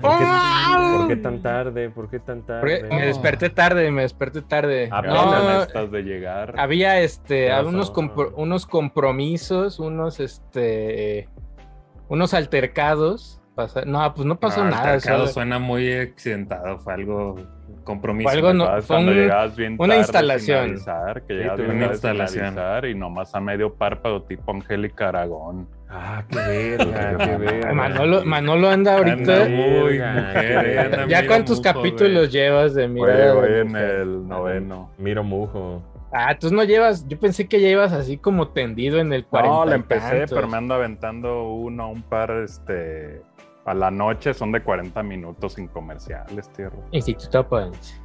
¿Por qué, por qué tan tarde? ¿Por qué tan Porque tarde? me desperté tarde, me desperté tarde. Apenas No, estás de llegar. había este, unos, son. compro- unos compromisos, unos este, unos altercados. Pasa- No, pues no pasó No, nada. o altercado suena muy accidentado, fue algo compromiso. Fue algo no- fue Cuando un- llegabas bien una tarde instalación. que Sí, una instalación. y nomás a medio párpado tipo Angélica Aragón. Ah, qué verga, qué verga. Manolo, Manolo anda ahorita. Anda muy Verga, mujer, anda ¿Ya cuántos mujo, capítulos llevas de mirar? voy en el noveno. Miro mujo. Ah, tú no llevas. Yo pensé que ya ibas así como tendido en el 40. No, le empecé, tantos. pero me ando aventando uno, un par, este, a la noche, son de 40 minutos sin comerciales, tierra. Instituto Punch.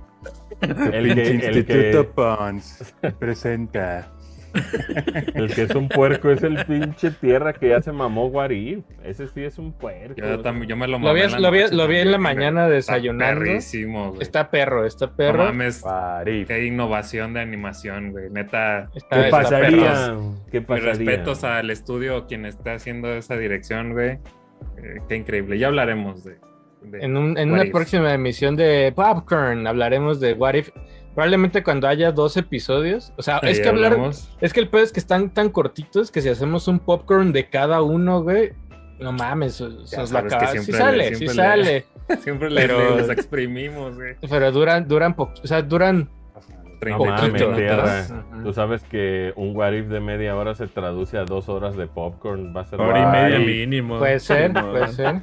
El que, el, Instituto que, Pons presenta. El que es un puerco es el pinche tierra que ya se mamó Guarif. Ese sí es un puerco. Yo, también, yo me lo Lo vi, en la lo vi- noche lo vi en la mañana desayunando. Está perrísimo, güey. Está perro, está No perro. mames, Parif. qué innovación de animación, güey. Neta, Está- ¿Qué está pasaría? ¿Qué mis pasaría? respetos al estudio, quien está haciendo esa dirección, güey. Eh, qué increíble. Ya hablaremos de. de En, un- en una If. próxima emisión de Popcorn hablaremos de What If. Probablemente cuando haya dos episodios. O sea, Ahí es que hablar. hablamos. Es que el peor es que están tan cortitos que si hacemos un popcorn de cada uno, güey. No mames, nos la que acaba. Sí siempre sale, le- sí siempre sale. Siempre les, Pero- les exprimimos, güey. Pero duran, duran. O sea, duran. No 30 mames, Poquito, tierra. Ujú. Tú sabes que un Warif de media hora se traduce a dos horas de popcorn. Va a ser Hora y media mínimo. Puede ser, No. puede ser.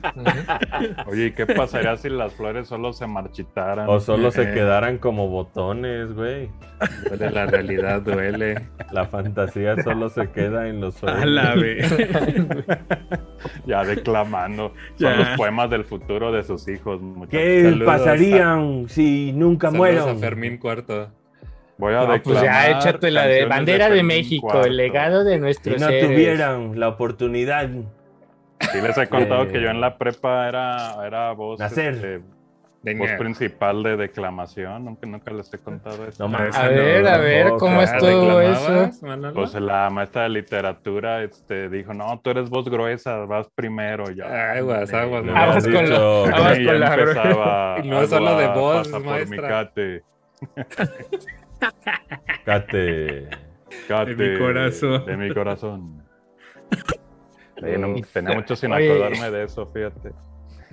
Oye, ¿y qué pasaría si las flores solo se marchitaran? O solo se Eh. quedaran como botones, güey. Duele, la realidad duele. La fantasía solo se queda en los sueños. A la vez. Ya declamando. Ya. Son los poemas del futuro de sus hijos. muchachos. ¿Qué Saludos pasarían si nunca Saludos muero? a Fermín Cuarto. Voy a No, pues declamar. ya échate la de bandera de, Fermín México, Cuarto. el legado de Si nuestros no héroes. tuvieran la oportunidad Sí, les he contado que yo en la prepa era, era voz, Nacer. este, De voz principal de declamación. Nunca, nunca les he contado eso. No. A ver, a ver. ¿cómo Ah, estuvo eso? Pues la maestra de literatura este, dijo, no, tú eres voz gruesa, vas primero. Ya, Aguas, aguas, no. Aguas con dicho, la- aguas con la- no es solo de voz, maestra. cate, Cate. De mi corazón. De mi corazón. Sí, no, tenía mucho sin Oye. acordarme de eso, fíjate.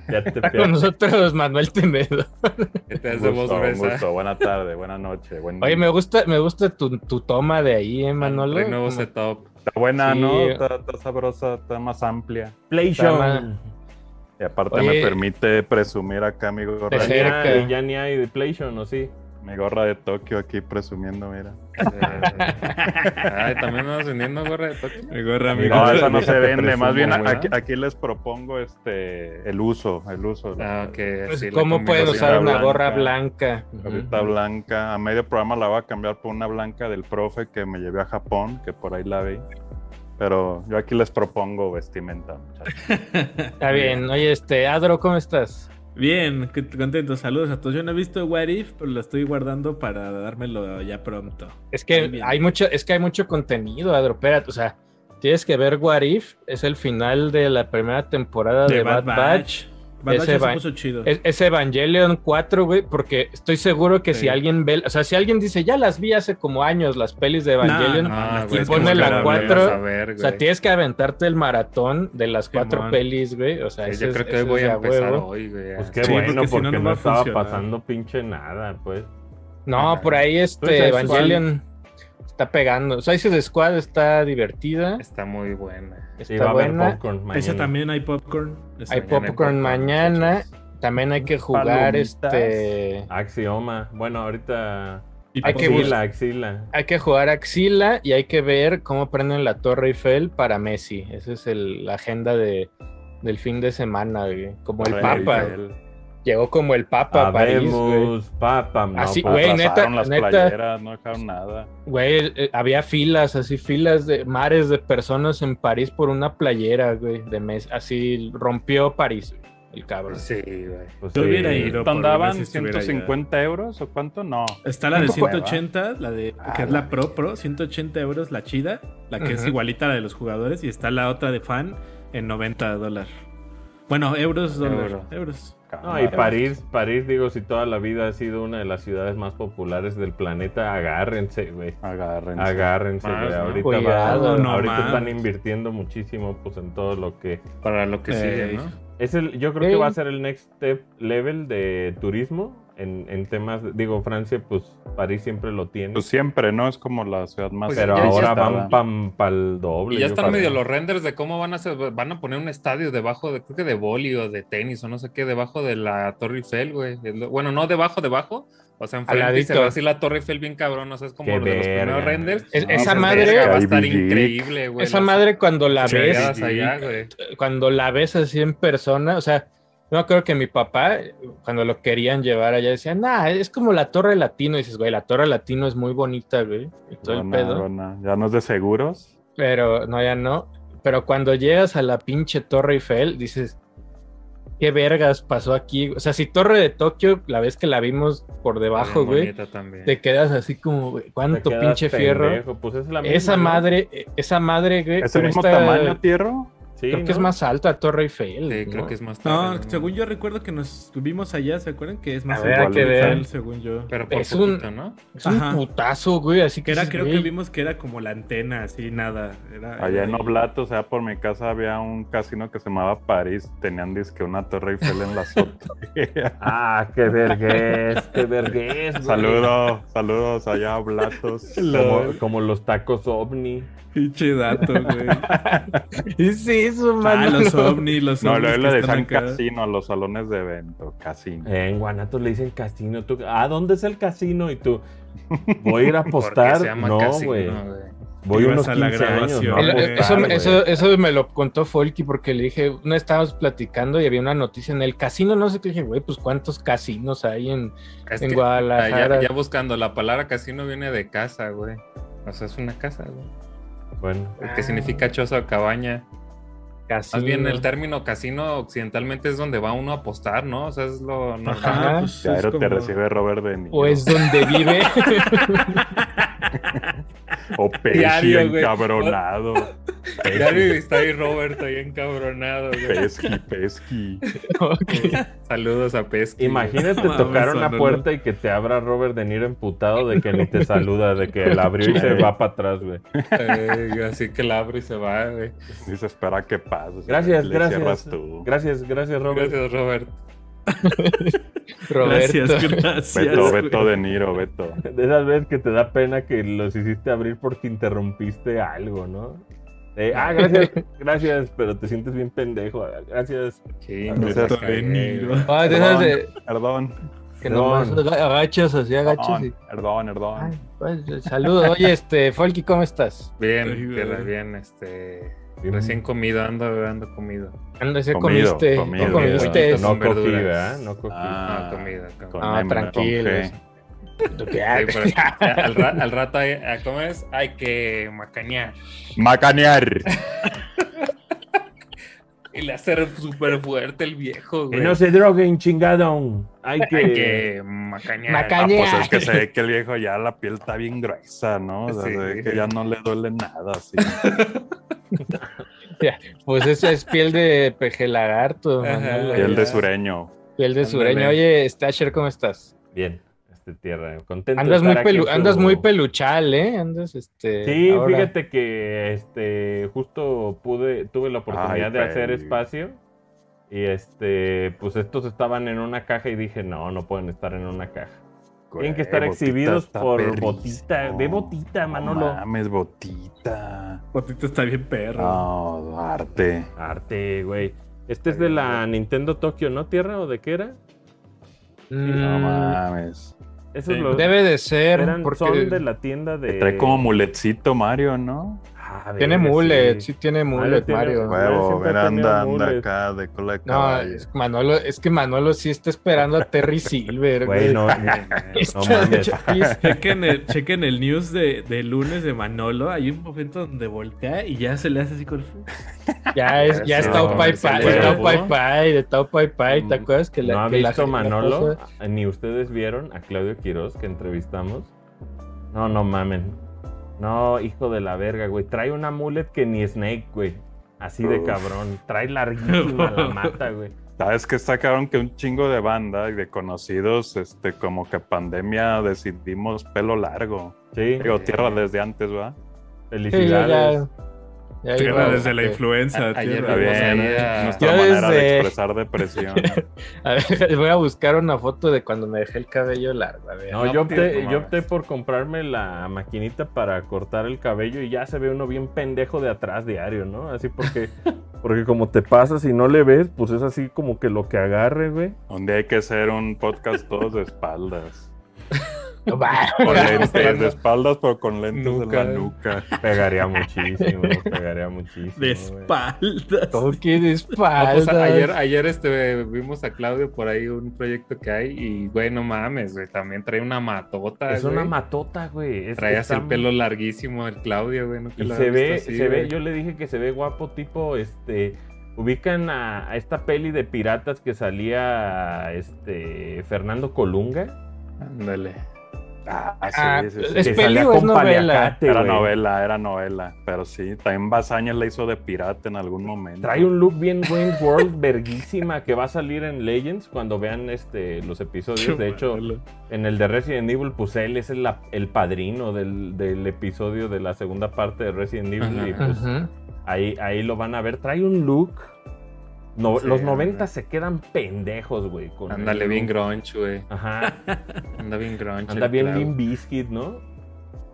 Ya te Está con nosotros Manuel Temedo. Que te hace voz Gusto, un gusto. Buena tarde, buena noche. Buen Oye, me gusta, me gusta tu, tu toma de ahí, eh, Manolo. Trae nuevo Como- setup. Está buena, Sí. ¿no? Está, está sabrosa, está más amplia. PlayStation. Y aparte Oye. me permite presumir acá hay- Ya ni hay de PlayStation, ¿o sí? Mi gorra de Tokio aquí presumiendo, mira. Ay, también nos vendiendo gorra de Tokio. Mi gorra, mi No, gorra. esa no se vende, Presumo, más bien aquí, aquí les propongo este el uso, el uso. Ah, ok. Pues, sí, ¿Cómo pueden usar una blanca. gorra blanca? Ahorita blanca, a medio programa la voy a cambiar por una blanca del profe que me llevé a Japón, que por ahí la vi. Pero yo aquí les propongo vestimenta, muchachos. Está bien. Oye, este, Adro, ¿cómo estás? Bien, contento. Saludos a todos. Yo no he visto What If, pero lo estoy guardando para dármelo ya pronto. Es que hay mucho, es que hay mucho contenido, Adro. Espérate, o sea, tienes que ver What If, es el final de la primera temporada de, Bad, Batch. Bad Batch Ese se puso chido. Es, es Evangelion 4, güey, porque estoy seguro que si Sí. alguien ve, o sea, si alguien dice, ya las vi hace como años las pelis de Evangelion, Ah, las güey, y es pone la que cuatro, vas a ver, o sea, güey. tienes que aventarte el maratón de las cuatro Simón. pelis, güey, o sea, Sí, ese yo es- creo que ese hoy voy a empezar huevo. hoy, güey. Pues qué Sí, bueno, porque si porque no, no, no estaba funcionar. pasando pinche nada, pues. No, por ahí este Suicide Evangelion está pegando. Suicide Squad está divertida, Está muy buena. Sí, está va a haber buena. popcorn mañana. Esa también hay popcorn. Esa- Hay Mañana popcorn mañana. muchachos. También hay que jugar Palomitas. este. Axioma. Bueno, ahorita. y hay que popcorn. Axila, axila. Hay que jugar Axila y hay que ver cómo prenden la Torre Eiffel para Messi. Esa es el- la agenda de, del fin de semana, güey. Como el Papa. Eiffel. Llegó como el Papa a París, güey. Papa. No, Así, pues, güey, neta, las neta. playeras, no dejaron nada. Güey, eh, había filas, así filas de mares de personas en París por una playera, güey, de Messi. Así rompió París, el cabrón. Sí, güey. pues, Yo sí. hubiera ido. ¿Andaban ver si estuviera 150 euros o cuánto? No. Está la de ¿Cuánto fue? 180, la de Ah, que es la- Pro Pro, 180 euros, la chida, la que es igualita a la de los jugadores, y está la otra de fan en 90 dólares. Bueno, euros, dólar, Euro. euros. No, y París, París, digo, si toda la vida ha sido una de las ciudades más populares del planeta, agárrense, güey. Agárrense. Agárrense, Más, güey. ¿no? Ahorita, Cuidado, van- no ahorita más. están invirtiendo muchísimo pues en todo lo que Para lo que sigue, Ey. ¿no? es el yo creo que va a ser el next step level de turismo en, en temas, digo, Francia pues París siempre lo tiene, Pues siempre, ¿no? Es como la ciudad más. Pues pero ya- ahora van para el doble. Y ya están medio los renders de cómo van a hacer, van a poner un estadio debajo de, creo que de boli o de tenis o no sé qué, debajo de la Torre Eiffel, güey. Bueno, no debajo, debajo. O sea, enfrente y se ve así la Torre Eiffel bien cabrón, o sea, es como Qué lo de los primeros renders. Es- esa madre- "Verga, va a estar increíble, güey. Esa madre cuando la ves, llegadas allá, güey. cuando la ves así en persona, o sea, yo me acuerdo que mi papá, cuando lo querían llevar allá, decía, nah, es como la Torre Latino. Y dices, güey, la Torre Latino es muy bonita, güey, y todo el pedo. Ya no es de seguros. Pero no, ya no. Pero cuando llegas a la pinche Torre Eiffel, dices, ¿qué vergas pasó aquí? O sea, si Torre de Tokio, la vez que la vimos por debajo, Bien güey, te quedas así como, güey, ¿cuánto pinche fierro? Pues es la misma, Esa ¿no? madre, esa madre, güey, ¿Es el mismo esta- tamaño, Tierro? Sí, creo que es ¿no? más alta Torre Eiffel. Sí, creo ¿no? que es más No, tarde, según yo recuerdo que nos vimos allá, ¿se acuerdan? Que es más A ver, alto que. Eiffel, según yo. Pero por Es un- ¿no? Es un putazo, güey, así que era, creo que vimos que era como la antena, así, nada. Era, Allá era en. Oblato, o sea, por mi casa había un casino que se llamaba París. Tenían disque una Torre Eiffel en la azotea. Ah, qué vergüenza, qué vergüenza. güey. saludos, saludos allá a Oblatos. Como, como los tacos ovni. Pinche dato, güey. Sí, eso, ah, mano. los ovnis, los No, ovnis luego que le están decían acá. casino los salones de evento, casino. En Guanatos le dicen casino. ¿Tú, ¿A dónde es el casino? Y tú, voy a ir a ¿Por qué apostar. se llama No, casino, güey. Voy unos a la 15 años. No El- güey. eso, me lo contó Folky porque le dije, una estábamos platicando y había una noticia en el casino, no sé qué, dije, güey, pues cuántos casinos hay en, Es en que, Guadalajara. ya, ya buscando, la palabra casino viene de casa, güey. O sea, es una casa, güey. Bueno, Ah. Que significa choza o cabaña. Casino. Más bien el término casino occidentalmente es donde va uno a apostar, ¿no? O sea, es lo normal. Ajá. pues, Ya es te recibe Robert De Niro. O es donde vive. O Pesci Diario, encabronado. Ya está ahí Roberto ahí encabronado, güey. Pesqui, pesqui. Ok. Saludos a Pesky. imagínate tocar una puerta y que te abra Robert De Niro emputado de que ni te saluda, de que la abrió y se va para atrás, güey. Eh, así que la abre y se va, güey. Dice, espera que pase. Gracias, Le gracias. cierras tú. Gracias, gracias, Robert. Gracias, Robert. Roberto. Gracias, gracias. Beto. Beto De Niro, Beto. De esas veces que te da pena que los hiciste abrir porque interrumpiste algo, ¿no? Eh, ah, gracias, gracias, pero te sientes bien pendejo. Gracias. Sí, Gracias, la cagué, De Niro. güey. Ah, de Perdón, que nomás Perdón. aga- agachas, así agachas y... perdón, perdón, Ay, perdón. pues, saludos. Oye, este, Folky, ¿cómo estás? Bien, tierra, bien, este. Recién comido, ando, ando comido. Ando, ¿sí Comido, comiste? comido. ¿No comiste? No, No cogí. ¿verdad? No cogí. Ah, No, comida, comida. Ah, tranquilo. al, ra- al rato, hay, ah, ¿cómo es? Hay que macanear. Macanear. Y le hace súper fuerte el viejo, Que güey. no se droguen, chingado. Hay que. Hay que macanear. Maca- Ah, pues es que se ve que el viejo ya la piel está bien gruesa, ¿no? O sea, Sí. se ve que ya no le duele nada, así. Pues esa es piel de peje lagarto, Ajá. Manolo. Piel de sureño. Piel de sureño. Oye, Stasher, ¿cómo estás? Bien, este tierra. Contento. de Andas muy, aquí andas muy peluchal, ¿eh? Andas, este... Sí, ahora- fíjate que este justo pude, tuve la oportunidad Ay, de hacer espacio. Y este, pues estos estaban en una caja y dije, no, no pueden estar en una caja. Tienen que estar Botita exhibidos por perrísimo. Botita. Ve Botita, Manolo. No mames, botita. Botito está bien perro. No, arte. Arte, güey. Este es de la Nintendo Tokyo, ¿no? ¿Tierra o de qué era? No Mm, mames. Esos Sí. los Debe de ser, eran, porque son de la tienda de. Que trae como muletcito Mario, ¿no? Ah, tiene verga, mullet, sí. sí, tiene Mario mullet, Mario. Huevo, siempre ver, ha tenido anda, anda mullet. acá de cola de No, caballo. es, Manolo, es que Manolo sí está esperando a Terry Silver, Güey, no, no, mames. Chequen el, chequen el news de, de lunes de Manolo. Hay un momento donde voltea y ya se le hace así con. Ya, es, ya Sí, está no, Pai, huevo. está Pai, está Opai Pai, ¿te Mm, acuerdas que la ¿No ha que la- visto la Manolo? cosa- Ni ustedes vieron a Claudio Quiroz que entrevistamos. No, no mamen. No, hijo de la verga, güey. Trae una mullet que ni Snake, güey. Así de Uf. cabrón. Trae larguísima la mata, güey. ¿Sabes que sacaron que un chingo de banda y de conocidos, este, como que pandemia decidimos pelo largo? Sí, Digo, tierra desde antes, ¿verdad? Sí, yo felicidades. ya- ya Tierra desde la influenza. a- ayer tierra. Está Vamos bien, ahí a- nuestra Yo manera de expresar depresión. A ver, voy a buscar una foto de cuando me dejé el cabello largo. A ver. No, No, yo opté, yo opté por comprarme la maquinita para cortar el cabello y ya se ve uno bien pendejo de atrás diario, ¿no? Así porque, porque como te pasas y no le ves, pues es así como que lo que agarre, güey. Día hay que hacer un podcast todos de espaldas. No, va. Con lentes de espaldas, pero con lentes Nuca. la nuca. Pegaría muchísimo, pegaría muchísimo. De espaldas. Todo que de No, espaldas. pues, ayer, ayer este, vimos a Claudio por ahí un proyecto que hay y, güey, no mames, güey, también trae una matota, Es güey. una matota, güey. Es- Trae así está el pelo larguísimo el Claudio, güey. Y se ve, así, se ve, yo le dije que se ve guapo, tipo, este, ubican a, a esta peli de piratas que salía, este, Fernando Colunga. Ándale. Ah, Ah, sí, sí, sí. ¿Es que peli o es con novela? Era novela, era novela. Pero sí, también Bazaña la hizo de pirata en algún momento. Trae un look bien Wayne World, verguísima, que va a salir en Legends cuando vean este, los episodios. De hecho, en el de Resident Evil, pues él es el, el padrino del, del episodio de la segunda parte de Resident Evil. Ajá. Y pues ahí, ahí lo van a ver. Trae un look. No, Sí, los güey. 90 se quedan pendejos, güey. con Ándale el bien grunge, güey. Ajá. Anda bien grunge. Anda bien. Limp Bizkit, ¿no?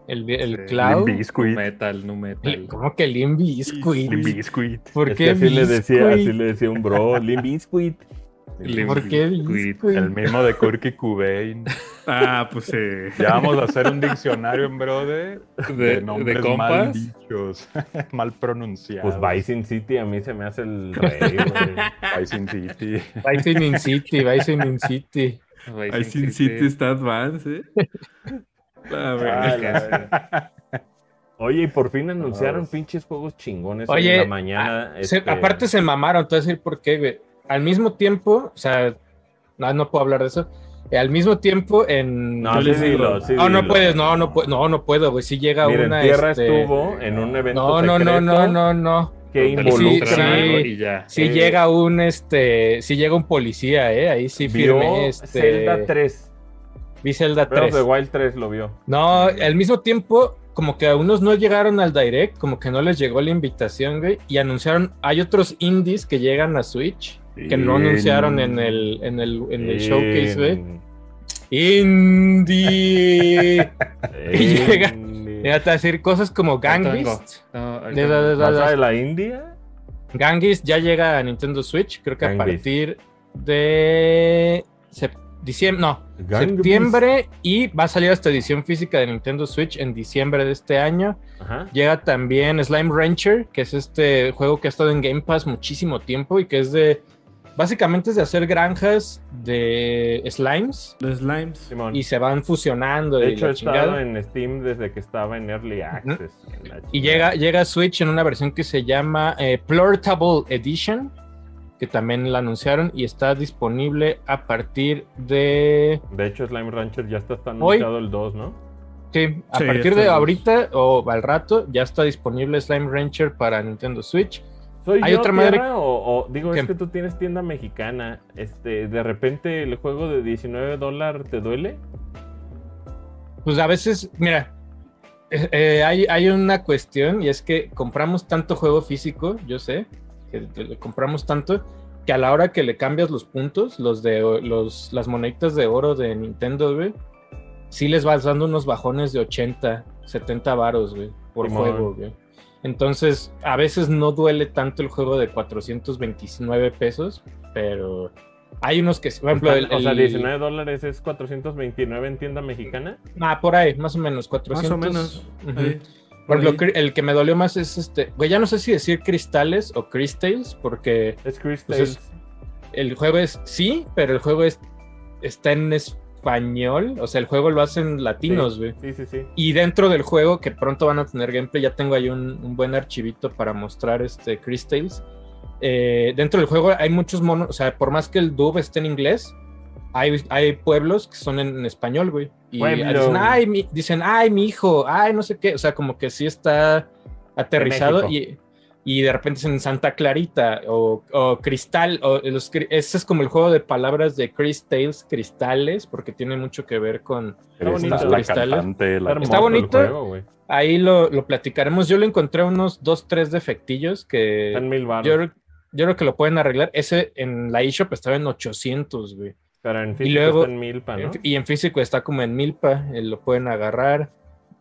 El, el Sí. Cloud. Limp Bizkit. Nu metal, nu metal. ¿Cómo que Limp Bizkit? Limp Bizkit. ¿Por Es qué que así le decía, así le decía un bro, Bizkit. Limp ¿Por qué Bizkit. Bizkit? El mismo de Kurky Cobain. Ah, pues eh. Ya vamos a hacer un diccionario en brother de, De, nombres de mal dichos, mal pronunciados. Pues Bison City a mí se me hace el rey, güey. Bison City. Bison in City, Bison in City. Vice City está advance, ¿eh? A ver. Ah, la- Oye, y por fin anunciaron Todos. pinches juegos chingones Oye, en la mañana. Se- este, aparte se mamaron, te voy a decir por qué, güey. Al mismo tiempo, o sea, no, no puedo hablar de eso. Eh, Al mismo tiempo en... No, sí, les digo- dilo, sí, No, no puedes, no, no, no, no puedo, güey. Si llega Mira, una... en Tierra este, estuvo en un evento No, no, no, no, no, no. que lo Sí, involucra... sí. y ya. Si Eh, llega un, este, si llega un policía, ¿eh? Ahí sí vio firmé, este... Zelda 3. Vi Zelda Breath of 3. the Wild 3 lo vio. No, al mismo tiempo, como que a unos no llegaron al direct, como que no les llegó la invitación, güey, y anunciaron, hay otros indies que llegan a Switch, que no anunciaron en el, en el, en el showcase, güey. Indie. Y llega- voy a decir cosas como. Gangbeast. No, De- de- de- vengo. ¿Vas a la India? Gangbeast ya llega a Nintendo Switch, creo que a partir de diciembre, no, Gangbeast. septiembre y va a salir esta edición física de Nintendo Switch en diciembre de este año. Ajá. Llega también Slime Rancher, que es este juego que ha estado en Game Pass muchísimo tiempo y que es de. Básicamente es de hacer granjas de slimes Los slimes. Simón. y se van fusionando. de y hecho, he estado en Steam desde que estaba en Early Access. en Y llega, llega a Switch en una versión que se llama eh, Plurtable Edition, que también la anunciaron y está disponible a partir de. De hecho, Slime Rancher ya está, está Hoy. anunciado el 2, ¿no? Sí, a Sí, partir de ahorita o al rato ya está disponible Slime Rancher para Nintendo Switch. ¿Soy Hay yo, otra madre- Tierra, o, o- digo, ¿Qué? es que tú tienes tienda mexicana. Este, de repente el juego de 19 dólares te duele. Pues a veces, mira, eh, eh, hay, hay una cuestión y es que compramos tanto juego físico, yo sé, que que le compramos tanto, que a la hora que le cambias los puntos, los de los, las moneditas de oro de Nintendo, güey, sí les vas dando unos bajones de 80, 70 varos, güey, por Simón. juego, güey. Entonces, a veces no duele tanto el juego de 429 pesos, pero hay unos que, por ejemplo, el, o sea, el- 19 dólares es 429 en tienda mexicana. Ah, por ahí, más o menos, 400. Más o menos. Ujú. Ahí. Por ejemplo, el que me dolió más es este, güey, ya no sé si decir cristales o crystals, porque Es Pues es- Tales. el juego es, sí, pero el juego es, está en español, o sea, el juego lo hacen latinos, güey. Sí, sí, sí. Y dentro del juego, que pronto van a tener gameplay, ya tengo ahí un, un buen archivito para mostrar este Crystals. Eh, dentro del juego hay muchos monos, o sea, por más que el dub esté en inglés, hay, hay pueblos que son en, en español, güey. Y dicen ay, mi, dicen, ay, mi hijo, ay, no sé qué. O sea, como que sí está aterrizado. Y y de repente es en Santa Clarita o, o Cristal, o los, ese es como el juego de palabras de Chris Tales, Cristales, porque tiene mucho que ver con Está bonito, los la cristales. cantante, la- Hermoso Está el bonito. juego, güey. Ahí lo, lo platicaremos. Yo le encontré unos dos, tres defectillos que en mil yo, creo- yo creo que lo pueden arreglar. Ese en la eShop estaba en 800, güey. Pero en físico luego- está en milpa, ¿no? En- Y en físico está como en milpa, eh, lo pueden agarrar.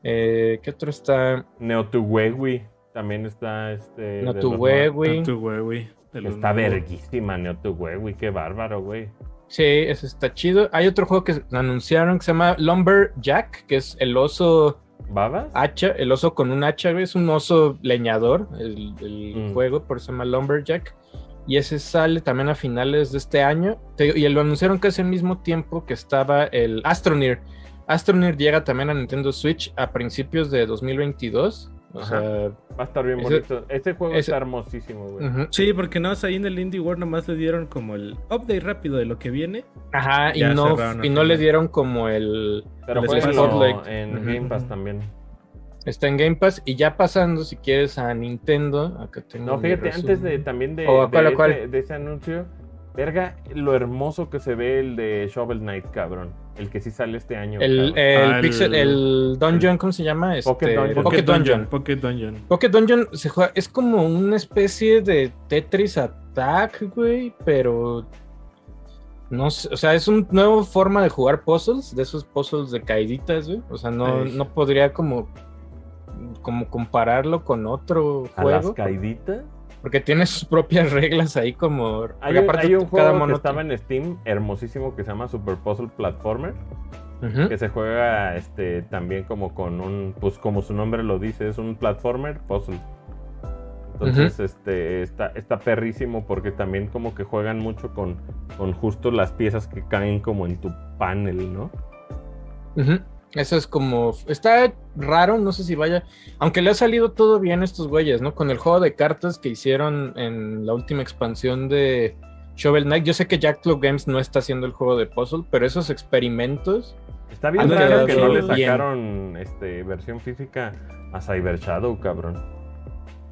Eh, ¿Qué otro está? Neotuwewi también está este. No tu más- güey. Tanto güey, güey. de los Está nuevos. verguísima Neotuwewi, qué bárbaro, güey. Sí, ese está chido. Hay otro juego que anunciaron que se llama Lumberjack, que es el oso ¿Babas? hacha, el oso con un hacha, güey, es un oso leñador, el, el Mm. juego, por eso se llama Lumberjack. Y ese sale también a finales de este año. Te Y lo anunciaron casi al mismo tiempo que estaba el Astroneer. Astroneer llega también a Nintendo Switch a principios de 2022. O Ajá. sea, Va a estar bien Ese- bonito. Este juego ese- está hermosísimo, güey. Sí, porque no, ahí en el Indie World nomás le dieron como el update rápido de lo que viene. Ajá, y no, y no le dieron como el... Pero el Spotlight. en. Game Pass también. Está en Game Pass. Y ya pasando, si quieres, a Nintendo. Acá tengo No, fíjate, antes de también de, ¿O ese, de ese anuncio, verga, lo hermoso que se ve el de Shovel Knight, cabrón. El que sí sale este año. El, el, Ah, el- Pixel, el Dungeon, ¿cómo se llama? Este, Pocket Dungeon. Pocket Dungeon. Pocket Dungeon. Pocket Dungeon se juega, es como una especie de Tetris Attack, güey, pero no sé, o sea, es una nueva forma de jugar puzzles, de esos puzzles de caíditas, güey. O sea, no, Ay. no podría como, como compararlo con otro a las juego, caiditas. Porque tiene sus propias reglas ahí como... Hay un, aparte hay un cada juego que estaba en Steam hermosísimo que se llama Super Puzzle Platformer. Que se juega este también como con un, pues como su nombre lo dice, es un platformer puzzle. Entonces, este, está, está perrísimo porque también como que juegan mucho con, con justo las piezas que caen como en tu panel, ¿no? Ujú. Eso es como. Está raro, no sé si vaya. Aunque le ha salido todo bien a estos güeyes, ¿no? Con el juego de cartas que hicieron en la última expansión de Shovel Knight. Yo sé que Jack Club Games no está haciendo el juego de puzzle, pero esos experimentos. Está bien raro que no le sacaron este, versión física a Cyber Shadow, cabrón.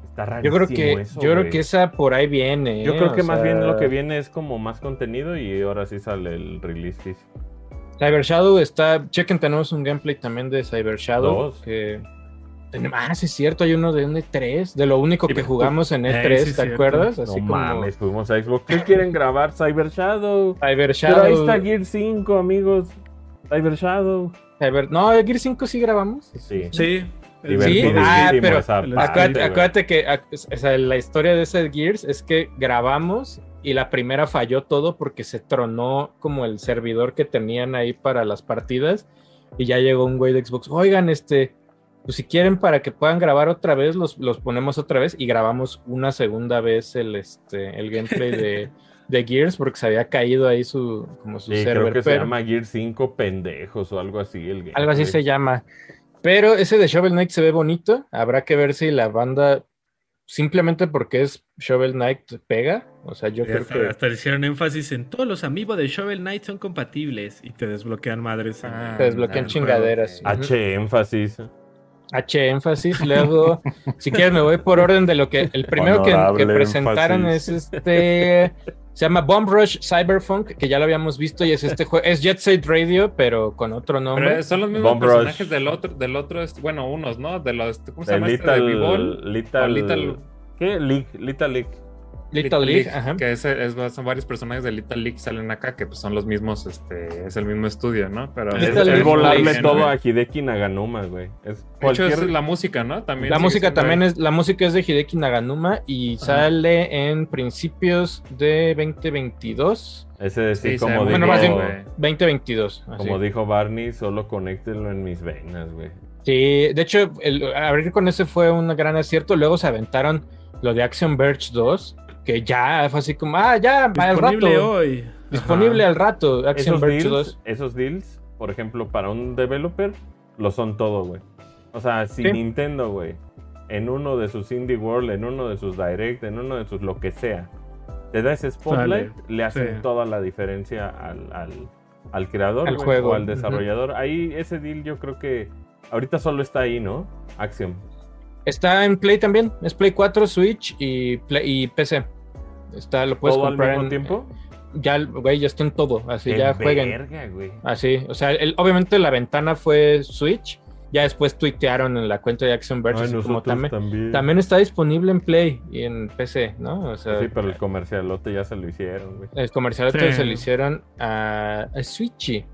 Está Yo rarísimo creo que, eso, yo creo que esa por ahí viene. Yo ¿eh? creo que O más sea, bien lo que viene es como más contenido y ahora sí sale el release físico. Cyber Shadow está. Chequen, tenemos un gameplay también de Cyber Shadow. Dos. Que... tenemos- Ah, sí es cierto, hay uno de un E3, de lo único Sí, que jugamos en Eh, E3, sí ¿te cierto. acuerdas? No Así como mames, fuimos a Xbox. ¿Qué quieren grabar? Cyber Shadow. Cyber Pero ahí Shadow. está Gear 5, amigos. Cyber Shadow. Cyber- No, Gear 5 sí grabamos. Sí. Sí. Divertidísimo ah, pero Acuérdate, acuérdate que o sea, la historia de ese Gears es que grabamos y la primera falló todo porque se tronó como el servidor que tenían ahí para las partidas y ya llegó un güey de Xbox. Oigan, este, pues si quieren para que puedan grabar otra vez, los, los ponemos otra vez y grabamos una segunda vez el, este, el gameplay de, de Gears porque se había caído ahí su, como su Sí, server. creo que se llama Gear 5 pendejos o algo así. El algo así se llama. Pero ese de Shovel Knight se ve bonito. Habrá que ver si la banda, simplemente porque es Shovel Knight, pega. O sea, yo Y creo hasta, que. hasta le hicieron énfasis en todos los amigos de Shovel Knight son compatibles y te desbloquean madres. Ah, Te desbloquean el chingaderas. H énfasis. H énfasis. Luego, si quieres, me voy por orden de lo que. El primero que, presentaron énfasis. es este. Se llama Bomb Rush Cyberpunk, que ya lo habíamos visto y es este juego. Es Jet Set Radio, pero con otro nombre. Pero son los mismos Bomb personajes Rush. del otro, del otro, este- bueno, unos, ¿no? De los, ¿cómo se De llama este? De Little. Little, o Little- ¿Qué? League, Little League. Little League, ajá. Que es, es- son varios personajes de Little League que salen acá, que pues son los mismos, este, es el mismo estudio, ¿no? Pero Es, volarle League, todo ¿no? a Hideki Naganuma, güey. Es De hecho, es la música, ¿no? También La música también ahí. es, la música es de Hideki Naganuma y Ajá. sale en principios de 2022. Ese sí, Sí, como, dijo, Bueno, más bien, güey. 2022. así. como dijo Barney, solo conéctenlo en mis venas, güey. Sí, de hecho, el, abrir con ese fue un gran acierto. Luego se aventaron lo de Action Verge 2, que ya fue así como, ah, ya, al Disponible rato. hoy. Disponible Ajá. al rato, Action Esos Verge deals, 2. esos deals, por ejemplo, para un developer, lo son todo, güey. O sea, si Sí. Nintendo, güey, en uno de sus Indie World, en uno de sus Direct, en uno de sus lo que sea, te da ese spotlight, le hacen sí. toda la diferencia al, al, al creador Al güey, juego. o al desarrollador. Ahí ese deal yo creo que ahorita solo está ahí, ¿no? Axiom. Está en Play también, es Play 4, Switch y, Play, y PC. Está, lo puedes ¿Todo comprar al mismo en, tiempo? Ya, güey, ya está en todo, así ¡Qué ya jueguen. verga, güey! Así, o sea, el- obviamente la ventana fue Switch, ya después tuitearon en la cuenta de Action Verge, Ay, como también, también. también está disponible en Play y en PC, ¿no? O sea, Sí, pero el comercialote ya se lo hicieron, güey. el comercial Sí. se lo hicieron a, a Switchy.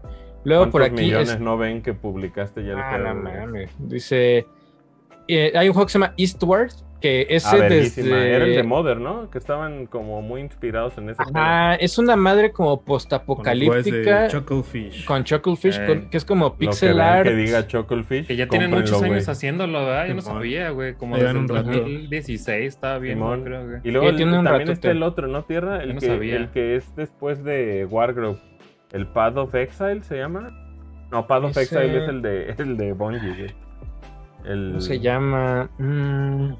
Luego por ¿Cuántos aquí millones es- no ven que publicaste ya el Ah, no mames. Dice. eh, hay un juego que se llama Eastward. Que ese Ah, desde. Era el de Mother, ¿no? Que estaban como muy inspirados en ese Ajá, es una madre como postapocalíptica. Chucklefish. Con Chucklefish, Eh, con- que es como. Lo que pixel vean art. que diga Chucklefish, Que ya tienen muchos años haciéndolo, ¿verdad? Yo no sabía, güey. Como desde en el un rato. 2016 estaba bien, Simón. creo, güey. Y luego el- un también ratote. está el otro, ¿no? Tierra, el, Yo no que, sabía. el que es después de Wargrove. El Path of Exile se llama. No, Path of Ese- Exile es el de, el de Bungie, güey. El ¿Cómo se llama? Mm,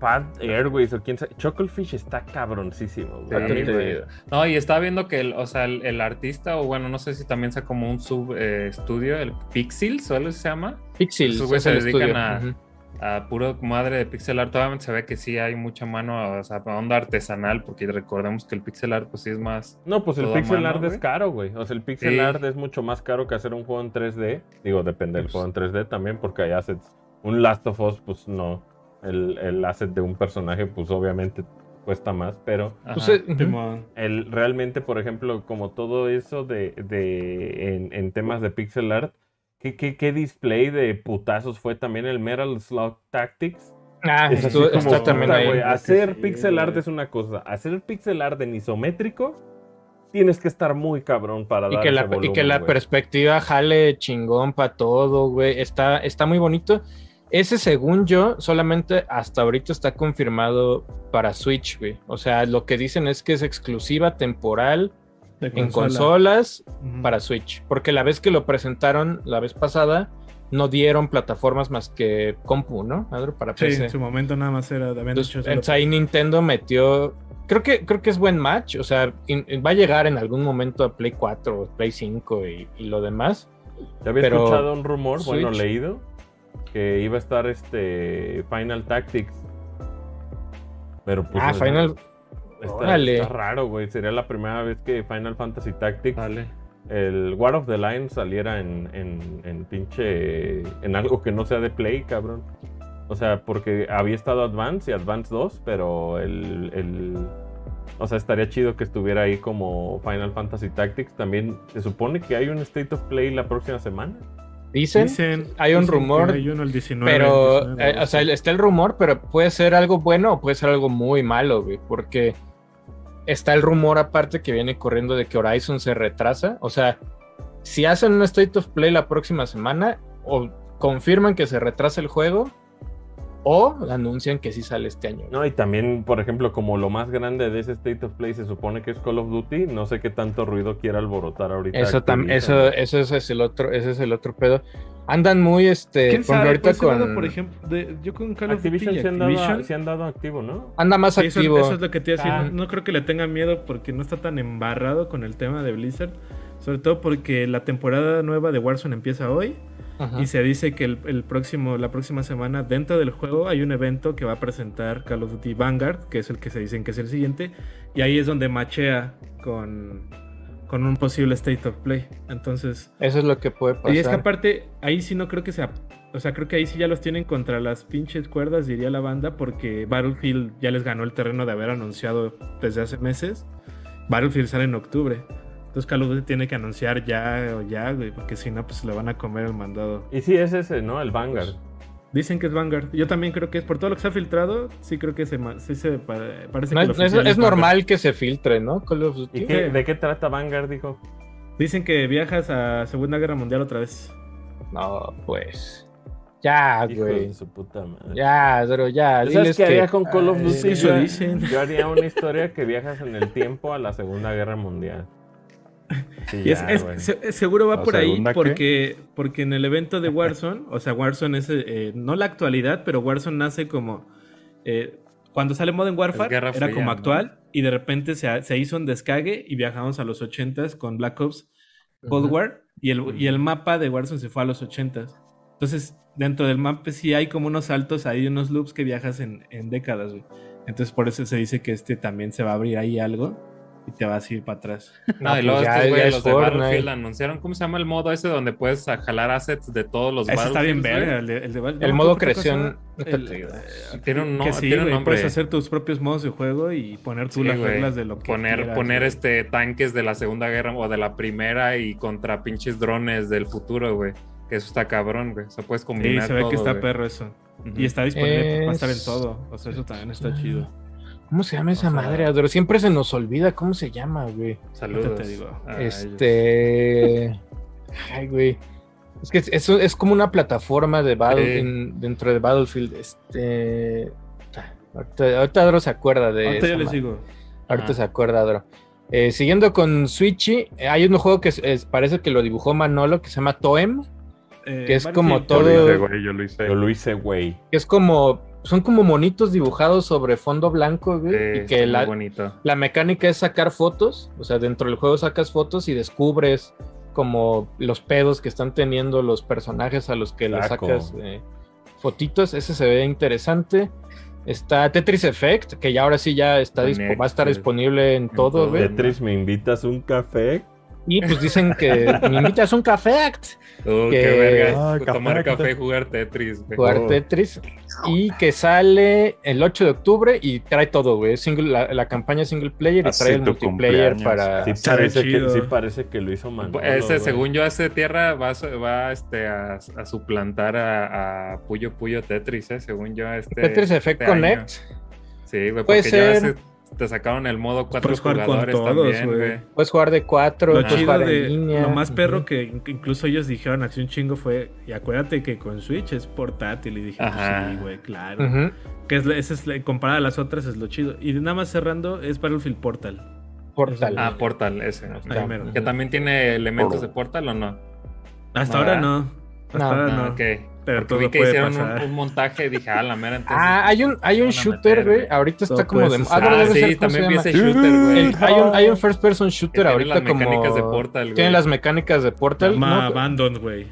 Path Airways o quién sabe. Chucklefish está cabroncísimo, güey. Sí. No, y estaba viendo que, el, o sea, el, el artista, o bueno, no sé si también sea como un sub eh, estudio, el Pixels, ¿o se llama? Pixel. Esos güeyes es se dedican estudio. a- Ujú. A puro madre de pixel art. Obviamente se ve que sí hay mucha mano, o sea, onda artesanal, porque recordemos que el pixel art, pues sí es más. No, pues el pixel mano, art es güey. caro, güey. O sea, el pixel Sí. art es mucho más caro que hacer un juego en 3D. Digo, depende del Pues- juego en 3D también, porque hay assets. Un Last of Us, pues no. El, el asset de un personaje, pues obviamente cuesta más, pero Pues, Ajá. eh, el, realmente, por ejemplo, como todo eso de, de en, en temas de pixel art, ¿qué, qué, qué display de putazos fue también el Metal Slug Tactics? Ah, Es así estuvo- como, está también ahí. hacer sí, pixel art es una cosa. Hacer pixel art en isométrico, tienes que estar muy cabrón para Y dar que, la, y que la perspectiva jale chingón para todo, güey. Está, está muy bonito. Ese, según yo, solamente hasta ahorita está confirmado para Switch, güey. O sea, lo que dicen es que es exclusiva temporal De en consola. consolas para Switch. Porque la vez que lo presentaron, la vez pasada, no dieron plataformas más que compu, ¿no? Para Sí, PC. en su momento nada más era. Habían Entonces, solo- ahí Nintendo metió. Creo que, creo que es buen match. O sea, in- va a llegar en algún momento a Play 4 o Play 5 y, y lo demás. Ya había pero escuchado un rumor, bueno, leído, que iba a estar este Final Tactics. Pero pues. ah, Final. Está, órale. está raro, güey. Sería la primera vez que Final Fantasy Tactics, Vale. el War of the Line, saliera en, en, en pinche. en algo que no sea de Play, cabrón. O sea, porque había estado Advance y Advance 2, pero el, el- O sea, estaría chido que estuviera ahí como Final Fantasy Tactics. También se supone que hay un State of Play la próxima semana. Dicen, Dicen, hay un dicen rumor, Hay uno el 19. pero. 19 de eh, o sea, está el rumor, pero puede ser algo bueno o puede ser algo muy malo, güey. Porque está el rumor aparte que viene corriendo de que Horizon se retrasa. O sea, si hacen un State of Play la próxima semana, o confirman que se retrasa el juego, o anuncian que sí sale este año. No, y también, por ejemplo, como lo más grande de ese State of Play se supone que es Call of Duty, no sé qué tanto ruido quiera alborotar ahorita. Eso también, eso, eso es el otro, ese es el otro pedo. Andan muy este, ¿Quién sabe? ahorita Pues con lado, por ejemplo, de- yo con Call of Duty y se han, dado, se han dado activo, ¿no? anda más Sí, eso, activo. eso es lo que te iba a decir. Ah. No, no creo que le tengan miedo porque no está tan embarrado con el tema de Blizzard. Sobre todo porque la temporada nueva de Warzone empieza hoy. Ajá. Y se dice que el, el próximo, la próxima semana dentro del juego hay un evento que va a presentar Call of Duty Vanguard, que es el que se dicen que es el siguiente. Y ahí es donde machea con, con un posible State of Play. Entonces... Eso es lo que puede pasar. Y es que aparte, ahí sí no creo que sea. O sea, creo que ahí sí ya los tienen contra las pinches cuerdas, diría la banda, porque Battlefield ya les ganó el terreno de haber anunciado desde hace meses. Battlefield sale en octubre. Entonces Call of Duty tiene que anunciar ya o ya, güey, porque si no, pues le van a comer el mandado. Y sí, es ese, ¿no? El Vanguard. Dicen que es Vanguard. Yo también creo que es por todo lo que se ha filtrado, sí creo que se, sí se pa- parece No, que lo es, es- normal que se filtre, ¿no? Call of Duty. ¿Y qué- de qué trata Vanguard, dijo? Dicen que viajas a Segunda Guerra Mundial otra vez. No, pues. Ya, Hijo güey. de su puta madre. Ya, pero ya. ¿Sabes Diles qué que. haría con Call of Ay, Duty? Yo- dicen. Yo haría una historia que viajas en el tiempo a la Segunda Guerra Mundial. Sí, Y es, ya, es- güey. se- seguro va ¿La por ahí porque, porque en el evento de Warzone, o sea, Warzone es eh, no la actualidad, pero Warzone nace como eh, cuando sale Modern Warfare era Fría, como ¿no? actual y de repente se, se hizo un descague y viajamos a los 80s con Black Ops Cold. War y el, y el mapa de Warzone se fue a los 80s. Entonces, dentro del mapa sí hay como unos saltos, hay unos loops que viajas en, en décadas, güey. Entonces por eso se dice que este también se va a abrir ahí algo y te vas a ir para atrás. No, y luego estos güeyes, los de Battlefield anunciaron, ¿cómo se llama el modo ese donde puedes jalar assets de todos los Ese está bien verga, el, de, el, de, el modo creación. tiene un, no, que sí, tiene un nombre. Puedes hacer tus propios modos de juego y poner tú sí, las wey. reglas de lo que Poner, quieras, poner wey. este tanques de la Segunda Guerra o de la Primera y contra pinches drones del futuro, güey. Que eso está cabrón, güey. O sea, puedes combinar Sí, se ve todo, que está perro eso. Uh -huh. Y está disponible Es... para estar en todo. O sea, eso también está chido. ¿Cómo se llama esa O sea, madre, Adro? Siempre se nos olvida cómo se llama, güey. Saludos. te digo. Este. Ay, güey. Es que es, es, como una plataforma de Battle, Sí. en- dentro de Battlefield. Este. Ahorita, ahorita Adro se acuerda de. Ahorita yo les madre. digo. Ahorita Ajá. se acuerda, Adro. Eh, siguiendo con Switchy, eh, hay un juego que es- es- parece que lo dibujó Manolo que se llama Toem, Eh, Que es como Battlefield, Yo lo todo- hice, güey, yo lo hice. Yo lo hice, güey. que es como. Son como monitos dibujados sobre fondo blanco, güey. Sí, y está que muy la, bonito. La mecánica es sacar fotos, o sea, dentro del juego sacas fotos y descubres como los pedos que están teniendo los personajes a los que le sacas eh, fotitos. Ese se ve interesante. Está Tetris Effect, que ya ahora sí ya está va a estar disponible en todo, todo. güey. Tetris, ¿me invitas un café? Y pues dicen que me invitas un café act, Uh, que- qué verga. Ah, café, tomar café. café y jugar Tetris, güey. jugar Oh. Tetris, y que sale el 8 de octubre y trae todo, güey. Single- La, la campaña single player y Así trae el multiplayer cumpleaños. para... Sí parece, que, sí parece que lo hizo Manolo, Ese, güey. según yo, ese tierra va, va este, a, a suplantar a, a Puyo Puyo Tetris, ¿eh? Según yo. Este, Tetris Effect este año. Connect. Sí, güey, Puede porque ya ser. Te sacaron el modo cuatro Puedes jugar con jugadores todos, también, güey. Puedes jugar de cuatro, Lo puedes chido jugar de. en línea. Lo más perro que in- incluso ellos dijeron hace un chingo fue. Y acuérdate que con Switch es portátil. Y dije, pues Ajá. sí, güey, claro. Ujú. Que es, la- ese es comparada a las otras es lo chido. Y nada más cerrando, es Battlefield Portal. Portal. Ah, Portal, ese. Ahí. ¿Que también tiene elementos de Portal o no? Hasta No, ahora ¿verdad? no. No. no. ok. Pero Porque todo vi que puede hicieron un, pasar. un montaje y dije, ah, la mera, entonces. Ah, hay un, hay un shooter, güey. Ahorita está como de. Ah, Ah, sí, ser, ¿cómo también vi ese shooter, güey. Hay, un, hay un first person shooter Que tiene ahorita las como. de Portal, güey. Tiene las mecánicas de Portal. No, Abandon, güey.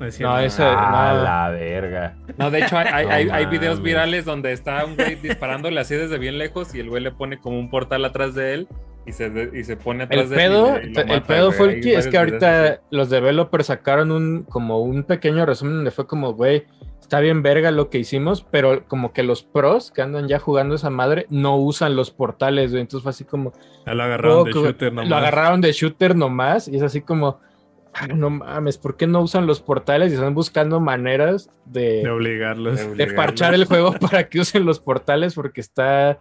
No, es cierto. No, ese- Ah, no. la verga. No, de hecho, hay, hay, No hay- hay videos virales donde está un güey disparándole así desde bien lejos y el güey le pone como un portal atrás de él y se, de- y se pone atrás El de pedo, él. y le- y lo el mata, pedo güey. fue el que es que ahorita así. los developers sacaron un como un pequeño resumen donde fue como, güey, está bien verga lo que hicimos, pero como que los pros que andan ya jugando esa madre no usan los portales, güey. Entonces fue así como, Ya lo agarraron de oh, que- shooter nomás. lo agarraron de shooter nomás y es así como, "Ah, no mames, ¿por qué no usan los portales y están buscando maneras De de, obligarlos. De de obligarlos. parchar el juego para que usen los portales porque está,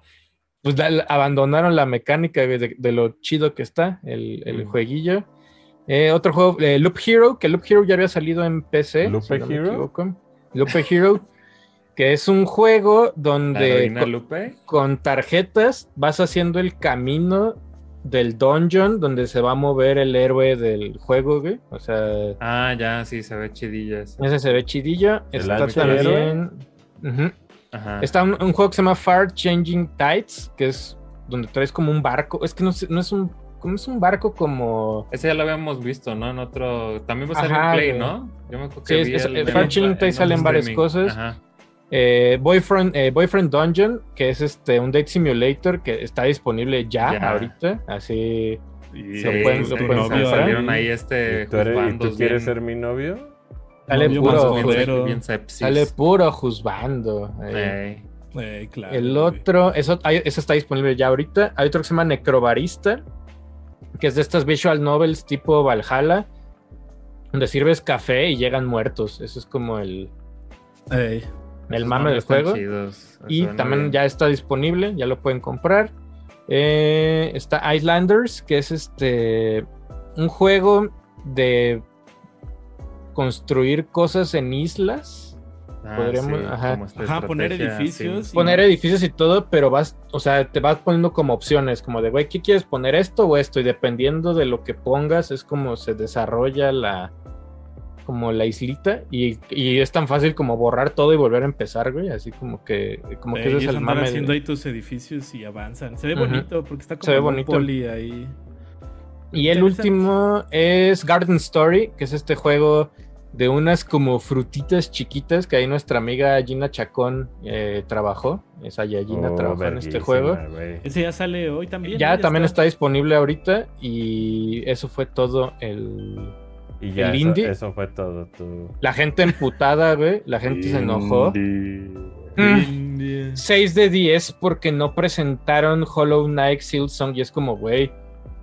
pues la- abandonaron la mecánica de, lo chido que está el, el Mm. jueguillo. Eh, otro juego, eh, Loop Hero, que Loop Hero ya había salido en PC. ¿Loop si no Hero? Loop Hero, que es un juego donde Lupe. con tarjetas vas haciendo el camino del dungeon donde se va a mover el héroe del juego, güey. O sea, Ah, ya, sí, se ve chidilla ese. ese se ve chidillo. ¿El Está también. Ajá. Está un, un juego que se llama Far Changing Tides, que es donde traes como un barco. Es que no, sé- no es un. ¿Cómo es un barco como.? Ese ya lo habíamos visto, ¿no? En otro. También va a salir Ajá, en Play. ¿no? Yo me acuerdo Sí, que es- vi es- el- Far Changing Tide en salen varias cosas. Ajá. eh, Boyfriend, eh, Boyfriend Dungeon, que es este un date simulator que está disponible ya, Ya. ahorita. Así. Y Sí, Lo pueden- tu lo sí, pueden novio salieron ahí. este. ¿Y tú, eres- y tú juzbandos quieres bien- ser mi novio? Sale puro, sepsis. sale puro juzgando. eh. Eh, claro, El otro, eso, hay- eso está disponible ya ahorita. Hay otro que se llama Necrobarista, que es de estas visual novels tipo Valhalla, donde sirves café y llegan muertos. Eso es como el, Ey. el mame del juego. chidos. Y también bien. ya está disponible, ya lo pueden comprar. Eh, está Islanders, que es este un juego de construir cosas en islas. Ah, podríamos- sí, ajá. poner edificios sí. y- Poner edificios y todo, pero vas, o sea, te vas poniendo como opciones, como de, güey, ¿qué quieres poner esto o esto? Y dependiendo de lo que pongas, es como se desarrolla la, como la islita y, y es tan fácil como borrar todo y volver a empezar, güey, así como que, como que Eh, ese y es el andar mame. de- haciendo ahí tus edificios y avanzan. Se ve bonito porque está como Se ve bonito. poli ahí. Y el último es Garden Story, que es este juego de unas como frutitas chiquitas que ahí nuestra amiga Gina Chacón eh, trabajó. Esa ya Gina Oh, trabajó en este juego. Ese ya sale hoy también. Ya ¿no? también está disponible ahorita y eso fue todo el... Y ya, el eso, indie. eso fue todo. Tu... La gente emputada, güey. La gente se enojó. Mm. Indie. 6 de 10 porque no presentaron Hollow Knight Silk Song y es como, güey,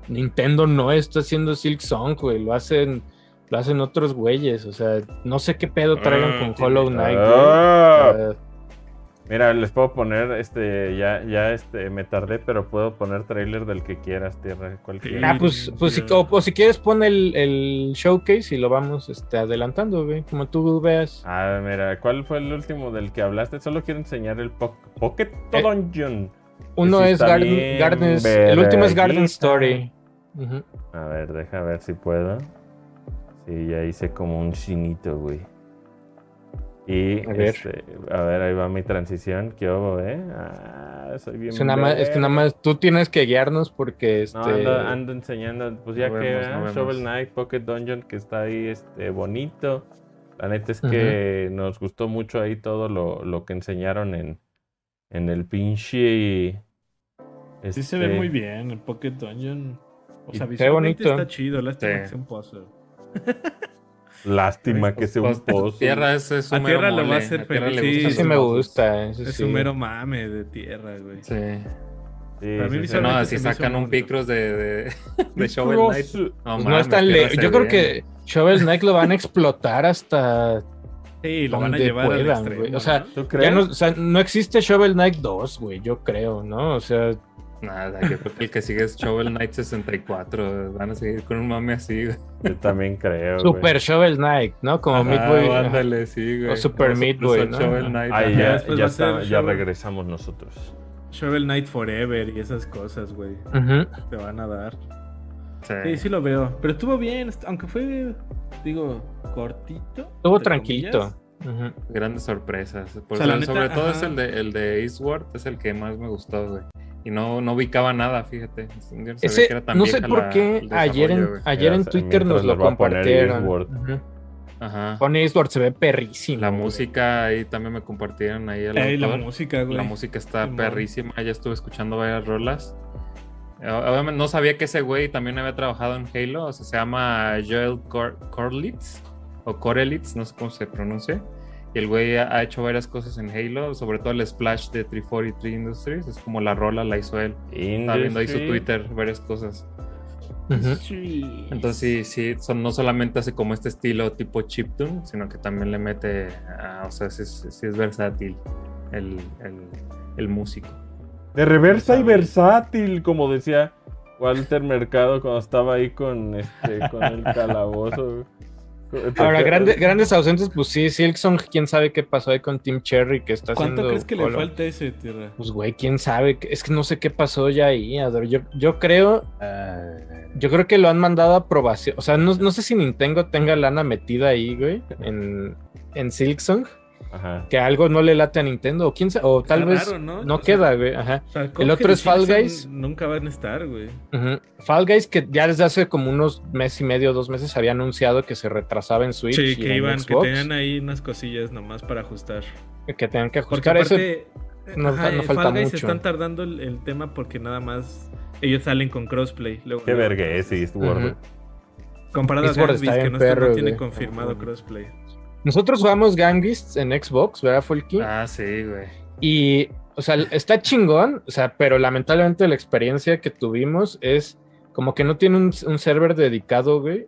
Nintendo no está haciendo Silk Song, güey, lo hacen lo hacen otros güeyes, o sea, no sé qué pedo traigan Ah, con tiene- Hollow Knight. Ah. O sea, Mira, les puedo poner, este, ya, ya, este, me tardé, pero puedo poner trailer del que quieras, tierra, cualquiera. ah, pues, pues si, o, o si quieres pon el, el showcase y lo vamos este, adelantando, güey, como tú veas. Ah, mira, ¿cuál fue el último del que hablaste? Solo quiero enseñar el po- Pocket Eh, Dungeon. Uno es Garden, Gardens, el último es Garden. Story. A ver, deja ver si puedo. Sí, ya hice como un chinito, güey. Y, A ver. este, a ver, ahí va mi transición. ¿Qué hubo, eh? Ah, soy bien Es, que nada más, es que nada más tú tienes que guiarnos porque este, No, ando, ando enseñando, pues ya No que vemos, ah, no. Shovel Knight Pocket Dungeon que está ahí este bonito. La neta es que nos gustó mucho ahí todo lo, lo que enseñaron en, en el pinche. Sí se ve este, muy bien el Pocket Dungeon. O sea, Y visualmente bonito. está chido. Lástima Sí. que sea un puzzle. Lástima que sea un Pues, pozo. Tierra es, es A mero Tierra lo va a hacer feliz. sí, sí me gusta. eso Es sí. un mero mame de tierra, güey. Sí. Para mí No, si sacan un. Picross de, de, de Shovel. Knight. No, Pues no es tan Tierra le- se Yo creo que Shovel Knight lo van a explotar hasta Sí, lo van a donde llevar al puedan, extremo, güey. O sea, no, o sea, no existe Shovel Knight 2, güey, yo creo, ¿no? O sea, Nada, yo creo que el que sigue es Shovel Knight 64. Van a seguir con un mame así, güey. Yo también creo. Super Shovel Knight, ¿no? Como Ah, Midway. ándale, sí, güey. O Super Boy, ¿no? Shovel Knight. Ahí Ya ya, después está- regresamos nosotros. Shovel Knight Forever y esas cosas, güey. Ujú. Te van a dar. Sí. Sí, sí lo veo. Pero estuvo bien, aunque fue, digo, cortito. Estuvo tranquilito. Grandes sorpresas. Por O sea, la eso, neta, sobre todo es el de, el de Eastward, es el que más me gustó, güey. Y no, no ubicaba nada, fíjate. Ese, que era tan no sé por la- qué ayer en, ayer en Twitter nos lo compartieron. Ujú. Ajá. Pon Eastward, se ve perrísimo. La güey. música ahí también me compartieron ahí el Ey, la música, güey. La música está perrísima, ya estuve escuchando varias rolas. Eh, Obviamente no sabía que ese güey también había trabajado en Halo, o sea, se llama Joel Cor Corlitz o Corelitz, no sé cómo se pronuncia. Y el güey ha hecho varias cosas en Halo, sobre todo el splash de 343 Industries, es como la rola la hizo él. Estaba viendo ahí su. Twitter, varias cosas. Entonces sí, sí, son, no solamente hace como este estilo tipo chiptune, sino que también le mete, a- o sea, sí, es- sí es versátil el, el, el músico. De reversa y versátil, como decía Walter Mercado cuando estaba ahí con este con el calabozo. Ahora, grande- grandes ausentes, pues sí, Silksong, quién sabe qué pasó ahí con Team Cherry que está ¿Cuánto haciendo. crees que le falta a ese, tierra? Pues güey, quién sabe, es que no sé qué pasó ya ahí, Ador. Yo, yo creo, yo creo que lo han mandado a aprobación. O sea, no, no sé si Nintendo tenga lana metida ahí, güey, en, en Silksong, Ajá. que algo no le late a Nintendo, o quién sabe, o tal Está vez raro, ¿no? no queda, güey, ajá. o sea, El otro es Fall Guys. Nunca van a estar, güey. Ujú. Fall Guys, que ya desde hace como unos mes y medio, dos meses, había anunciado que se retrasaba en Switch. Sí, y que en iban, que Xbox, tenían ahí unas cosillas nomás para ajustar. que tenían que ajustar eso. aparte, no ajá, no falta Fall Guys mucho. están tardando el, el tema porque nada más ellos salen con crossplay. Luego, Qué luego. verga es Eastward. Ujú. Comparado a Eastward Gambis, está que bien no, está- no perro, tiene confirmado crossplay. Nosotros jugamos Gang Beasts en Xbox, ¿verdad, Folky? Ah, sí, güey. Y, o sea, está chingón, o sea, pero lamentablemente la experiencia que tuvimos es como que no tiene un, un server dedicado, güey.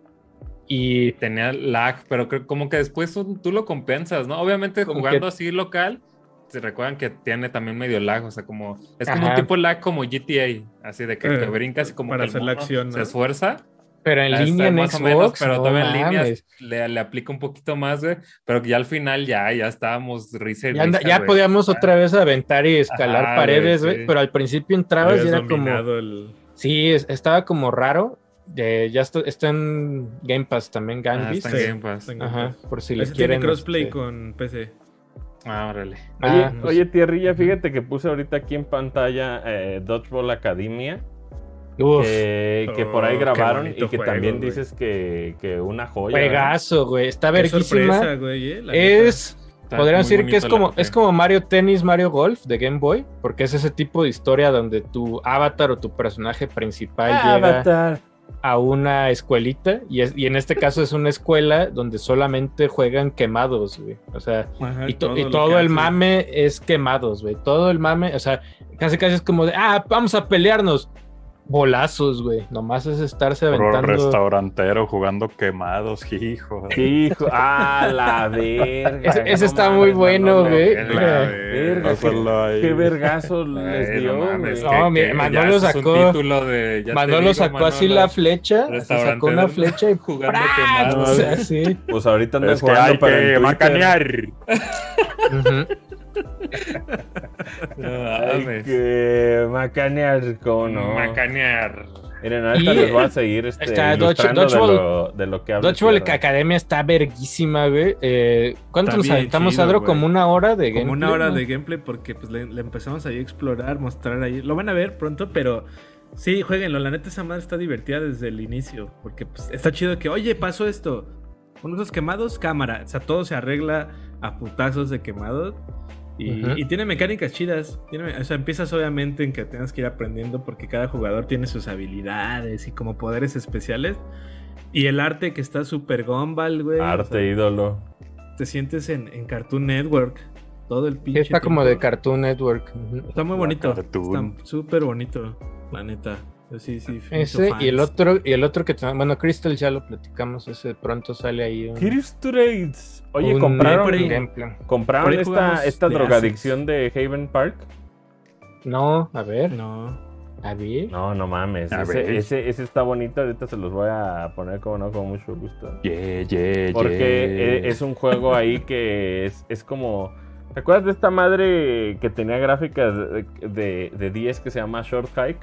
Y Tenía lag, pero creo como que después tú, tú lo compensas, ¿no? Obviamente Como jugando que- así local, se recuerdan que tiene también medio lag, o sea, como es como Ajá. un tipo lag como GTA, así de que Eh, te brincas y como para que el hacer la acción, ¿no? se esfuerza. Pero en línea en más o Xbox, menos, pero no todavía en línea le, le aplica un poquito más, güey. Pero ya al final ya, ya estábamos risa y Ya, anda- risa, ya güey. podíamos otra vez aventar y escalar Ajá, paredes, güey, sí. pero al principio entrabas y era como... el... Sí, es- estaba como raro. Eh, ya está, está en Game Pass también, Gang Ah, está en. Game Pass. Por si le Ese tiene quieren. crossplay este, con PC. Ah, órale. Oye, Ah, pues- oye, Tierrilla, fíjate que puse ahorita aquí en pantalla eh, Dodgeball Academia. Uf, que, que por ahí Oh, grabaron y que juego, también güey. dices que, que una joya. juegazo, güey. Está verguísima. sorpresa, güey, eh, Es. Está Podrían decir que es como, es como Mario Tennis, Mario Golf de Game Boy, porque es ese tipo de historia donde tu avatar o tu personaje principal Ah, llega Avatar. a una escuelita y, es- y en este caso es una escuela donde solamente juegan quemados, güey. O sea. Ajá, y, to- y lo todo el hace. mame es quemados, güey. Todo el mame, o sea, casi casi es como de, ah, vamos a pelearnos. Bolazos, güey. Nomás es estarse aventando. restaurantero jugando quemados, hijo. Hijo, ah, la verga. Ese, ese no está mames, muy bueno, güey. Verga, qué, qué vergazo les no dio, mames, güey. No, que- mira, que Manolo sacó- título de- Manolo digo, sacó así la flecha, se sacó una flecha y jugando quemados. O sea, sí. Pues ahorita andan Es que jugando hay para que macanear. No Hay mames. que macanear, ¿cómo no? Macanear. Miren, ahorita Y- les voy a seguir este, Está ilustrando Dodge- de, lo, de lo que habla. Dodgeball. Academia está verguísima, güey. Eh, ¿Cuánto Está nos aventamos, chido, Adro? güey. Como una hora de Como una gameplay, hora ¿no? de gameplay porque pues le, le empezamos ahí a explorar, mostrar ahí. Lo van a ver pronto, pero sí, jueguenlo. La neta esa madre está divertida desde el inicio. Porque pues, está chido que, oye, pasó esto. Unos quemados, cámara. O sea, todo se arregla a putazos de quemados. Y, tiene mecánicas chidas. Tiene, o sea, empiezas obviamente en que tengas que ir aprendiendo porque cada jugador tiene sus habilidades y como poderes especiales. Y el arte que está súper gumball, güey. o Arte, sea, ídolo. te sientes en, en Cartoon Network. Todo el pinche. está como de. Cartoon Network. Está muy bonito. Está súper bonito, la neta. Sí, sí. Ese y el otro, y el otro que bueno, Crystal ya lo platicamos, ese pronto sale ahí un, Trades. Oye, un compraron, por ahí. gameplay. compraron por esta, esta de drogadicción de Haven Park. No, a ver, No. a ver. No, no mames. A Ese, ese, ese está bonito. Ahorita se los voy a poner como no, con mucho gusto. Yeah, yeah, Porque yeah. e- es un juego ahí que es, es como. ¿Te acuerdas de esta madre que tenía gráficas de, de, de 10 que se llama Short Hike?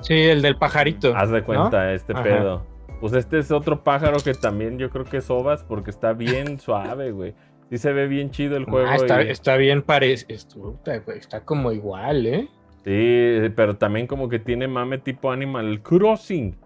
Sí, el del pajarito. Haz de ¿no? cuenta este Ajá. pedo. Pues este es otro pájaro que también yo creo que es ovas porque está bien suave, güey. Sí se ve bien chido el juego. Ah, está, y- está bien parecido. Está como igual, ¿eh? Sí, pero también como que tiene mame tipo Animal Crossing.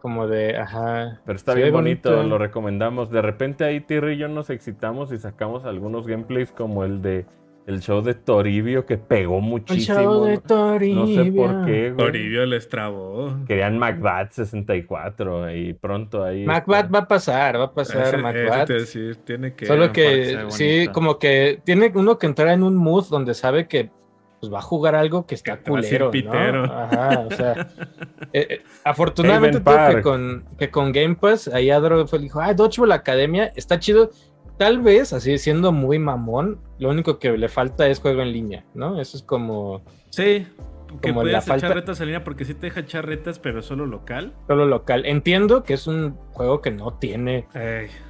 Como de, ajá. Pero está bien bonito, bonito. lo recomendamos. De repente ahí Tirri y yo nos excitamos y sacamos algunos gameplays como el de el show de Toribio que pegó El muchísimo. show de. Toribio. No sé por qué, güey. Toribio les trabó. Querían Macbeth 64 y pronto ahí. Macbeth va a pasar, va a pasar Ese- Macbeth. decir, tiene que. Solo que sí, bonito. como que tiene uno que entrar en un mood donde sabe que pues, va a jugar algo que está Que culero, pitero. ¿no? Ajá, o sea, eh, eh, afortunadamente que con, que con Game Pass, ahí Adro fue, dijo, ah, Dodgeball Academia, está chido. Tal vez, así siendo muy mamón, lo único que le falta es juego en línea, ¿no? Eso es como Sí. Que Como la puedes echar falta- retas en línea porque sí te deja echar retas, pero solo local. solo local. Entiendo que es un juego que no tiene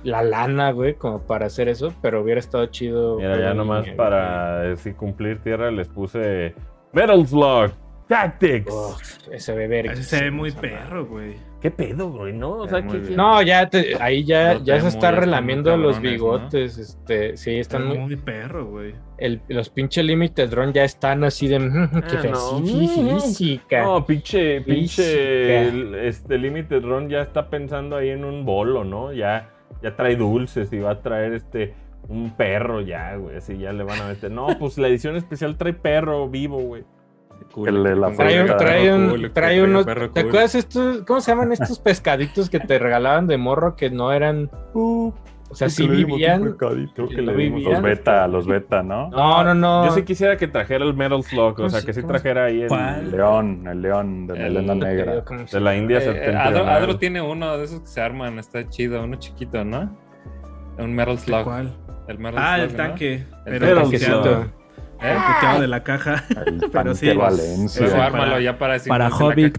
la lana, güey, como para hacer eso, pero hubiera estado chido. Mira, ya nomás línea, para decir cumplir tierra les puse Metal Slug Tactics. Uf, ese bebé. ese se ve muy perro, güey. ¿Qué pedo, güey? ¿No? O sea, Muy ¿qué- bien. qué- No, ya te- ahí ya, ya se está relamiendo los bigotes, este, sí, Está están muy, muy perro, güey. el- los pinches Limited Drone ya están así de "Mm, qué Ah, no. física. No, pinche, pinche, el- este Limited Run ya está pensando ahí en un bolo, ¿no? Ya, ya trae dulces y va a traer este, un perro ya, güey, así ya le van a meter. No, pues la edición especial trae perro vivo, güey. Cool. El de la Trae, un- trae, un- cool, trae perro unos, cool. ¿te acuerdas estos, cómo se llaman estos pescaditos que te regalaban de morro que no eran, o sea, sí vivían? Creo que No le dimos vivían. Los beta, los beta, ¿no? No, no, no. Yo sí quisiera que trajera el Metal Slug, o ¿Cómo sea, se- que sí trajera ahí el, león, el león de El- melena negra. ¿Cómo se de la India Eh, septentrional. Adro, Adro tiene uno de esos que se arman, está chido, uno chiquito, ¿no? Un Metal Slug. ¿Cuál? El Metal Ah, Slug, el ¿no? tanque. El. Slug. ¿Eh? Puteado de la caja. El Pero sí, Valencia. Eso Sí, ármalo para- ya para si, Para la Hobbit.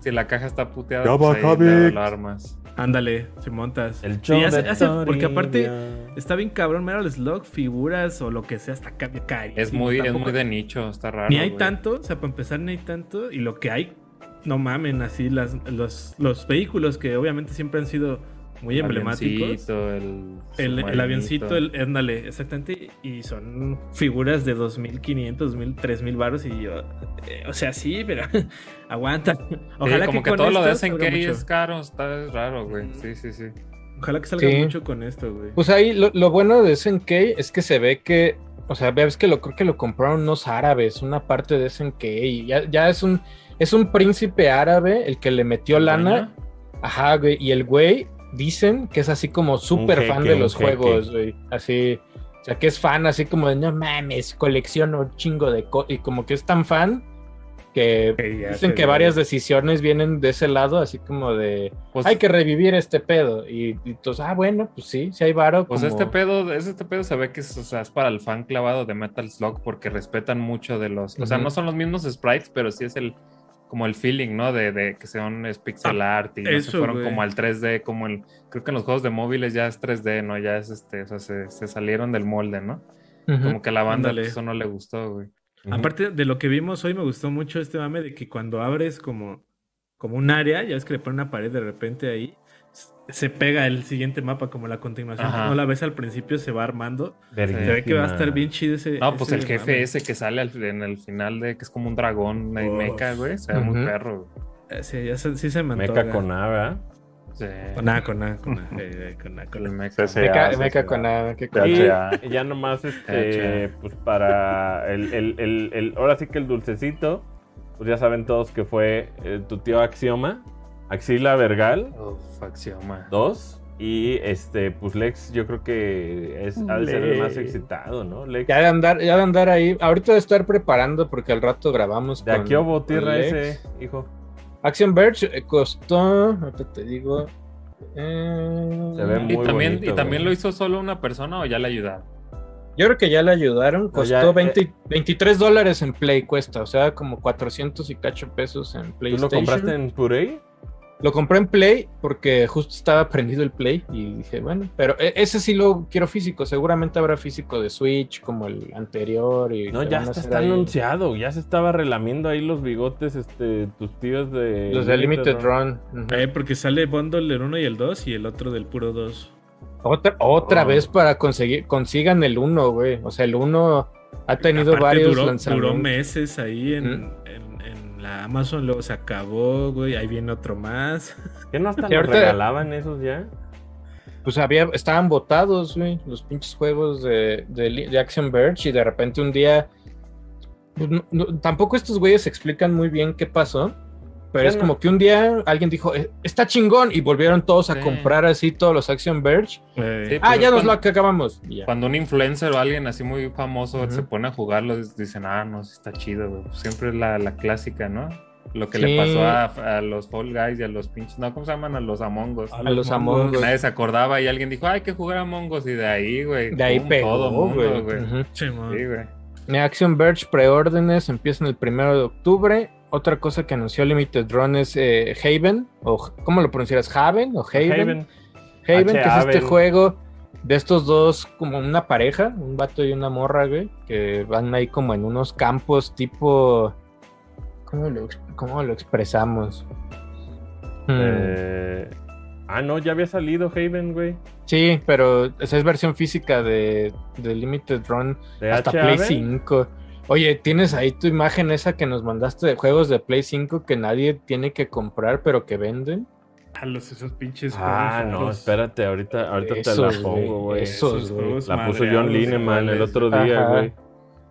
si la caja está puteada, Ya pues va, ahí lo, armas. Ándale, si montas. El Sí, show hace- de hace- porque aparte está bien cabrón Metal Slug, figuras o lo que sea, hasta cambia carísimo. Es muy, es muy de nicho, está raro. Ni hay tanto, o sea, para empezar ni hay tanto, y lo que hay, no mamen, así las, los, los vehículos que obviamente siempre han sido muy emblemáticos. Avioncito, el, El, el avioncito, el, ándale, exactamente. Y son figuras de 2.500, 2.000, 3.000 baros. Y yo, eh, o sea, sí, pero aguanta. Sí, Ojalá como que, que, con todo lo de SNK es caro, está raro, güey. Sí, sí, sí. Ojalá que salga Sí. mucho con esto, güey. Pues ahí lo, lo bueno de SNK es que se ve que, o sea, ves que lo creo que lo compraron unos árabes, una parte de SNK, y ya, ya es un es un príncipe árabe el que le metió ¿El lana. Ajá, güey, y el güey dicen que es así como súper fan de los juegos, güey. Así, o sea, que es fan así como de no mames, colecciono un chingo de co-", y como que es tan fan que dicen que varias decisiones vienen de ese lado, así como de Pues, hay que revivir este pedo. Y, y entonces, ah, bueno, pues sí, si hay varo. pues como- este pedo, es- este pedo se ve que es, o sea, es para el fan clavado de Metal Slug porque respetan mucho de los. O sea, no son los mismos sprites, pero sí es el como el feeling, ¿no? De, de que son es pixel art y no se Ah, eso, fueron como al 3D, como el. Creo que en los juegos de móviles ya es 3D, ¿no? Ya es este, o sea, se, se salieron del molde, ¿no? Como que a la banda pues, eso no le gustó, güey. Aparte de lo que vimos hoy, me gustó mucho este mame de que cuando abres como, como un área, ya ves que le ponen una pared de repente ahí, se pega el siguiente mapa como la continuación. Ajá. No la ves al principio, se va armando. Se ve que va a estar bien chido ese. No, pues ese el jefe mame. ese que sale al- en el final de que es como un dragón, Uf. mecha, güey. Se ve muy perro, güey. Eh, Sí, ya se, sí se me Meca antoja. con A, ¿verdad? Sí. Con A, con A, con A. eh, con A, con A. Meca, meca sí, con que Y ya nomás, este, pues para el, el, el, el- ahora sí que el dulcecito, pues ya saben todos que fue eh, tu tío Axioma, Axila Vergal, Uf, Axioma. 2. Y este, pues Lex, yo creo que es, ha de ser el más excitado, ¿no? Lex. Ya de andar, ya de andar ahí. Ahorita de estar preparando porque al rato grabamos. De con- aquí hubo tierra ese, hijo. Action Verge eh, costó. Ahorita te digo. eh, Se ve Y muy también, bonito, y también güey. lo hizo solo una persona o ya le ayudaron. Yo creo que ya le ayudaron. Costó ya, eh. 20 23 dólares en Play cuesta. O sea, como 400 y cacho pesos en ¿Tú PlayStation. lo compraste en Purey? Lo compré en Play porque justo estaba prendido el Play y dije, bueno, pero e- ese sí lo quiero físico. Seguramente habrá físico de Switch como el anterior. Y No, ya está, anunciado. Ya se estaba relamiendo ahí los bigotes, este, tus tíos de. Los de Limited Run. Run. Ujú. Eh, porque sale bundle del 1 y el 2 y el otro del puro 2. Otra, otra Oh. vez para conseguir, consigan el 1, güey. O sea, el 1 ha tenido Aparte, varios duró, lanzamientos. duró meses ahí en, Mm. en la Amazon, luego se acabó, güey. Ahí viene otro más. ¿Qué no hasta nos regalaban esos ya? Pues había, estaban votados, güey, los pinches juegos de, de Action Verge y de repente un día... pues, no- no- tampoco estos güeyes explican muy bien qué pasó, pero es como que un día alguien dijo, "Eh, está chingón, y volvieron todos a Sí. comprar así todos los Action Verge. Eh, Sí, ah, pues ya nos lo cuando- acabamos. Y ya. Cuando un influencer o alguien así muy famoso Ujú. se pone a jugarlo, dicen, ah, no, está chido, güey. Pues siempre es la, la clásica, ¿no? Lo que Sí. le pasó a, a los Fall Guys y a los pinches, no, ¿cómo se llaman? A los Among Us. A los Among Us. Nadie se acordaba y alguien dijo, "Ah, hay que jugar a Among Us y de ahí, güey. De ahí pum, pegó, todo mundo, güey. Ujú. Simón. Sí, güey. Action Verge preórdenes empiezan el primero de octubre. Otra cosa que anunció Limited Run es eh, Haven, o ¿cómo lo pronunciarás? Haven o Haven. Haven. Haven, que es este juego de estos dos, como una pareja, un vato y una morra, güey, que van ahí como en unos campos tipo. ¿Cómo lo, cómo lo expresamos? Hmm, Eh, Ah, no, ya había salido Haven, güey. Sí, pero esa es versión física de, de Limited Run De hasta. Play 5. Oye, tienes ahí tu imagen esa que nos mandaste de juegos de Play 5 que nadie tiene que comprar, pero que venden. Ah, los, esos pinches Ah, juegos no, espérate, ahorita, ahorita te la pongo, güey, güey. esos. Esos juegos La puso John Lineman el otro día, güey.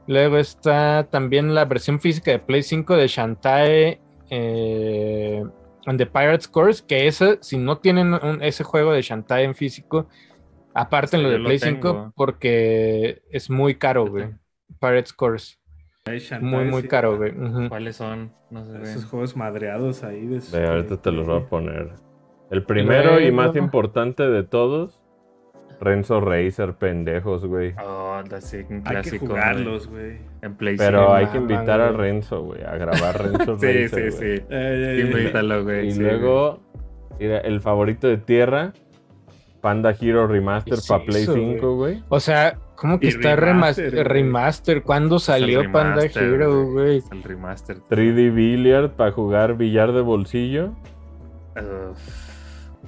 Luego está también la versión física de Play 5 de Shantae eh, and the Pirates Course, que esa, si no tienen un- ese juego de Shantae en físico, aparten Sí, lo de lo Play tengo. 5 porque es muy caro, güey. Pirates Course, muy, muy caro, güey. ¿Cuáles son? No se Esos ven. juegos madreados ahí. De Ve, ahorita te los voy a poner. El primero y más importante de todos, Renzo Racer, pendejos, güey. Oh, anda, sí, un Hay que clásico. jugarlos, güey. En Play Pero hay que maman, invitar a. Renzo, güey, a grabar Renzo Sí, Racer, sí, güey. sí. Eh, Sí, invítalo, güey. Y sí, luego, mira, el favorito de tierra, Panda Hero Remaster ¿Qué es para Play eso, 5, güey. O sea, ¿cómo que Y está remaster, remaster? ¿Cuándo salió Panda Hero, güey? El remaster. 3D Billiard para jugar billar de bolsillo.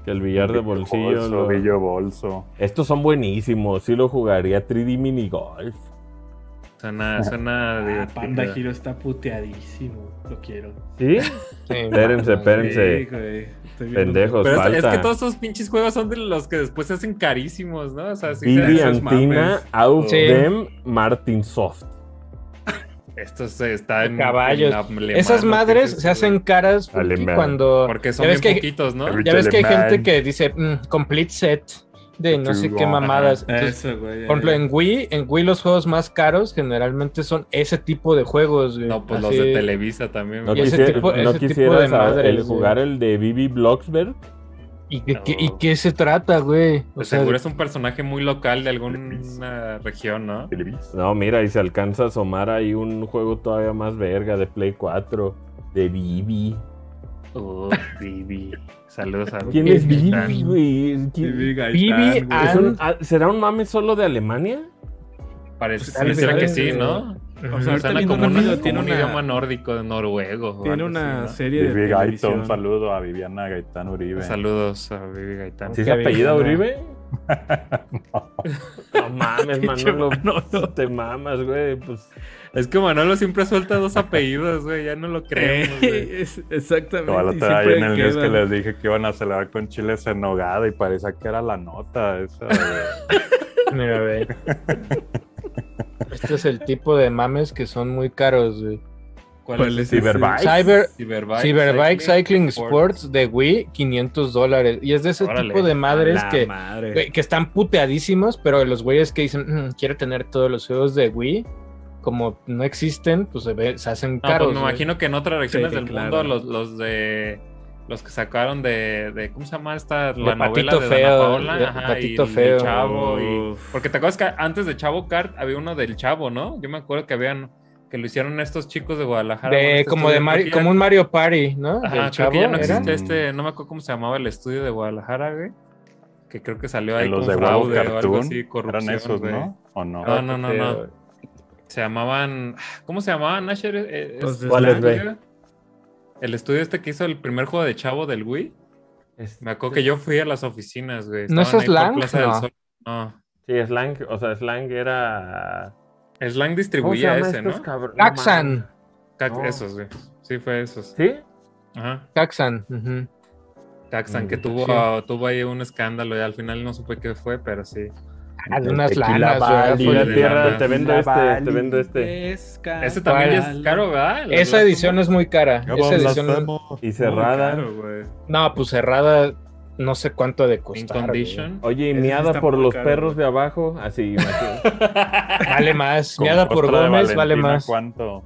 Que el billar de bolsillo. Bolso, lo- billo bolso. Estos son buenísimos. Sí lo jugaría 3D Mini Golf. Suena, suena Ah. Panda Hero está puteadísimo. Lo quiero. ¿Sí? Sí, Espérense, espérense. Sí, Pendejos. Pero es, que todos esos pinches juegos son de los que después se hacen carísimos, ¿no? O sea, esos Antina. Out Sí. Them, Martin Soft. esto se está en Caballos. en alemán, Esas ¿no? ¿Qué madres se hacen caras cuando Porque son bien que poquitos, ¿no? Ya ves que hay gente que dice mm, complete set de no sé qué mamadas. Entonces, Eso, güey. por ejemplo, en Wii, en Wii los juegos más caros generalmente son ese tipo de juegos. güey. No, pues Así- los de Televisa también. No, Y ese quisiera- tipo- no ese tipo quisieras de madres, el güey. jugar el de Vivi Blocksberg. ¿Y, qué- y qué se trata, güey? O De sea, seguro es un personaje muy local de alguna región, ¿no? No, mira, y se alcanza a asomar ahí un juego todavía más verga de Play 4. De Vivi. Oh, Vivi. Saludos a ¿Quién ¿Qué es Vivi, Vivi, güey? ¿Quién- Vivi Gaitán, Vivi güey. a- ¿Es un- ah, ¿Será un mame solo de Alemania? Parece Tal pareciera que sí, ¿no? O sea, ahorita Suena viendo como, una- tiene un una- idioma nórdico, de noruego. Tiene una así, serie de Vivi Gaito, televisión. un saludo a Viviana Gaitán Uribe. ¿no? Saludos a Vivi Gaitán. ¿Sí se apellida Uribe? No mames, Manolo. Manolo. Te mamas, güey. Pues Es que Manolo siempre suelta dos apellidos, güey. Ya no lo creemos, güey. Exactamente. Como la otra en el news que les dije que iban a celebrar con chiles en nogada y parecía que era la nota esa Mira, ve. Este es el tipo de mames que son muy caros, güey. ¿Cuál es Cyberbike. Cyber, Cyberbike, Cyberbike Cycling Sports de Wii, 500 dólares. Y es de ese Órale. tipo de madres que, madre. güey, que están puteadísimos, pero los güeyes que dicen, "Mm, quiero tener todos los juegos de Wii, como no existen, pues se, ve- se hacen No, caros. pues me güey. imagino que en otras regiones Sí, del claro. mundo los, los de los que sacaron de, de ¿cómo se llama esta De la novela Patito de Feo, Dana Paola? de Ajá, Patito y el Feo. Chavo y porque te acuerdas que antes de Chavo Kart había uno del Chavo, ¿no? Yo me acuerdo que habían que lo hicieron estos chicos de Guadalajara. De, este como de Mario, como un Mario Party, ¿no? Ajá, Del creo chavo, que ya no existe este, no me acuerdo cómo se llamaba el estudio de Guadalajara, güey. Que creo que salió ahí de los con de fraude o algo así, corrupción, Eran esos, güey. ¿no? ¿O no? No, no, no, Qué no. Se llamaban. ¿Cómo se llamaban, Asher? Eh, es- de ¿Cuáles, el güey? estudio- El estudio este que hizo el primer juego de Chavo del Wii. Es- Me acuerdo que yo fui a las oficinas, güey. ¿No es Estaban ahí por Slang? Plaza del No. Sol. No. Sí, Slang, o sea, Slang era. Slang ¿Cómo se distribuía llama ese, estos ¿no? Caxan. No. Esos, güey. Sí, fue esos. ¿Sí? Ajá. Caxan. ujú. Caxan, Mm, que tuvo, sí. tuvo ahí un escándalo y al final no supe qué fue, pero sí. Ah, de unas lanas, La tierra, te vendo este, te Valley. vendo este. Ese también es caro, ¿verdad? Esa edición es muy cara. Esa edición hacemos. Y cerrada. No, pues cerrada, no sé cuánto ha de costar. Oye, y miada por los caro, perros güey. de abajo. Así, imagínate. Vale más. Con Miada por Gómez vale más. ¿Cuánto?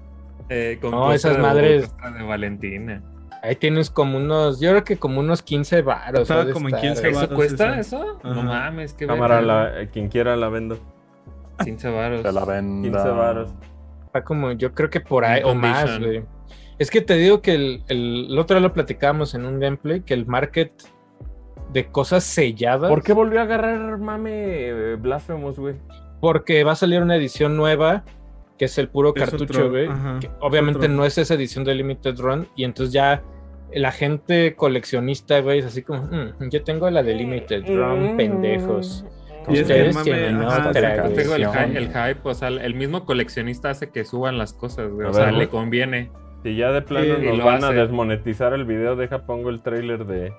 Eh, con No, esas de- madres- de Valentina. Ahí tienes como unos, yo creo que como unos 15 varos. Estaba como en estar. 15 ¿Eso varos cuesta esa. eso? Ajá. No mames, qué Cámara, la, eh, quien quiera la vendo. 15 varos. Te la venda. 15 varos. Está como, yo creo que por ahí, o más, güey. Es que te digo que el, el, el otro día lo platicábamos en un gameplay, que el market de cosas selladas, ¿Por qué volvió a agarrar mame Blasphemous, güey? porque va a salir una edición nueva, que es el puro Es cartucho, güey. obviamente otro. no es esa edición de Limited Run, y entonces ya la gente coleccionista, güey, es así como, "Mm, yo tengo la de Limited Run, pendejos. Y es que Ustedes mame, tienen ajá. Tengo el, hype, o sea, el mismo coleccionista hace que suban las cosas, güey. O ver, sea, güey. le conviene. Si ya de plano Sí, nos lo van a desmonetizar el video, deja pongo el trailer de,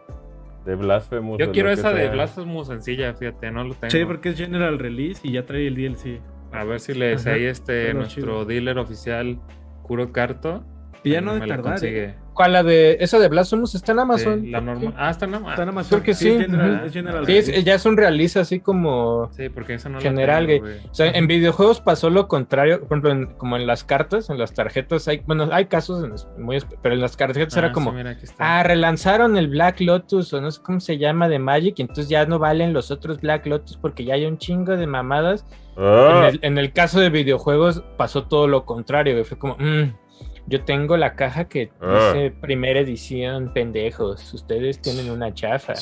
de Blasphemous. Yo quiero esa de. Blasphemous sencilla, fíjate, no lo tengo. Sí, porque es General Release y ya trae el DLC. A ver si le Ajá, ahí este pero nuestro chido. dealer oficial, Kuro Carto. Y ya no de tardar. consigue. ¿eh? ¿Cuál la de esa de Blasphemous está en Amazon? Sí, la normal. Ah, está en Amazon. Está en Amazon. Creo que sí, Es General, ujú. es General Sí, es- ya es un realiza así como Sí, porque esa no General, la tengo. O sea, en videojuegos pasó lo contrario, por ejemplo, en- como en las cartas, en las tarjetas, hay, bueno, hay casos en los- muy, pero en las tarjetas Ah, era sí, como, mira, ah, relanzaron el Black Lotus o no sé cómo se llama de Magic, y entonces ya no valen los otros Black Lotus porque ya hay un chingo de mamadas. Ah, En, el, en el caso de videojuegos pasó todo lo contrario, fue como, "Mm, yo tengo la caja que Ah. dice primera edición, pendejos, ustedes tienen una chafa.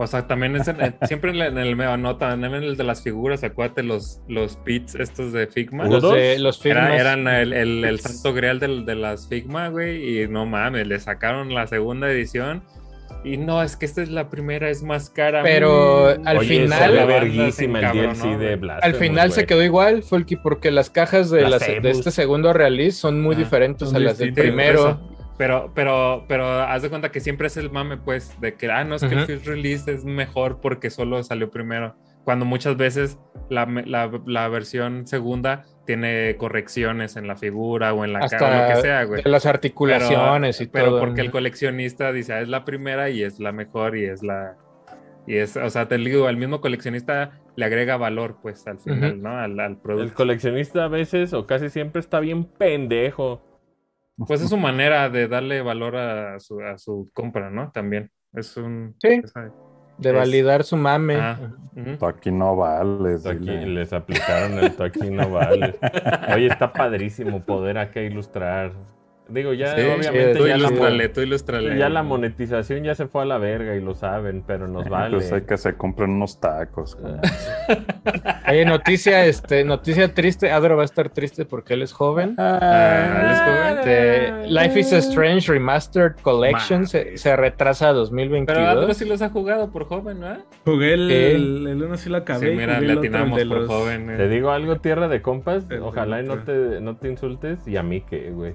O sea, también es en- siempre en, la- en el me nota, también en el de las figuras, acuérdate los, los pits estos de Figma. ¿Los de, los Era- eran el, el, el santo grial del- de las Figma, güey, y no mames, le sacaron la segunda edición Y no, es que esta es la primera, es más cara. Pero Mm. al Oye, final- se verguísima el DLC de. Blasphemous, Al final se quedó igual, Folky, porque las cajas de, las- de este segundo release son muy Ah, diferentes son a las del primero. Pero, pero, pero haz de cuenta que siempre es el mame, pues, de que, ah, no, es que el first release es mejor porque solo salió primero. Cuando muchas veces la, la- la versión segunda tiene correcciones en la figura o en la cara o lo que Hasta sea, güey. las articulaciones y pero todo. porque el coleccionista dice, ah, es la primera y es la mejor y es la... Y es, o sea, te digo, el mismo coleccionista le agrega valor, pues, al final. ¿no? Al, al El producto. coleccionista a veces o casi siempre está bien pendejo. Pues es su manera de darle valor a su, a su compra, ¿no? También. Es un... Sí. es- de es- validar su mame. Ah, ujú. Tú aquí no vales. Aquí dile. les aplicaron el toquino vale. Oye, está padrísimo poder acá ilustrar. Digo, ya Sí, obviamente tú ya, la, ilústrale, tú ilústrale. ya la monetización ya se fue a la verga y lo saben, pero nos vale. Pues hay que se compren unos tacos. Ah, Oye, noticia, este, noticia triste. Adro va a estar triste porque él es joven. Ah, ¿les joven? Este, Life is Strange Remastered Collection se, se retrasa a 2022. Pero Adro sí los ha jugado por joven, ¿no? Jugué el, Sí. el, el uno sí lo acabé. Sí, mira, le atinamos por los- joven. eh. Te digo algo, tierra de compas. Ojalá y no te, no te insultes. Y a mí qué, güey.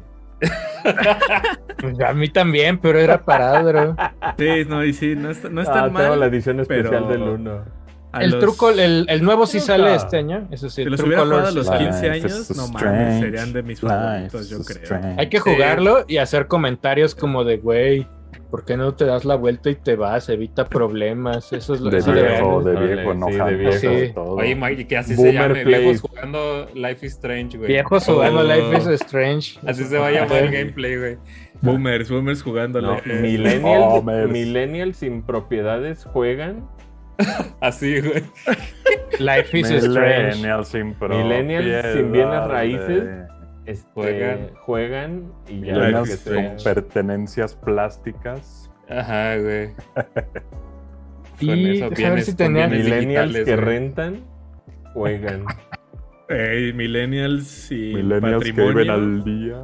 Pues a mí también, pero era para Adro. Sí, no, y sí, no está, no es Ah, tan tengo mal. la edición especial pero- del 1. A El los- truco, el, el nuevo sí sale este año. Eso sí, Si el los hubiera jugado a los sí sale. 15 Life años, no mames, serían de mis favoritos, yo creo. strange. Hay que Sí. jugarlo y hacer comentarios como de, güey, ¿por qué no te das la vuelta y te vas? Evita problemas. Eso es lo De eso viejo, de viejo, Sí, de viejo. Sí. todo. Oye, Mike, que así Boomer se llame, plays. viejos jugando Life is Strange, güey. Viejos jugando Oh. Life is Strange. Así se va a llamar el gameplay, güey. Boomers, boomers jugando No, Life is- millennials, Homers. millennials sin propiedades juegan. Así, güey. Life is Strange. Millennials sin Millennials sin bienes raíces. Este, Juegan. juegan. y ya Millennials lo que con sea. pertenencias plásticas. Ajá, güey. Y eso déjame ver si con tenía- bienes Millennials que güey. rentan, juegan. Ey, millennials y Millennials que viven al día.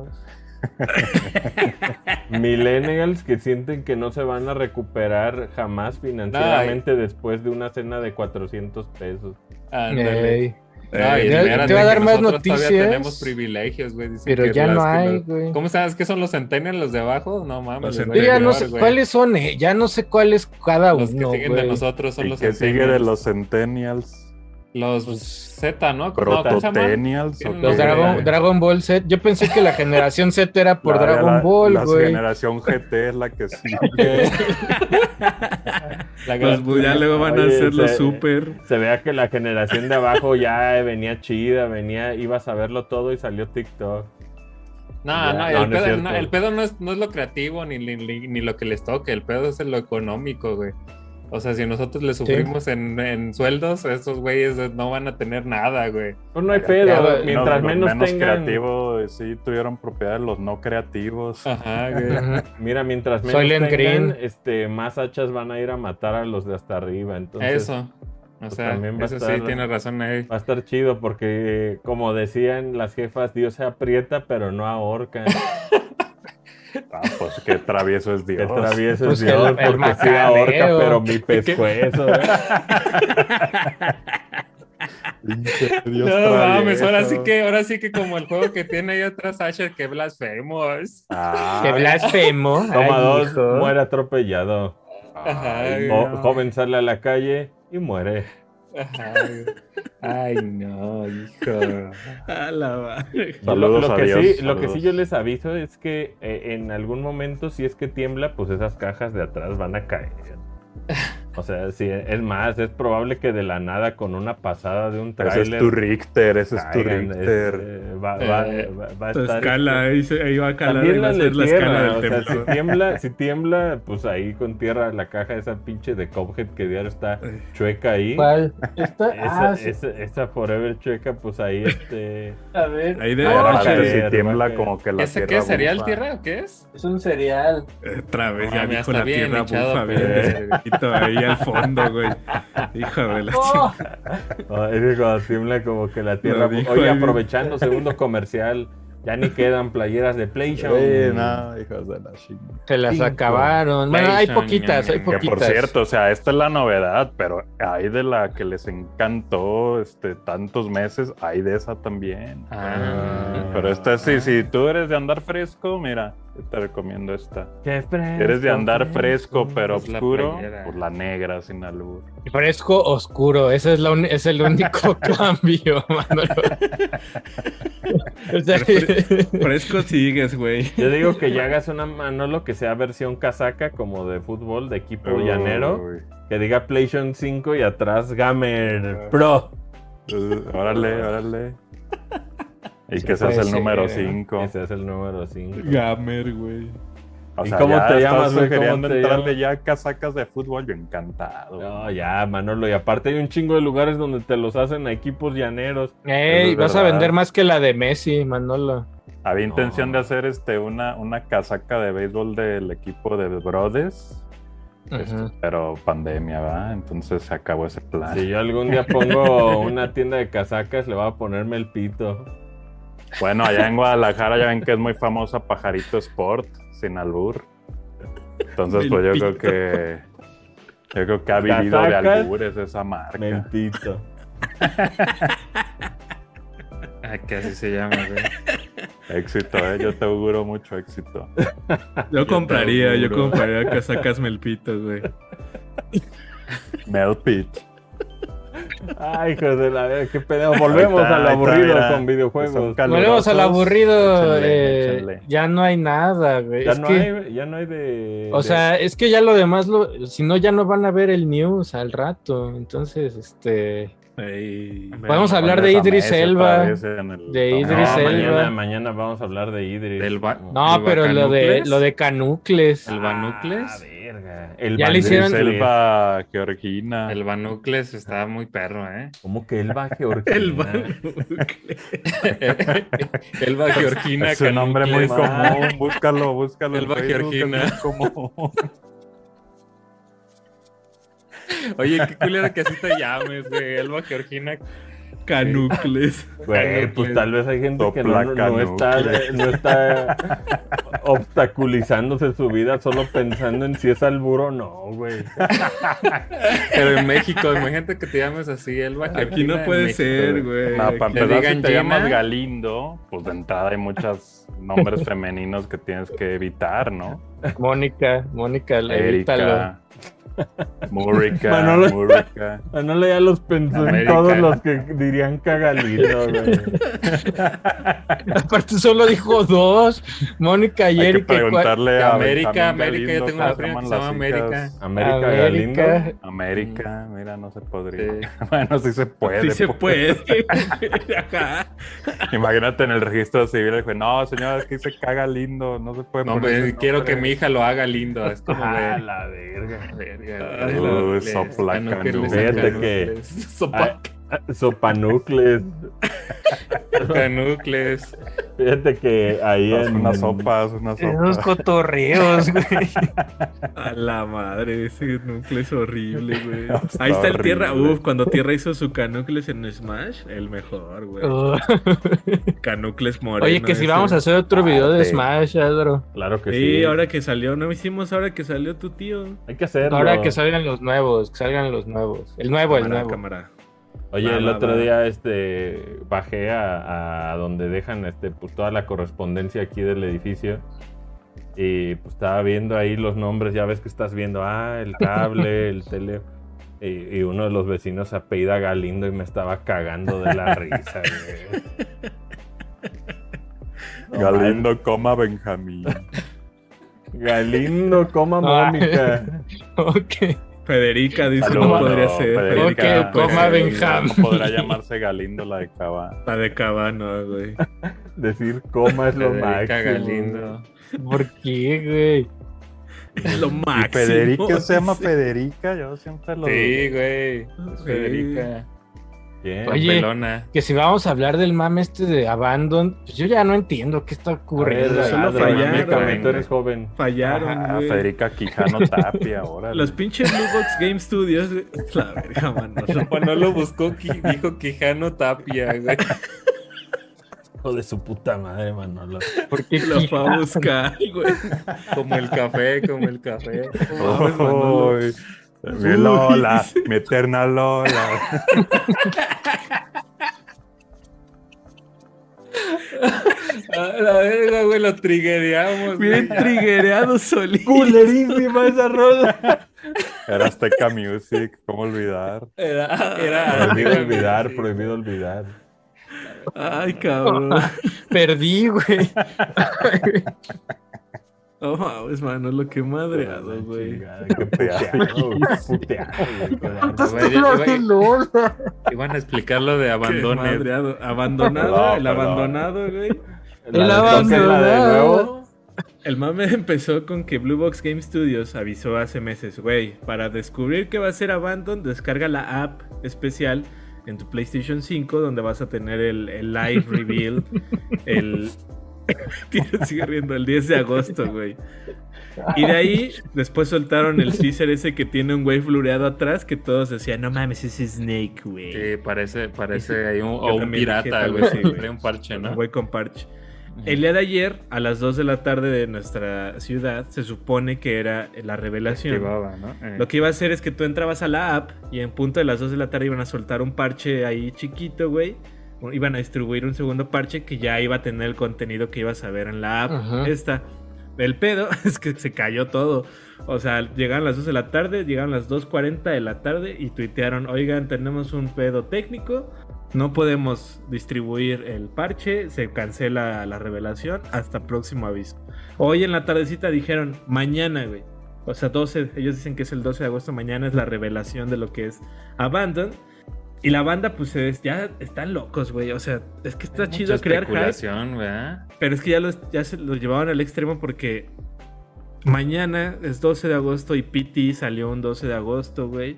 Millennials que sienten que no se van a recuperar jamás financieramente después de una cena de 400 pesos. Ándale. No, y Ey, ya- espérate te voy a dar más noticias, tenemos privilegios, güey. Dicen Pero que ya las no hay, los- güey. ¿Cómo sabes que son los centennials los de abajo? No mames. Los vale ya no sé güey. cuáles son, eh, ya no sé cuáles cada Los que uno, siguen de nosotros son Y los que sigue de los centennials. Los Z, ¿no? No. Prototenials. Tienen ¿o Los? Dragon, Dragon Ball Z. Yo pensé que la generación Z era por La- Dragon la- Ball, La güey. generación GT es la que sigue. La Pues, gran- ya luego van a Oye, hacer los se- super. Se vea que la generación de abajo ya venía chida, venía, iba a saberlo todo y salió TikTok. No, Ya, no, no, el, no pedo, no, el pedo no es, no es lo creativo ni, ni, ni- lo que les toque, el pedo es lo económico, güey. O sea, si nosotros le sufrimos en, en sueldos, esos güeyes no van a tener nada, güey. Pues no hay pedo, ya, mientras Los menos, tengan. creativos, eh, sí, tuvieron propiedades los no creativos. Ajá, güey. Mira, mientras menos Soylent tengan, Green. este, más hachas van a ir a matar a los de hasta arriba. Entonces, Eso. O pues sea, también va a eso estar- sí, tiene razón ahí. Va a estar chido porque, como decían las jefas, Dios se aprieta, pero no ahorca. Qué travieso es Que Dios. travieso Pues es que Dios, el- el porque sí ahorca, macaneo. pero mi pescuezo. ¿eh? Dios No mames, ahora sí que, ahora sí que como el juego que tiene ahí atrás Asher, que blasfemos. Ah, Qué blasfemo. Toma Ay, dos, hijo. muere atropellado. Ay, joven sale a la calle y muere. Ay, no, hijo. A la madre. Saludos lo, que Dios, sí, lo que saludos. sí yo les aviso es que eh, en algún momento, si es que tiembla, pues esas cajas de atrás van a caer. O sea, sí, es más, es probable que de la nada con una pasada de un Ese es tráiler tu Richter, ese es tu caigan, Richter. este, va, va- Eh, va- va a Tu estar- escala, ahí, se- ahí va a calar También y va a ser la escala del o sea, temblor. si tiembla, si tiembla, pues ahí con tierra la caja esa pinche de Cuphead que diario está chueca ahí. ¿Cuál? ¿Esta? Esa, Ah, sí. esa, esa Forever chueca, pues ahí este. A ver. Ahí de Ah, va si tiembla va como que la ¿Ese tierra qué es? ¿Cereal bufa. tierra o qué es? Es un cereal. Otra vez, ya Ah, mira, dijo la bien tierra bufa, bien despedito ahí al fondo, güey. Hijo de la Oh, chingada. No, es que cuando tiembla como que la tierra. Dijo Oye, aprovechando segundo comercial. Ya ni quedan playeras de PlayStation. Sí, no, hijos de la chingada. Se las Cinco. acabaron. Bueno, hay poquitas, hay Que poquitas. por cierto, o sea, esta es la novedad, pero hay de la que les encantó este, tantos meses, hay de esa también. Ah. Pero esta sí, si tú eres de andar fresco, mira, yo te recomiendo esta. Qué fresco, Si eres de andar fresco pero Pues la oscuro, playera. pues la negra sin albur. Fresco oscuro, ese es, la uni- es el único cambio, Manolo. O sea, Fresco sigues, güey. Yo digo que ya hagas una Manolo que sea versión casaca como de fútbol, de equipo llanero, que diga PlayStation 5 y atrás Gamer Pro. Uh, órale, órale. Y que seas puede el número ser, ¿no? 5. Ese es el número 5. Gamer, güey. O ¿Y sea, cómo te llamas, güey? ¿Cómo sugiriendo te entrarle llamas? ya casacas de fútbol, yo encantado. No, ya, Manolo. Y aparte hay un chingo de lugares donde te los hacen a equipos llaneros. Ey, es vas a vender más que la de Messi, Manolo. Había intención de hacer este una, una casaca de béisbol del equipo de Brothers, este, pero pandemia, ¿va? Entonces se acabó ese plan. Si yo algún día pongo una tienda de casacas, le voy a ponerme el pito. Bueno, allá en Guadalajara ya ven que es muy famosa Pajarito Sport, sin albur. Entonces, pues yo creo que yo creo que ha vivido de albures esa marca. Ah, que así se llama, güey. Éxito, ¿eh? Yo te auguro mucho éxito. Yo compraría, yo compraría casacas melpitos, güey. Mel Pit. Ay, hijo de la verga, qué pedo. Volvemos está, a está, aburrido con videojuegos. Volvemos al aburrido. Eh, ya no hay nada, güey. Ya Es no, que- hay, ya no hay de. O de- sea, es que ya lo demás, lo, si no, ya no van a ver el news al rato. Entonces, este. Ey. Podemos hablar de a Idris Elba, el- de Idris No, Elba. mañana, mañana vamos a hablar de Idris. Del No, ¿El pero lo de, lo de Canucles. ¿El Banucles? Ah, verga. El Ya le Idris hicieron- Elba, Georgina. El Banucles está muy perro, ¿eh? ¿Cómo que Elba Georgina? El. Elba Georgina. Es un nombre muy común, búscalo, búscalo. Elba es Georgina. muy común. Oye, qué culero que así te llames, güey. Elba Georgina. Canucles. Güey, pues tal vez hay gente que no, no- está, no está obstaculizándose su vida solo pensando en si es alburo o no, güey. Pero en México, imagínate que te llames así, Elba Georgina. Aquí no puede México, ser, güey. No, para empezar, si te Gina. llamas Galindo, pues de entrada hay muchos nombres femeninos que tienes que evitar, ¿no? Mónica, Mónica, evítalo. Múrica, Manolo- Múrica. Manolo ya los pensó en todos los que dirían cagalito, güey. Aparte, solo dijo dos: Mónica y Hay que Erika. preguntarle a América, América, yo tengo una prima que se llama América. América, Galindo. América. Mira, no se podría. Sí. Bueno, sí se puede. Sí se pues. puede. Imagínate en el registro civil, juez, no, señora, es que se caga lindo, no se puede No, ese quiero nombre". que mi hija lo haga lindo. Es como Ah, la verga. Verga, Uh, uh, sopulakan. Ano, Vete que. Sopak. Sopa Sopanucles. canucles. Fíjate que ahí Haz en. Unas sopas, unas Esos sopas. cotorreos, güey. A la madre, ese núcleo es horrible, güey. Está Ahí está el Tierra. Uf, cuando Tierra hizo su Canucles en Smash, el mejor, güey. Oh. Canucles moreno. Oye, que si ese. vamos a hacer otro Ah, video de sí. Smash, Adro. Claro que sí. Sí, ahora que salió, no hicimos ahora que salió tu tío. Hay que hacerlo. Ahora que salgan los nuevos, que salgan los nuevos. El nuevo, el Cámara, nuevo. cámara. Oye, Va, el va, otro va. día este bajé a, a donde dejan este pues toda la correspondencia aquí del edificio y pues estaba viendo ahí los nombres, ya ves que estás viendo, ah, el cable, el tele y, y uno de los vecinos se apellida Galindo y me estaba cagando de la risa. güey. No, Galindo, coma Benjamín. Galindo, coma Ah. Mónica. Ok. Federica dice no podría no, ser. Federica, Federica, Ok, pues, coma eh, Benjamín. No podrá llamarse Galindo la de Cava. La de Cabano, güey. Decir coma es lo Federica máximo. Galindo. ¿Por qué, Es lo ¿Y máximo. Federica se llama. Federica? Yo siempre lo Sí, güey. Es Sí. Federica. ¿Quién? Oye, Pelona. Que si vamos a hablar del mame este de Abandon, pues yo ya no entiendo qué está ver, ocurriendo. solo Adro, fallaron. tú güey. eres joven. Fallaron, Ah, güey. Federica Quijano Tapia, ahora. Los pinches Blue Box Game Studios. güey. La verga, mano. Manolo buscó, qui- dijo Quijano Tapia, güey. Hijo de su puta madre, Manolo. Porque lo fue a buscar, güey. Como el café, como el café. Uy, mi Lola, mi eterna Lola. A la verga, güey, lo triguereamos. Bien triguereado solito. Culerísima esa rola. Era Azteca Music, ¿cómo olvidar? Era, era Prohibido olvidar, prohibido olvidar. Ay, cabrón. Perdí, güey. Oh, mames, mano, lo que madreado, güey. Qué puteado, qué puteado, Iban a explicar lo de madreado. Abandonado, Perdón, el perdón. abandonado, güey. De- abandonado. El mame empezó con que Blue Box Game Studios avisó hace meses, güey, para descubrir que va a ser Abandon, descarga la app especial en tu PlayStation 5 donde vas a tener el, el live reveal el Tío, sigue riendo el 10 de agosto, güey. Y de ahí después soltaron el teaser ese que tiene un güey flureado atrás que todos decían, "No mames, ese es Snake, güey." Sí, parece, parece ahí un, o un pirata, güey. sí, güey. Un parche, Un ¿no? güey con parche. El día de ayer, a las 2 de la tarde de nuestra ciudad, se supone que era la revelación. Activaba, ¿no? Eh. Lo que iba a hacer es que tú entrabas a la app y en punto de las 2 de la tarde iban a soltar un parche ahí chiquito, güey. Iban a distribuir un segundo parche que ya iba a tener el contenido que ibas a ver en la app. Ajá. Esta. El pedo es que se cayó todo. O sea, llegaron las 2 de la tarde, llegaron las 2.40 de la tarde y tuitearon, oigan, tenemos un pedo técnico, no podemos distribuir el parche, se cancela la revelación, hasta próximo aviso. Hoy en la tardecita dijeron, mañana, güey. O sea, 12, ellos dicen que es el 12 de agosto, mañana es la revelación de lo que es Abandon. Y la banda, pues es- ya están locos, güey. O sea, es que está Mucha chido crear hype. ¿verdad? Pero es que ya, los, ya se lo llevaban al extremo porque mañana es 12 de agosto y PT salió un 12 de agosto, güey.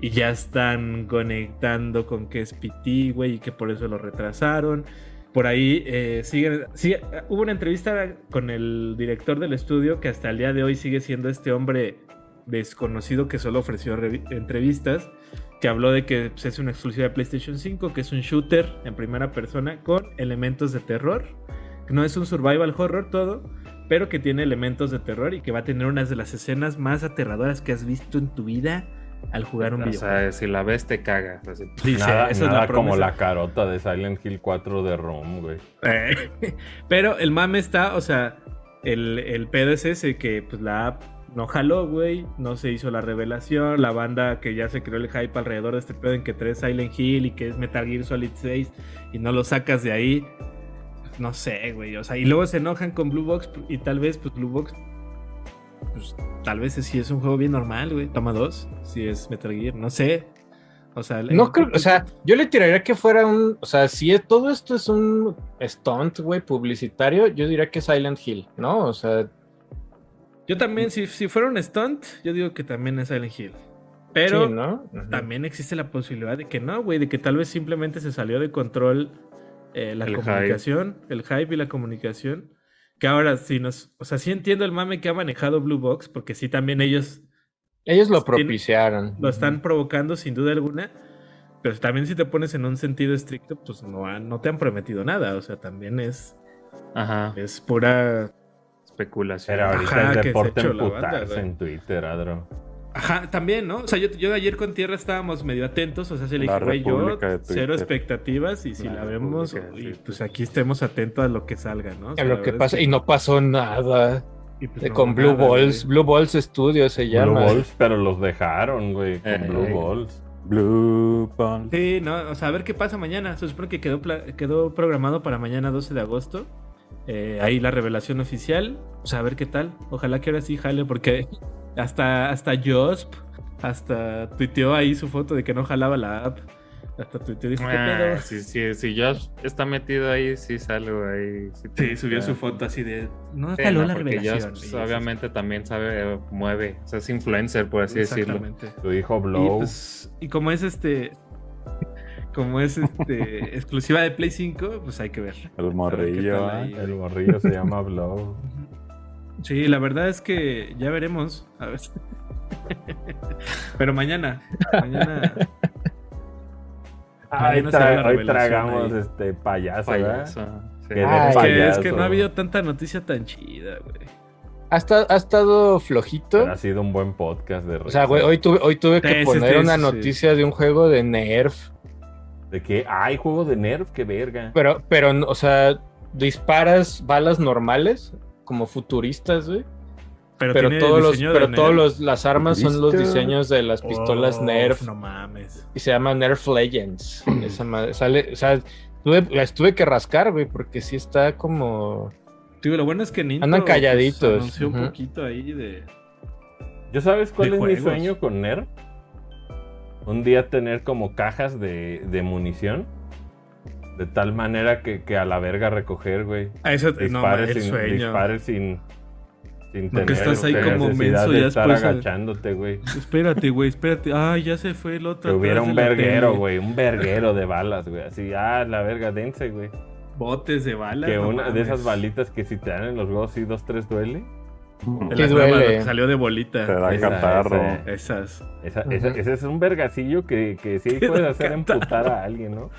Y ya están conectando con que es PT, güey, y que por eso lo retrasaron. Por ahí eh, siguen, sigue- hubo una entrevista con el director del estudio que hasta el día de hoy sigue siendo este hombre desconocido que solo ofreció revi- entrevistas, que habló de que pues, es una exclusiva de PlayStation 5, que es un shooter en primera persona con elementos de terror. que No es un survival horror todo, pero que tiene elementos de terror y que va a tener unas de las escenas más aterradoras que has visto en tu vida al jugar un O videojuego. sea, si la ves te cagas. Dice, Nada, esa es nada la como la carota de Silent Hill 4 de Rom, güey. Eh, Pero el mame está, o sea, el, el pedo es ese que pues la app no jaló, güey, no se hizo la revelación, la banda que ya se creó el hype alrededor de este pedo en que traes Silent Hill y que es Metal Gear Solid 6 y no lo sacas de ahí, no sé, güey, o sea, y luego se enojan con Blue Box y tal vez pues Blue Box pues tal vez sí es un juego bien normal, güey, toma dos, si es Metal Gear, no sé. O sea, el- No creo, o sea, yo le tiraría que fuera un, o sea, si es- todo esto es un stunt, güey, publicitario, yo diría que Silent Hill, ¿no? O sea, Yo también, si, si fuera un stunt, yo digo que también es Silent Hill. Pero sí, ¿no? Ujú. también existe la posibilidad de que no, güey, de que tal vez simplemente se salió de control eh, la El comunicación, el hype y la comunicación. Que ahora sí nos, o sea, sí entiendo el mame que ha manejado Blue Box, porque sí también ellos Ellos lo propiciaron. lo están provocando sin duda alguna. Pero también si te pones en un sentido estricto, pues no, han- no te han prometido nada. O sea, también es, Ajá. es pura Especulación. Pero ahorita Ajá, se deporte emputarse en Twitter, Adro. Ajá, también, ¿no? O sea, yo, yo ayer con Tierra estábamos medio atentos, o sea, se le dije, güey, yo de cero expectativas y si La la, vemos, de y pues aquí estemos atentos a lo que salga, ¿no? O A lo que pasa, es y no pasó nada. y pues no, con Blue nada, Balls, güey. Blue Balls Studios se Blue llama. Balls, pero los dejaron, güey, con Eh, Blue eh. Balls. Blue Balls. Sí, no, o sea, a ver qué pasa mañana. Se supone que quedó, pla- quedó programado para mañana 12 de agosto. Eh, ahí la revelación oficial. O sea, a ver qué tal. Ojalá que ahora sí jale, porque hasta, hasta Josp, hasta tuiteó ahí su foto de que no jalaba la app. Hasta tuiteó, dijo, ¿qué Ah, pedo? si, si, si Josh está metido ahí, sí salgo ahí. Sí, Sí, subió su foto así de. No jaló no, la revelación. Y obviamente también sabe, mueve. O sea, es influencer, por así decirlo. Tu hijo Y, Blow. pues, y como es este. Como es este exclusiva de Play 5, pues hay que ver. El morrillo. ahí. ¿eh? El morrillo se llama Blow. Sí, la verdad es que ya veremos. A ver. Pero mañana. Mañana. Ay, Mañana tra- hoy revelación tragamos ahí. este payaso, ¿verdad? Payaso. Sí. Que de Ay, Es que, es payaso. que no ha habido tanta noticia tan chida, güey. Ha, esta- ha estado flojito. Pero ha sido un buen podcast de O sea, güey, risa. hoy tuve, hoy tuve que Sí, sí, poner sí, una sí. noticia de un juego de Nerf. De que hay juego de Nerf, qué verga. Pero, pero, o sea, disparas balas normales, como futuristas, güey. Pero, Pero todos los, pero Nerf. todos los, las armas son los diseños de las pistolas Oh, Nerf. No mames. Y se llama Nerf Legends. Esa madre, sale, o sea, tuve, las tuve que rascar, güey, porque sí está como. Digo, lo bueno es que Nintendo Andan calladitos. pues, anunció un poquito ahí de. ¿Yo sabes cuál de es mi sueño con Nerf? Un día tener como cajas de, de munición. De tal manera que, que a la verga recoger, güey. Ah, eso no, Dispares el sin, sueño. dispares sin, sin No, que tener estás ahí como menso ya estar después, agachándote, güey. Espérate, güey, espérate. Ay, ya se fue el otro. Que hubiera un verguero, güey. Un verguero de balas, güey. Así, ah, la verga, dense, güey. Botes de balas. Que no una de esas balitas que si te dan en los huevos, sí, dos, tres duele. Nuevas, duele. lo que salió de bolita. Te da Esa, catarro. esa. Esas. Esa, esa- ese es un vergacillo que, que sí puede hacer catarro. emputar a alguien, ¿no?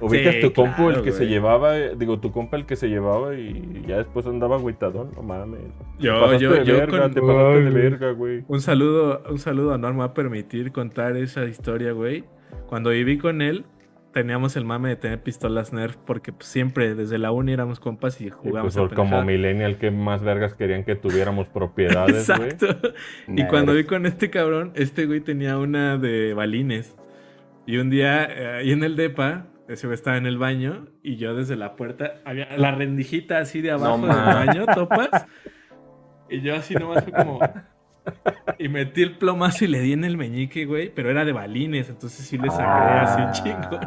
Ubicas Sí, tu compu, el claro, que se llevaba, digo, tu compa el que se llevaba y ya después andaba agüitadón, no mames. Yo, yo, de yo verga, con- te pasaste de verga, güey. Un saludo, un saludo a Norma me va a permitir contar esa historia, güey. Cuando viví con él, teníamos el mame de tener pistolas Nerf porque pues, siempre desde la uni éramos compas y Y jugábamos pues a como millennial, que más vergas querían que tuviéramos propiedades, güey. Exacto. Y cuando vi con este cabrón, este güey tenía una de balines. Y un día, eh, ahí en el depa, ese güey estaba en el baño y yo desde la puerta, había la rendijita así de abajo No del baño, topas. Y yo así nomás fue como... Y metí el plomazo y le di en el meñique, güey, pero era de balines, entonces sí le saqué así un chingo.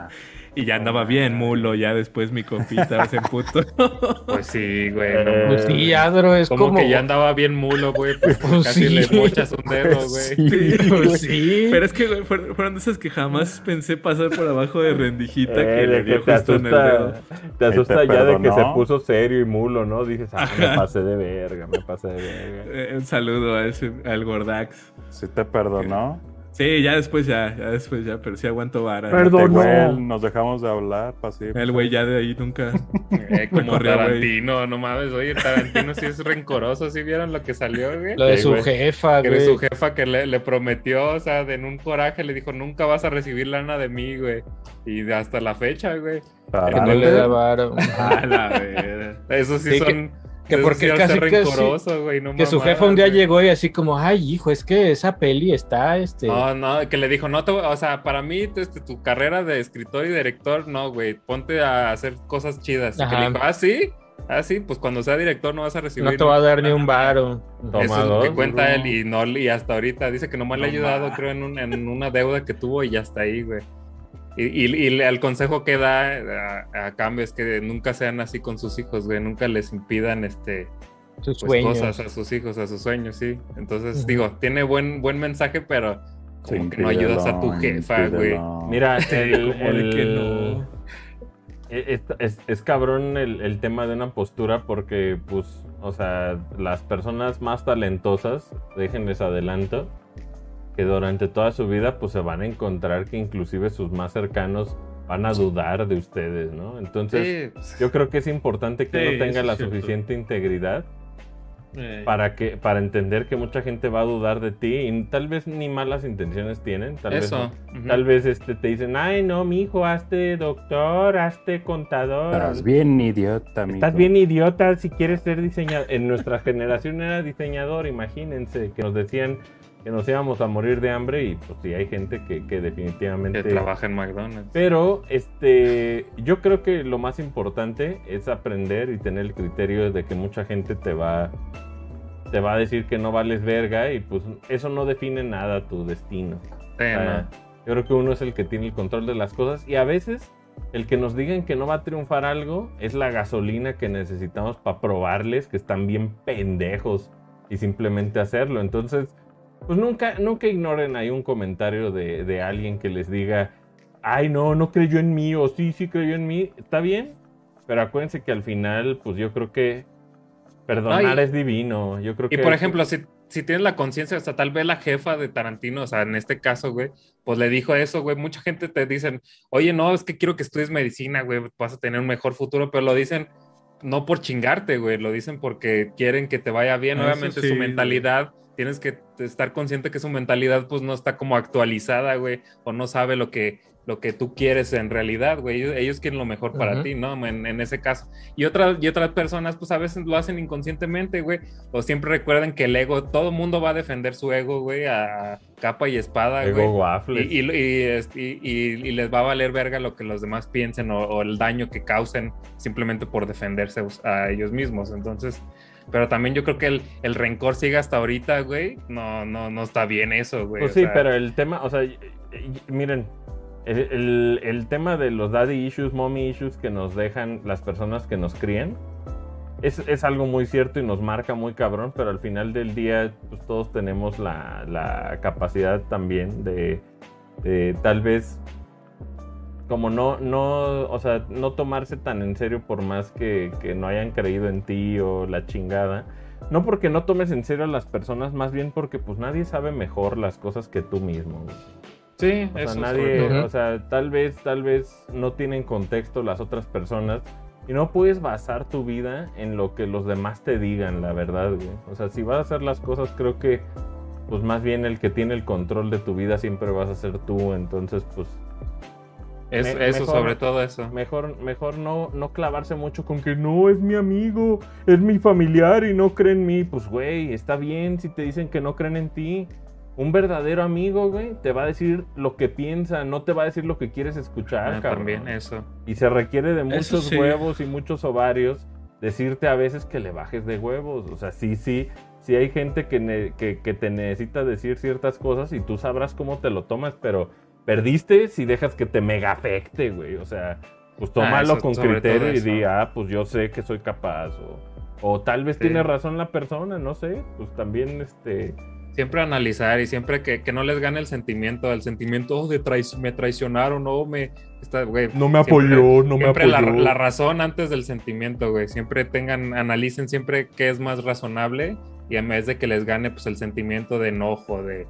Y ya andaba bien mulo, ya después mi compita se emputó. Pues sí, güey. Eh, no Pues mames. sí, Adro, es como, como. que ya andaba bien mulo, güey. Pues, Pues casi sí. le mochas un dedo, güey. Sí, pues sí. Pero es que, güey, fueron de esas que jamás pensé pasar por abajo de rendijita Eh, que le dio justo en el dedo. asusta, te asusta te ya de que se puso serio y mulo, ¿no? Dices, ah, me pasé de verga, me pasé de verga. Eh, un saludo a ese, al Gordax. ¿Sí te perdonó? Sí, ya después ya, ya después ya, pero sí aguanto vara. Perdón. Güey, nos dejamos de hablar, pacífico. El güey ya de ahí nunca. Eh, como corrió, güey. Tarantino, no mames. Oye, Tarantino sí es rencoroso. ¿Sí vieron lo que salió, güey? Lo de Sí, su güey. jefa, Que de güey. su jefa que le, le prometió, o sea, de en un coraje le dijo, nunca vas a recibir lana de mí, güey. Y hasta la fecha, güey. Que no le da varo. A la verga. Eso sí, Sí, son... que eso porque casi que no Que su jefa un día llegó y así como, ay, hijo, es que esa peli está, este... No, no, que le dijo, no te voy- o sea, para mí, este, tu carrera de escritor y director, no, güey, ponte a hacer cosas chidas. Que le dijo, ah, sí, ah, sí, pues cuando sea director no vas a recibir. no te va a dar ni un varo. Eso es lo que cuenta bro. él y no y hasta ahorita dice que nomás le ha No ayudado, ma. creo, en, un- en una deuda que tuvo y ya está ahí, güey. Y, y- y el consejo que da a, a cambio es que nunca sean así con sus hijos, güey, nunca les impidan este Sus pues, sueños. cosas a sus hijos, a sus sueños, sí. Entonces, digo, tiene buen buen mensaje, pero como Sí, que no ayudas a tu impídelo, jefa, güey. Mira, el, de que el- no. Es, es- es cabrón el, el tema de una postura porque, pues, o sea, las personas más talentosas, déjenles adelanto, que durante toda su vida, pues se van a encontrar que inclusive sus más cercanos van a dudar de ustedes, ¿no? Entonces, Sí, pues, yo creo que es importante que Sí, uno tenga la cierto. suficiente integridad Eh, para que para entender que mucha gente va a dudar de ti y tal vez ni malas intenciones tienen, tal vez eso. no. ujú. Tal vez este, te dicen, ay, no, mi hijo, hazte doctor, hazte contador. Estás bien idiota, amigo. Estás bien idiota si quieres ser diseñador. En nuestra generación era diseñador, imagínense, que nos decían que nos íbamos a morir de hambre y pues sí, hay gente que, que definitivamente... Que trabaja en McDonald's. Pero este, yo creo que lo más importante es aprender y tener el criterio de que mucha gente te va, te va a decir que no vales verga y pues eso no define nada tu destino. Sí, Ah, no. Yo creo que uno es el que tiene el control de las cosas y a veces el que nos digan que no va a triunfar algo es la gasolina que necesitamos para probarles que están bien pendejos y simplemente hacerlo. Entonces, pues nunca, nunca ignoren ahí un comentario de, de alguien que les diga, ay no, no creyó en mí o sí, sí creyó en mí. Está bien, pero acuérdense que al final, pues yo creo que perdonar Ay. es divino. Yo creo Y que por hay que- ejemplo, si, si tienes la conciencia, hasta tal vez la jefa de Tarantino, o sea, en este caso, güey, pues le dijo eso, güey. Mucha gente te dicen, oye, no, es que quiero que estudies medicina, güey, vas a tener un mejor futuro, pero lo dicen no por chingarte, güey, lo dicen porque quieren que te vaya bien. Eso Obviamente sí, su mentalidad, tienes que estar consciente que su mentalidad pues no está como actualizada, güey, o no sabe lo que, lo que tú quieres en realidad, güey. Ellos, ellos quieren lo mejor para Ujú. ti, ¿no? En, en ese caso. Y, otras y otras personas pues a veces lo hacen inconscientemente, güey, o siempre recuerden que el ego, todo mundo va a defender su ego, güey, a capa y espada, Ego güey. waffles. Y, este, y- y- y les va a valer verga lo que los demás piensen o, o el daño que causen simplemente por defenderse a ellos mismos. Entonces, pero también yo creo que el, el rencor sigue hasta ahorita, güey. No, no, no está bien eso, güey. Pues o sí, sea, pero el tema, o sea, miren, el, el- el tema de los daddy issues, mommy issues que nos dejan las personas que nos crían, es, es algo muy cierto y nos marca muy cabrón, pero al final del día, pues todos tenemos la, la capacidad también de, de tal vez como no, no, o sea, no tomarse tan en serio por más que, que no hayan creído en ti o la chingada. No porque no tomes en serio a las personas, más bien porque pues nadie sabe mejor las cosas que tú mismo. güey. Sí, O sea, eso sobre nadie, todo. o sea, tal vez, tal vez no tienen contexto las otras personas y no puedes basar tu vida en lo que los demás te digan, la verdad, güey. O sea, si vas a hacer las cosas, creo que, pues más bien el que tiene el control de tu vida siempre vas a ser tú, entonces, pues Es- me- eso, mejor- sobre todo eso. mejor, mejor no, no clavarse mucho con que no es mi amigo, es mi familiar y no cree en mí. Pues, güey, está bien si te dicen que no creen en ti. Un verdadero amigo, güey, te va a decir lo que piensa, no te va a decir lo que quieres escuchar, Ah, cabrón. también eso. Y se requiere de muchos sí. huevos y muchos ovarios decirte a veces que le bajes de huevos. O sea, sí, sí, sí hay gente que, que, que te necesita decir ciertas cosas y tú sabrás cómo te lo tomas, pero perdiste si dejas que te mega afecte, güey. O sea, pues tómalo eso, con criterio y di, ah, pues yo sé que soy capaz. O, o tal vez Sí. tiene razón la persona, no sé. Pues también, este... Siempre analizar y siempre que, que no les gane el sentimiento, el sentimiento oh, de traic- me traicionaron, no me... Está, güey, No me siempre- apoyó, no me siempre la, apoyó. la razón antes del sentimiento, güey. Siempre tengan, analicen siempre qué es más razonable y en vez de que les gane pues el sentimiento de enojo de,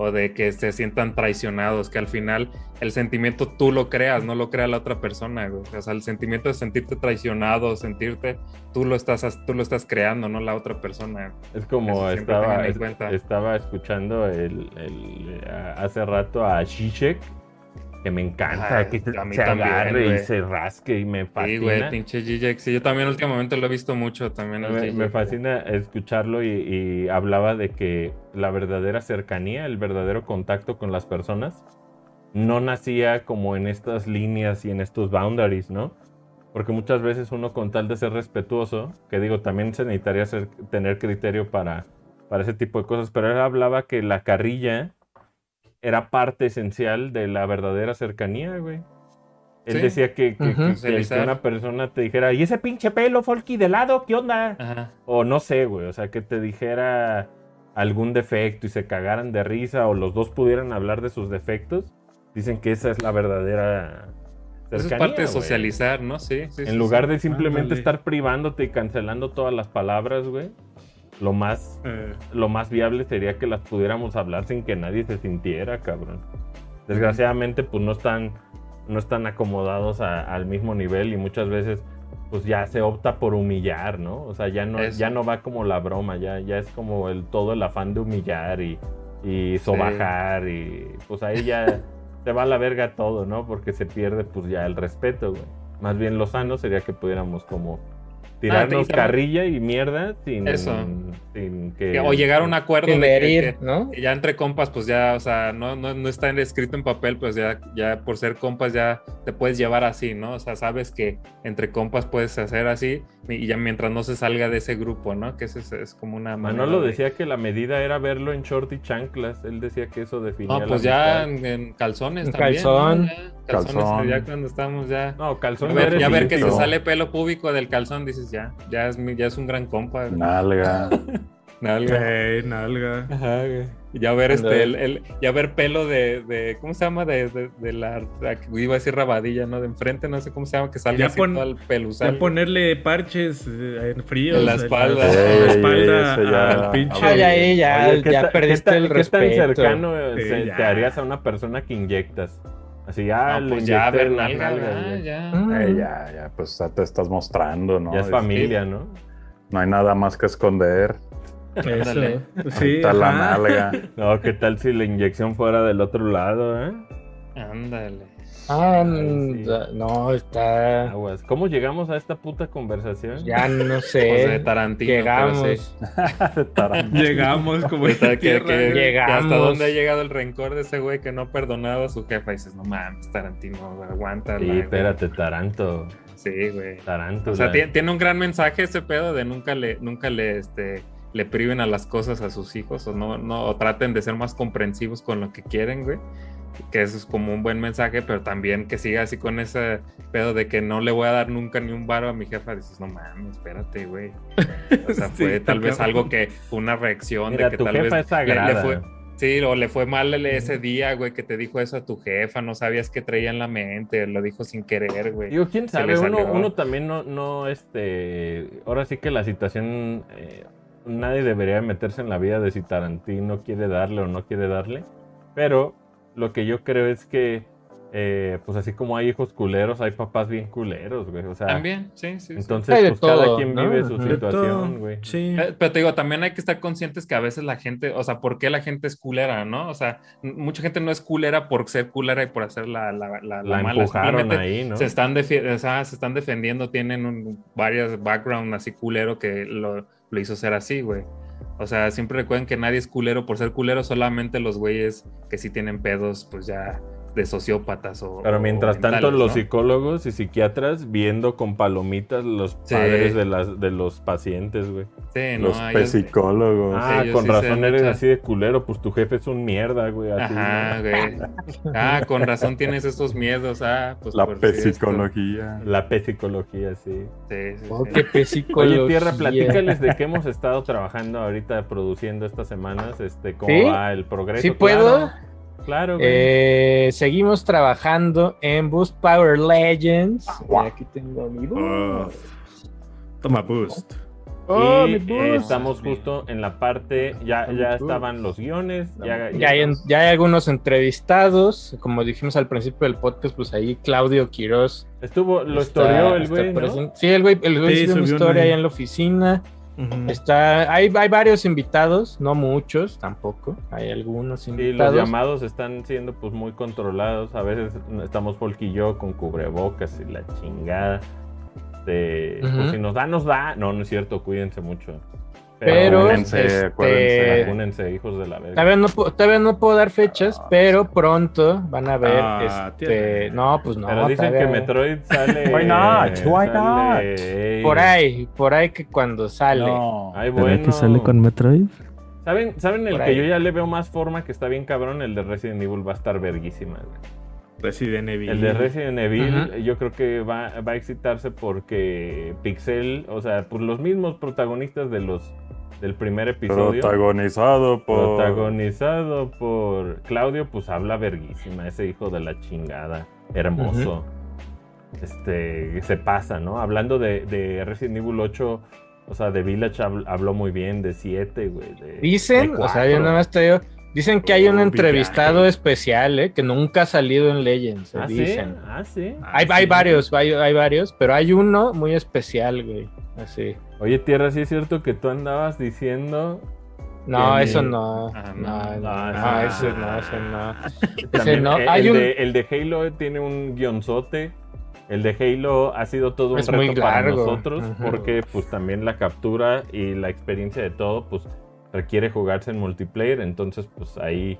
o de que se sientan traicionados, que al final el sentimiento tú lo creas, no lo crea la otra persona, güey. O sea, el sentimiento de sentirte traicionado, sentirte, tú lo estás, tú lo estás creando, no la otra persona. Es como estaba, es- estaba escuchando el, hace rato a Shishek, que me encanta, Ay, que se, se también, agarre y güey. se rasque y me Sí, fascina. güey, pinche GJX. Sí, yo también últimamente lo he visto mucho también. me, me fascina escucharlo y, y hablaba de que la verdadera cercanía, el verdadero contacto con las personas, no nacía como en estas líneas y en estos boundaries, ¿no? Porque muchas veces uno con tal de ser respetuoso, que digo, también se necesitaría ser- tener criterio para, para ese tipo de cosas, pero él hablaba que la carrilla era parte esencial de la verdadera cercanía, güey. Él Sí. decía que, que- Ujú. que- que- que Socializar. una persona te dijera, ¿y ese pinche pelo, Folky, de lado? ¿Qué onda? Ajá. O no sé, güey, o sea, que te dijera algún defecto y se cagaran de risa o los dos pudieran hablar de sus defectos, dicen que esa es la verdadera Eso es cercanía, parte de socializar, ¿no? Sí, sí. sí, En lugar sí. de simplemente Ándale. estar privándote y cancelando todas las palabras, güey, lo más, Eh, lo más viable sería que las pudiéramos hablar sin que nadie se sintiera, cabrón. Desgraciadamente, pues no están, no están acomodados a- al mismo nivel y muchas veces, pues ya se opta por humillar, ¿no? O sea, ya no, Eso. ya no va como la broma, ya, ya es como el todo el afán de humillar y, y sobajar y pues ahí ya se va a la verga todo, ¿no? Porque se pierde pues ya el respeto, güey. Más bien lo sano sería que pudiéramos como tirarnos también- carrilla y mierda sin, Eso. sin que... O llegar a un acuerdo de que- herir, que, ¿no? que ya entre compas, pues ya, o sea, no, no, no está escrito en papel, pues ya, ya por ser compas ya te puedes llevar así, ¿no? O sea, sabes que entre compas puedes hacer así y ya mientras no se salga de ese grupo, ¿no? Que ese es, es como una manera Manolo de- decía que la medida era verlo en short y chanclas. Él decía que eso definía No, la pues ya en, en calzones En también. calzón. ¿no? Calzones, Calzón. ya cuando estamos ya... No, calzón A ver, ya ver que se sale pelo público del calzón, dices ya, ya es, mi- ya es un gran compa. güey. Nalga. Nalga. ok, nalga. Ajá, güey. Ya ver este, es- el, el- ya ver pelo de, de ¿cómo se llama? De, de, de la, la- iba a decir rabadilla, ¿no? De enfrente, no sé cómo se llama, que salga Ya así pon- todo el peluzal. Ya ponerle parches eh, en frío. En la espalda. En la Ey, espalda ya- al pinche. Ya, eh, ya, Oye, ¿qué ya perdiste qué el tan- ¿Qué tan respeto. cercano eh, Sí, se- ya. te harías a una persona que inyectas? Así ya, No, le pues ya, las nalga, ya. Eh, ya, ya, pues ya te estás mostrando, ¿no? Ya es familia, ¿no? No hay nada más que esconder. Eso. Ándale. Sí, Está la nalga. No, ¿qué tal si la inyección fuera del otro lado, eh? Ándale. Ah, Ay, sí. no, está. Aguas. ¿Cómo llegamos a esta puta conversación? Ya no Pues de sé. Tarantino. Llegamos. Tarantino. Llegamos como Está en que- Llegamos. hasta dónde ha llegado el rencor de ese güey que no ha perdonado a su jefa. Y dices, no mames, Tarantino, aguanta. Sí, espérate, Taranto. Sí, güey. Taranto. O sea, tiene, tiene un gran mensaje ese pedo de nunca le, nunca le, este, le priven a las cosas a sus hijos o no, no, o traten de ser más comprensivos con lo que quieren, güey. Que eso es como un buen mensaje, pero también que siga así con ese pedo de que no le voy a dar nunca ni un varo a mi jefa. Dices, no mames, espérate, güey. O sea, Sí, fue tal vez algo que, una reacción Mira, de que tu tal jefa vez es le- le fue, Sí, o le fue mal ese día, güey, que te dijo eso a tu jefa, no sabías qué traía en la mente, lo dijo sin querer, güey. Digo, quién sabe, uno, uno también no, no, este, ahora sí que la situación, eh, nadie debería meterse en la vida de si Tarantino quiere darle o no quiere darle, pero lo que yo creo es que, eh, pues así como hay hijos culeros, hay papás bien culeros, güey, o sea, También, sí, sí. sí. entonces de pues cada quien ¿no? vive su todo. situación, güey. Sí. Pero te digo, también hay que estar conscientes que a veces la gente, o sea, ¿por qué la gente es culera, no? O sea, mucha gente no es culera por ser culera y por hacer la, la, la, la La mala. empujaron Simplemente ahí, ¿no? Se están, defi- o sea, se están defendiendo, tienen un, varias background así culero que lo, lo hizo ser así, güey. O sea, siempre recuerden que nadie es culero por ser culero, solamente los güeyes que sí tienen pedos, pues ya de sociópatas o. Pero o mientras tanto, mentales, los ¿no? psicólogos y psiquiatras viendo con palomitas los Sí. padres de, las, de los pacientes, güey. Sí, no, Los ellos- psicólogos. Ah, con sí razón eres así de culero, pues tu jefe es un mierda, güey. así, Ajá, güey. Ah, con razón tienes esos miedos, ah, pues la psicología. La P-psicología, sí. Sí, sí, Oh, sí. qué psicología. Oye, Tierra, platícales de qué hemos estado trabajando ahorita, produciendo estas semanas, este, cómo ¿Sí? va el progreso. ¿Sí puedo? Claro, claro, güey. Eh, seguimos trabajando en Boost Power Legends. Y aquí tengo mi Oh. Toma boost. Oh, y mi eh, boost. estamos justo en la parte, ya, ya boost. estaban los guiones, ya, Ya hay, ya hay algunos entrevistados, como dijimos al principio del podcast, pues ahí Claudio Quiroz. estuvo, lo historió el güey, ¿no? Sí, el güey, el güey Sí, subió una historia ahí en la oficina. Está, hay, hay varios invitados, no muchos tampoco. Hay algunos Sí, los invitados. llamados están siendo pues muy controlados. A veces estamos yo con cubrebocas y la chingada. De, Ujú. Pues si nos da, nos da. No, no es cierto, cuídense mucho. Pero, Vacúnense, este, acuérdense. Vacúnense, hijos de la verga. Todavía no, pu- todavía no puedo dar fechas, pero pronto van a ver. Ah, este, no, pues no. Pero dicen que Metroid sale. Why not? Why sale- Por ahí, por ahí que cuando sale. No. Ay, ¿Será bueno. que sale con Metroid? ¿Saben, ¿Saben el Por que ahí. yo ya le veo más forma que está bien cabrón? El de Resident Evil va a estar verguísima, güey. Resident Evil. El de Resident Evil, yo creo que va, va a excitarse porque Pixel, o sea, pues los mismos protagonistas de los del primer episodio, Protagonizado por. protagonizado por Claudio, pues habla verguísima, ese hijo de la chingada, hermoso. Este, se pasa, ¿no? Hablando de, de Resident Evil 8, o sea, de Village habl- habló muy bien, de 7, güey. de- Dicen, de o sea, yo nada más te digo, dicen que hay un entrevistado especial, ¿eh? Que nunca ha salido en Legends, ¿Ah, sí? dicen. Ah, sí. Hay, hay varios, hay, hay varios, pero hay uno muy especial, güey. Así. Oye, Tierra, sí es cierto que tú andabas diciendo No, Que eso no. Ah, no, no. no, Ah, no, ese no, ese no. Ese no. eh, Hay el, un- de, el de Halo tiene un guionzote. El de Halo ha sido todo un Es muy reto para nosotros porque pues también la captura y la experiencia de todo pues requiere jugarse en multiplayer. Entonces pues ahí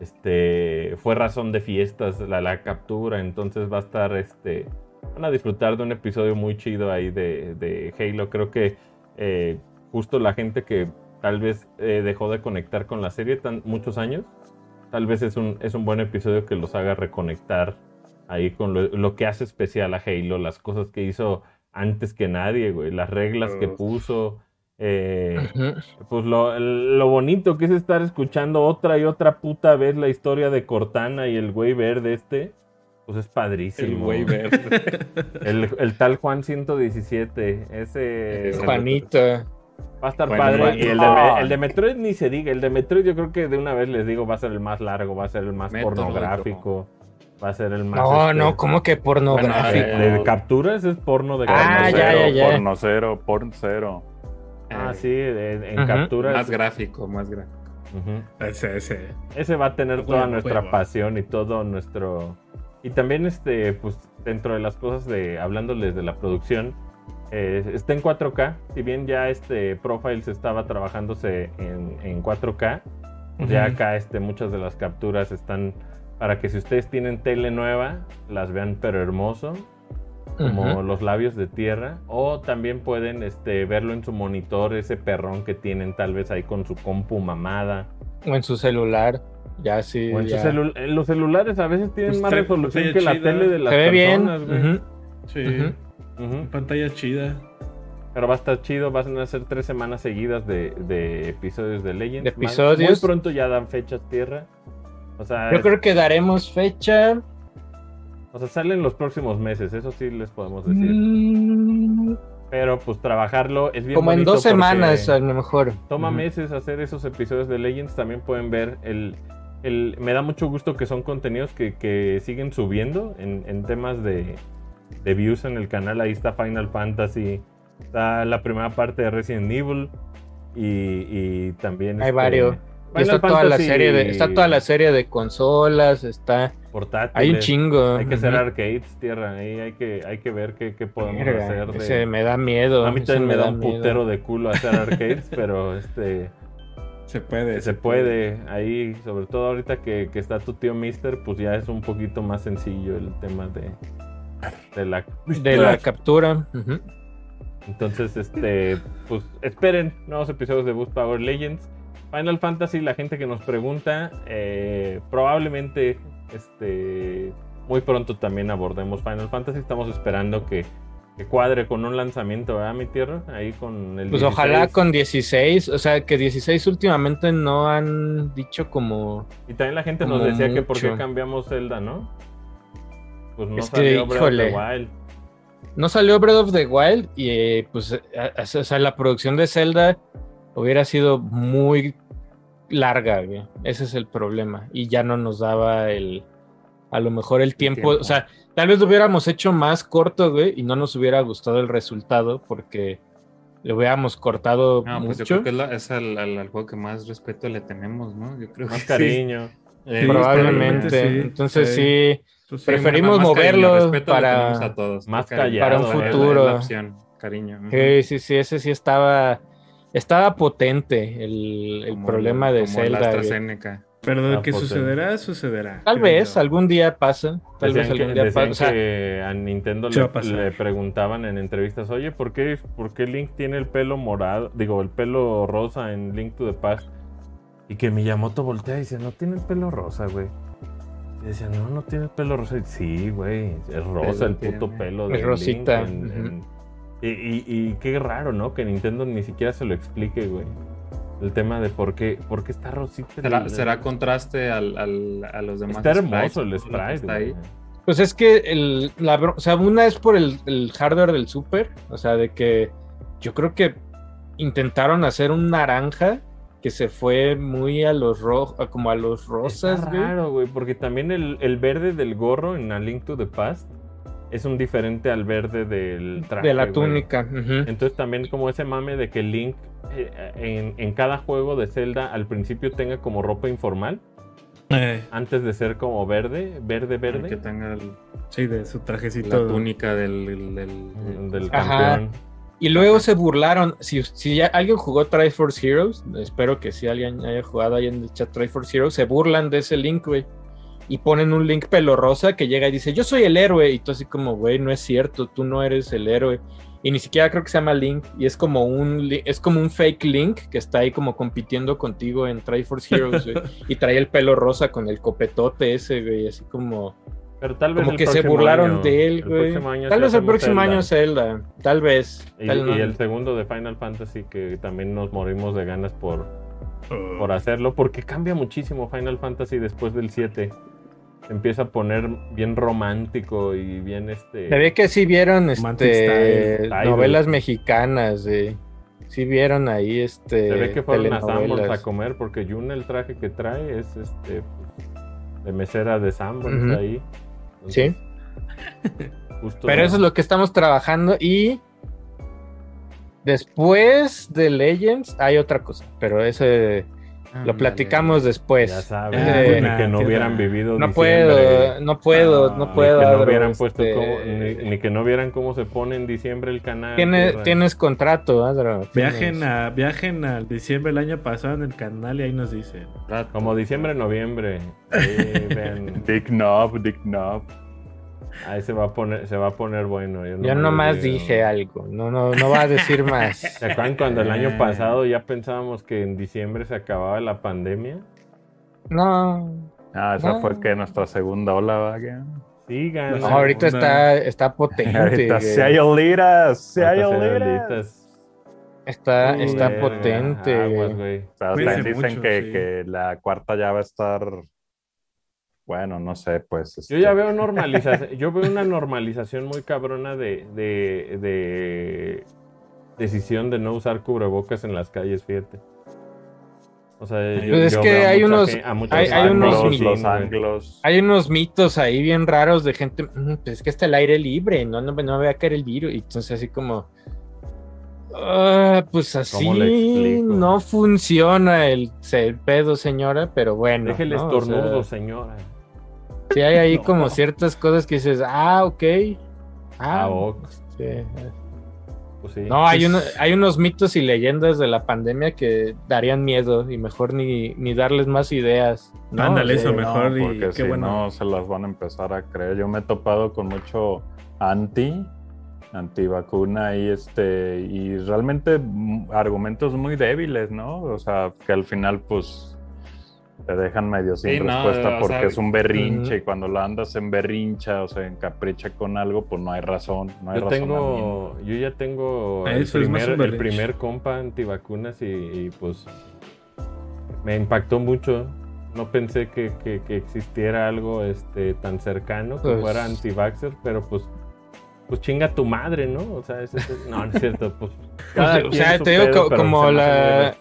este fue razón de fiestas la, la captura. Entonces va a estar este van a disfrutar de un episodio muy chido ahí de, de Halo. Creo que eh, justo la gente que tal vez eh, dejó de conectar con la serie tan muchos años tal vez es un, es un buen episodio que los haga reconectar ahí con lo, lo que hace especial a Halo, las cosas que hizo antes que nadie, güey, las reglas que puso, Eh, pues lo, lo, bonito que es estar escuchando otra y otra puta vez la historia de Cortana y el güey verde este, pues es padrísimo. El güey verde. el, tal Juan 117, ese... Juanito. Va a estar padre. Y el de, el de, Metroid ni se diga. El de Metroid yo creo que de una vez les digo va a ser el más largo, va a ser el más pornográfico. Va a ser el más. No, no, este, ¿cómo que pornográfico? de, capturas es porno de ah, ya, ya, ya. Porno cero, porno cero. Ah, sí, en, capturas. Más gráfico, más gráfico. ese, ese. ese va a tener toda nuestra pasión y todo nuestro. Y también, este, pues, dentro de las cosas de hablándoles de la producción, eh, está en 4K. Si bien ya este Profiles estaba trabajándose en, en 4K, ya acá este, muchas de las capturas están para que si ustedes tienen tele nueva, las vean pero hermoso, como los labios de tierra, o también pueden este, verlo en su monitor, ese perrón que tienen tal vez ahí con su compu mamada. O en su celular. Ya sí. O en los celulares a veces tienen pues más resolución que la tele de las Se ve personas, bien. Sí. Pantalla chida. Pero va a estar chido, van a ser tres semanas seguidas de, de episodios de Legends. De episodios. Muy pronto ya dan fechas tierra. Yo creo que daremos fecha. O sea, salen los próximos meses, eso sí les podemos decir. Mm. Pero pues trabajarlo es bien Como en dos semanas a lo mejor. Toma meses hacer esos episodios de Legends. También pueden ver el, el... Me da mucho gusto que son contenidos que, siguen subiendo en, temas de, de views en el canal. Ahí está Final Fantasy. Está la primera parte de Resident Evil. Y, también... Hay este, varios está toda la serie de, está toda la serie de consolas, está portátiles. Hay un chingo. Hay que hacer arcades, tierra, ahí hay que, hay que ver qué, podemos hacer. Ese me da miedo. A mí también me, da, un putero de culo hacer arcades, pero este se puede. Se, puede. ahí, sobre todo ahorita que, está tu tío Mister, pues ya es un poquito más sencillo el tema de, de la, de la captura. Entonces, este, pues esperen nuevos episodios de Boost Power Legends. Final Fantasy, la gente que nos pregunta, eh, probablemente este, muy pronto también abordemos Final Fantasy. Estamos esperando que, cuadre con un lanzamiento, ¿verdad, mi tierra? Ahí con el. Pues ojalá con 16, o sea, que 16 últimamente no han dicho como. Y también la gente nos decía que por qué cambiamos Zelda, ¿no? Pues no salió Breath of the Wild. No salió Breath of the Wild y eh, pues, o sea, la producción de Zelda hubiera sido muy larga, Ese es el problema. Y ya no nos daba el, a lo mejor el tiempo, o sea, tal vez lo hubiéramos hecho más corto, güey, y no nos hubiera gustado el resultado porque lo hubiéramos cortado mucho. Pues yo creo que es, el, juego que más respeto le tenemos, ¿no? Yo creo más cariño. Eh, probablemente. Entonces sí, pues preferimos moverlo para, a todos, más para un futuro. cariño. Sí, sí, sí, ese sí estaba estaba potente el, problema de Zelda. Pero de que sucederá, sucederá. Tal vez algún día pasa. Tal vez algún día pasa. que a Nintendo le, preguntaban en entrevistas, oye, ¿por qué, ¿por qué Link tiene el pelo morado? Digo, el pelo rosa en Link to the Past. Y que Miyamoto voltea y dice, no tiene el pelo rosa, güey. Y decía, no, no tiene el pelo rosa. Y, sí, güey, es rosa el, puto pelo de Rosita. Y, qué raro, ¿no? Que Nintendo ni siquiera se lo explique, güey. El tema de por qué, por qué está rosita. ¿Será, contraste al, a los demás? Está hermoso el sprite. ahí. Pues es que el, la, o sea, una es por el, hardware del Super, o sea, de que yo creo que intentaron hacer un naranja que se fue muy a los rojos, como a los rosas, Está raro, güey, porque también el, el, verde del gorro en A Link to the Past es un diferente al verde del traje. De la túnica. Entonces también como ese mame de que Link eh, en, cada juego de Zelda al principio tenga como ropa informal. Eh. Antes de ser como verde, verde, verde. Que tenga el, sí, de su trajecito. La túnica del, del, campeón. Y luego se burlaron. Si, si ya alguien jugó Triforce Heroes, espero que si alguien haya jugado ahí en el chat Triforce Heroes, se burlan de ese Link, güey y ponen un Link pelo rosa que llega y dice, yo soy el héroe. Y tú así como, güey, no es cierto, tú no eres el héroe. Y ni siquiera creo que se llama Link. Y es como un, es como un fake Link que está ahí como compitiendo contigo en Triforce Heroes, y trae el pelo rosa con el copetote ese, güey. Así como, Pero tal vez Como que se burlaron año- de él, güey. Tal vez el próximo Zelda. año Zelda. Tal vez. Y, Tal y no. el segundo de Final Fantasy que también nos morimos de ganas por, por hacerlo, porque cambia muchísimo Final Fantasy después del 7. Se empieza a poner bien romántico y bien este... Se ve que sí vieron este, Style. novelas mexicanas, eh. Sí vieron ahí este. Se ve que fueron a Sanborns a comer porque Yuna el traje que trae es este de mesera de Sanborns ahí. Sí. justo- Pero eso es lo que estamos trabajando y después de Legends hay otra cosa, pero ese lo platicamos después. Ya sabes, Eh, ni que no hubieran vivido No diciembre, puedo, no puedo, Ah, no ni puedo. Ni que no hubieran puesto este, cómo- ni, ni que no vieran cómo se pone en diciembre el canal. tiene- tienes contrato, Adro. Viajen, a, viajen al diciembre del año pasado en el canal y ahí nos dicen. Como diciembre, noviembre. Ven. Dick Knob, Dick Knob. Ahí se va a poner, se va a poner bueno. Yo, Yo nomás dije algo, no, no, no va a decir más. ¿Se acuerdan cuando el año Eh. pasado ya pensábamos que en diciembre se acababa la pandemia? No, Ah, esa No. fue que nuestra segunda ola, ¿va? que? Sigan. no, ahorita Una- está, está potente. Ahorita se hay oliras, se hay oliras. Está, Uy, está potente. aguas, güey. güey. O sea, dicen mucho, que, sí. que la cuarta ya va a estar. Bueno, no sé, pues. Yo este, ya veo normalización, yo veo una normalización muy cabrona de, de, de decisión de no usar cubrebocas en las calles, fíjate. O sea, yo, Pues es yo que veo a hay unos- hay- unos anglos, güey. anglos. Hay unos mitos ahí bien raros de gente, "Mm, pues es que está el aire libre, no, no, no me va a caer el virus. Y entonces así como, "Ah, pues ¿Cómo le así no funciona el, el pedo, señora, pero bueno. Deje el ¿no? O sea, estornudo, señora. Sí hay ahí como ciertas cosas que dices, ah, ok. Ah, Ah, ok. sí. Pues sí. No, hay, uno, hay unos mitos y leyendas de la pandemia que darían miedo y mejor ni, ni darles más ideas. ¿no? Ándale, eso mejor. No, y porque qué si bueno. no se las van a empezar a creer. Yo me he topado con mucho anti, antivacuna y este, y realmente argumentos muy débiles, ¿no? O sea, que al final, pues, te dejan medio sin Sí, no, respuesta o porque sea, es un berrinche y cuando lo andas en berrincha o se encapricha con algo, pues no hay razón, no hay Yo tengo, yo ya tengo el primer, un el primer compa antivacunas y, y, pues me impactó mucho. No pensé que, que- que existiera algo este tan cercano que Pues- fuera anti-vaxxer, pero pues pues chinga tu madre, ¿no? O sea, es, es- no, no es cierto, pues cada o sea, te digo pedo, co- pero como la-.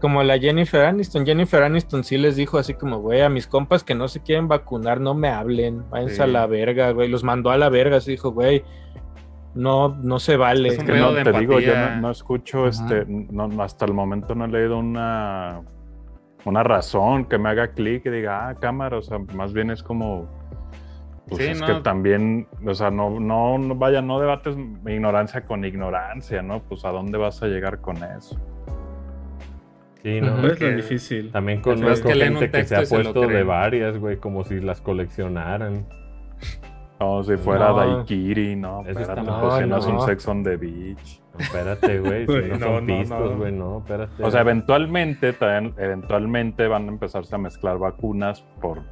Como la Jennifer Aniston. Jennifer Aniston sí les dijo así como, güey, a mis compas que no se quieren vacunar, no me hablen, váyanse Sí. a la verga, güey. Los mandó a la verga, así dijo, güey, no, no se vale. Es Que no, te digo, yo no, no escucho, este, no, no, hasta el momento no he leído una, una razón que me haga clic y diga, ah, cámara, o sea, más bien es como, pues Sí, es no. que también, o sea, no, no, no, vaya, no debates ignorancia con ignorancia, ¿no? Pues a dónde vas a llegar con eso. Sí, no. Es lo que- difícil. También conozco que gente que se ha puesto de varias, güey, como si las coleccionaran. No, si fuera No. Daiquiri, no, Eso está espérate, mal. pues si no No, es un sex on the beach. No, espérate, güey, si no, no, son no, pistos, no. güey, no, espérate. O sea, eventualmente, también, eventualmente van a empezarse a mezclar vacunas por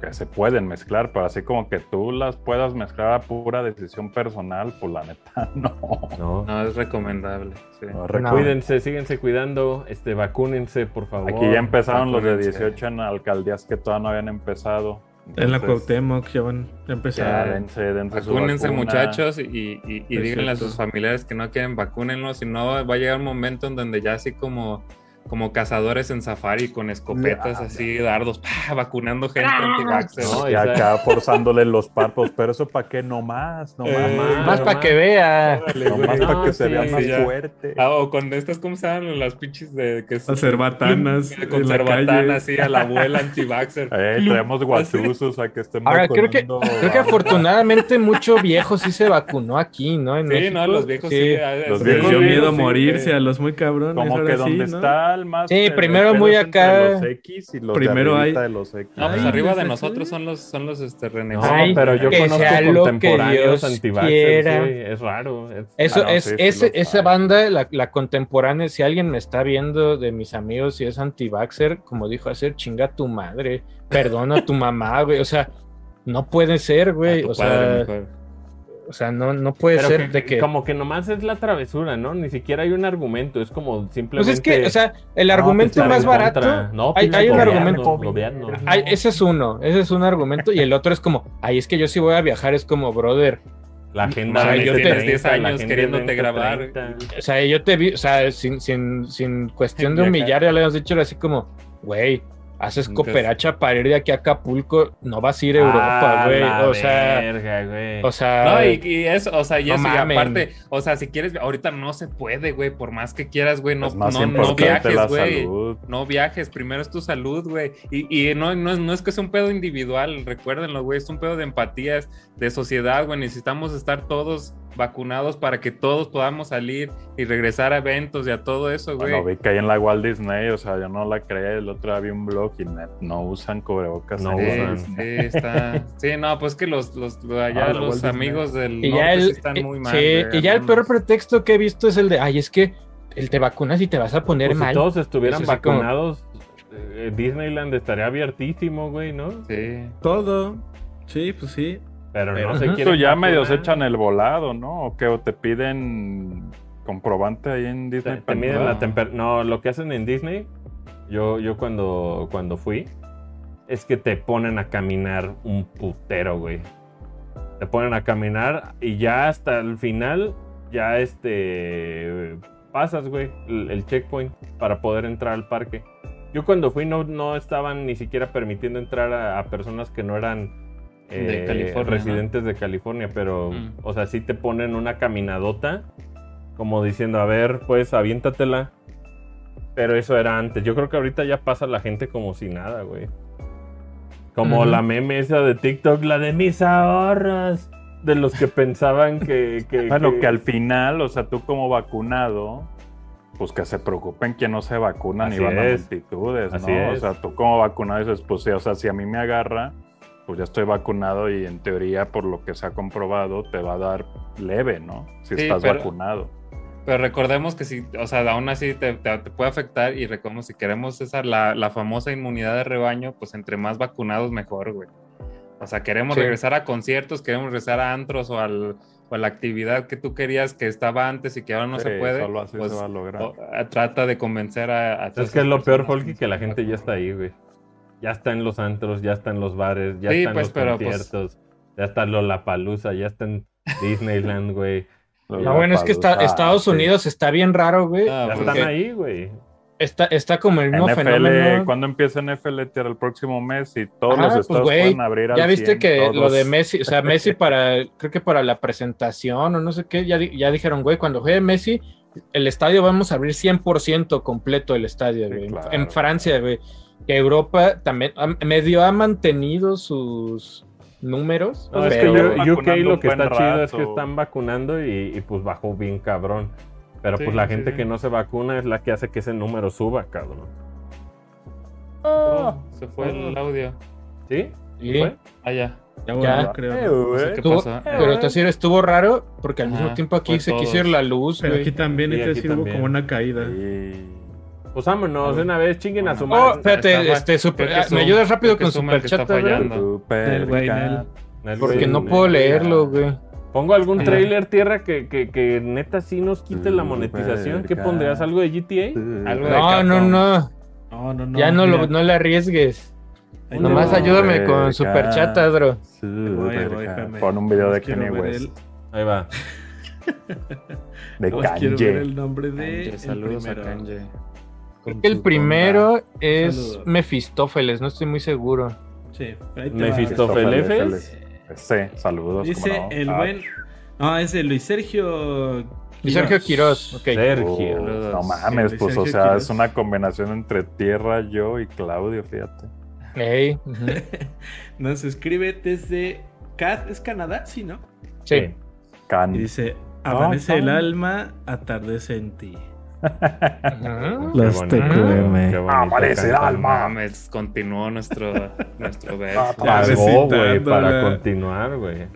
que se pueden mezclar, pero así como que tú las puedas mezclar a pura decisión personal, pues la neta, no. no. No, es recomendable. sí. No, No. Cuídense, síguense cuidando, este, vacúnense, por favor. Aquí ya empezaron los de vacúnense. 18 en alcaldías que todavía no habían empezado. En la Cuauhtémoc ya van a Ya, empezar. dense, dense su Vacúnense muchachos y, y, díganle a sus familiares que no quieren vacúnenlos, si no va a llegar un momento en donde ya así como, como cazadores en safari con escopetas Ya, así, dardos, ¡pah! vacunando gente anti-vaxxer. No, Y acá forzándole los párpados, pero eso para qué nomás, nomás, Eh, Nomás, Más nomás. para que vea. nomás No, para que se vea más ya. fuerte. Ah, o con estas, ¿cómo se llaman las pinches de que Las cerbatanas Con cerbatanas, sí, a la abuela anti-vaxxer. Eh, traemos guachuzos a que estén Ahora, creo que, vacunando creo que afortunadamente mucho viejo sí se vacunó aquí, ¿no? En Sí, México. no, los viejos sí. ah, Los Les viejos dio miedo sí, morirse eh, a los muy cabrones. Como que donde ¿no? está más. Sí, primero muy acá. Los X y los Primero de hay- de los X. No, pues Ay, arriba de nosotros son los, son los este, No, renegados. Ay, pero yo que conozco contemporáneos anti-vaxxers, güey, es raro. es- Eso Ah, no, es, sí, sí esa banda, la, la contemporánea, si alguien me está viendo de mis amigos y es anti-vaxxer, como dijo hacer, chinga a tu madre, perdona a tu mamá, güey. O sea, no puede ser, güey. O padre, sea, mejor. O sea, no, no puede Pero ser de que. Como que nomás es la travesura, ¿no? Ni siquiera hay un argumento, es como Pues simplemente... es que, o sea, el No, argumento pues, más barato. contra. No, hay, hay un argumento. gobierno. Ese es uno, ese es un argumento. Y el otro es como, ay, es que yo sí voy a viajar, es como, brother. La agenda O sea, 20, yo te- 30, 10 la años queriéndote 20, grabar. 30. O sea, yo te vi, o sea, sin, sin, sin cuestión de humillar, ya le habías dicho era así como, güey, haces cooperacha para ir de aquí a Acapulco, no vas a ir a Europa, Ah, güey. O sea, verga, güey. o sea, No, y, y eso, o sea, y no eso, y aparte, o sea, si quieres, ahorita no se puede, güey, por más que quieras, güey, no, no, viajes, güey. No viajes, primero es tu salud, güey. Y, y no, no, es- no es que sea un pedo individual, recuérdenlo, güey, es un pedo de empatías, de sociedad, güey. Necesitamos estar todos vacunados para que todos podamos salir y regresar a eventos y a todo eso, güey. Bueno, vi que ahí en la Walt Disney, o sea, yo no la creía, el otro día vi un blog no usan cubrebocas. No. Sí, usan. sí, está. Sí, no, pues que los, los allá Ah, la los amigos del y norte ya sí el, están eh, muy mal. sí, y ya el peor pretexto que he visto es el de, ay, es que el te vacunas y te vas a poner Pues si mal. todos estuvieran como- vacunados, eh, Disneyland estaría abiertísimo, güey, ¿no? Sí. Todo. Sí, pues sí. Pero Pero- no se quiere. Eso ya medio se echan el volado, ¿no? O que o te piden comprobante ahí en Disney. te miden la temperatura. No, lo que hacen en Disney, yo, yo cuando, cuando fui, es que te ponen a caminar un putero, güey. Te ponen a caminar y ya hasta el final, ya este. Pasas, güey, el, el checkpoint para poder entrar al parque. Yo cuando fui no, no estaban ni siquiera permitiendo entrar a, a personas que no eran eh, residentes de California, pero, Mm. o sea, sí te ponen una caminadota, como diciendo, a ver, pues aviéntatela. Pero eso era antes. Yo creo que ahorita ya pasa la gente como si nada, güey. Como la meme esa de TikTok, la de mis ahorros. De los que pensaban que. que Bueno, que- que al final, o sea, tú como vacunado, pues que se preocupen que no se vacunan Así y van a es. multitudes, Así ¿no? O sea, tú como vacunado dices, pues sí, o sea, si a mí me agarra, pues ya estoy vacunado y en teoría, por lo que se ha comprobado, te va a dar leve, ¿no? Si Sí, estás pero- vacunado. Pero recordemos que si, o sea, aún así te, te- te puede afectar y recordemos si queremos esa, la, la famosa inmunidad de rebaño, pues entre más vacunados mejor, güey. O sea, queremos Sí. regresar a conciertos, queremos regresar a antros o, al, o a la actividad que tú querías que estaba antes y que ahora no Sí, se puede. Solo así pues, se va a lograr. o- a- trata de convencer a... a Es que es lo peor, Folky, que la gente ya está ahí, güey. Ya está en los antros, ya está en los bares, ya Sí, está en pues, los pero, pues- conciertos, ya está Lollapalooza, ya está en Disneyland, güey. No, bueno, es que está- Ah, Estados sí. Unidos está bien raro, güey. Ah, Ya pues, están porque ahí, güey. está, está como el mismo NFL, fenómeno. ¿cuándo empieza NFL tierra el próximo mes? Y todos Ajá, los pues, estados güey, pueden abrir al Ya viste 100, que lo de Messi, o sea, Messi para, creo que para la presentación o no sé qué, ya, ya dijeron, güey, cuando juegue Messi, el estadio vamos a abrir 100% completo el estadio, güey. En- claro. En Francia, güey. Que Europa también ha- medio ha mantenido sus números. No, es que UK lo que está chido es que están vacunando y, y, pues bajó bien cabrón. Pero Sí, pues la sí, gente sí. que no se vacuna es la que hace que ese número suba, cabrón. oh, se fue el audio. ¿Sí? Sí, ¿Fue? Ah, ya. Ya, creo. Eh, ¿no? Sé qué Estuvo- pasó. pero te sirve, estuvo raro porque al mismo tiempo aquí se quiso todos. ir la luz, Pero güey. aquí también, Sí, este aquí sí hubo como una caída. Sí. Pues vámonos de una vez, chinguen a su Oh, madre. espérate, Está- este, super, ah, me ayudas rápido con Superchat. Super Porque no puedo leerlo, güey. Pongo algún Ajá. trailer tierra que, que, que neta sí nos quite la monetización. ¿Qué pondrías? ¿Algo de GTA? Algo de No, no, no. No. Ya no, lo, no le arriesgues. Nomás ayúdame con Superchat, Adro. Pon un video de Kanye West. el- Ahí va. De nomás quiero ver Kanye. el nombre de Kanye, el saludos a primero. Kanye. Creo que el primero es Saludos. Mefistófeles, no estoy muy seguro. Sí. Mephistófeles. Sí, saludos. Dice ¿cómo no? el Ah, buen. No, es de Luis Sergio. Y Sergio Quiroz, ok. Sergio. uh, no Sí, mames, pues Sergio o sea, Quiroz. es una combinación entre Tierra, yo y Claudio, fíjate. Ey, ujú. Nos escribe desde. Cat, ¿Es Canadá? Sí, ¿no? Sí. Can. Y dice: Amanece el alma, atardece en ti. Los bonito, TQM. Amanece el alma. Mames, continuó nuestro, nuestro verso. Pagó, güey, para continuar, güey.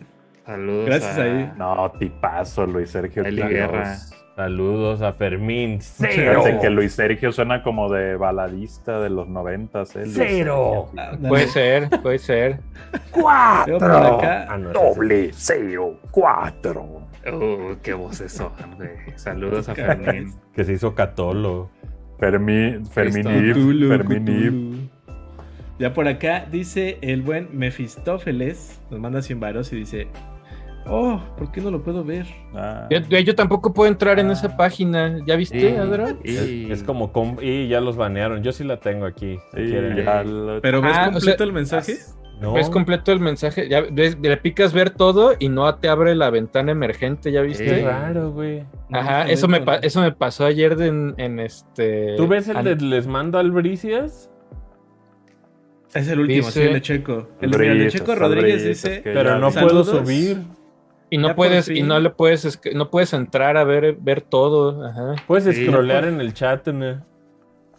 Saludos Gracias a ahí. No, tipazo, Luis Sergio. Eli Quiroz. Guerra. Saludos a Fermín. Fíjate Cero. que Luis Sergio suena como de baladista de los noventas. ¿eh? Cero. Puede ser, puede ser. Acá, Ah, no, Doble cero cuatro. Uh, qué voces son, güey. Saludos a Fermín. Que se hizo catolo. Fermín, Fermín Cthulhu. Ya por acá dice el buen Mefistófeles, nos manda 100 varos y dice, oh, ¿por qué no lo puedo ver? Ah, Yo, yo tampoco puedo entrar en esa página. ¿Ya viste, y- Es, es como. com- y ya los banearon. Yo sí la tengo aquí. si sí, quieren. ya lo- ¿Pero ves Ah, o completo sea, el mensaje? No. ¿Ves completo el mensaje? Ya ves, le picas ver todo y no te abre la ventana emergente, ¿ya Qué viste? Sí. raro, güey. Ajá, No, eso me, pa- no. eso me pasó ayer de- en, en este... ¿Tú ves el an- de Les Mando Albricias? Es el último, Dice- sí, el de Checo. El, de Checo Rodríguez dice, Pero no puedo Saludos. subir. Y no Ya puedes, y no le puedes, no puedes entrar a ver, ver todo. Ajá. Puedes Sí, scrollear pues. en el chat, ¿no?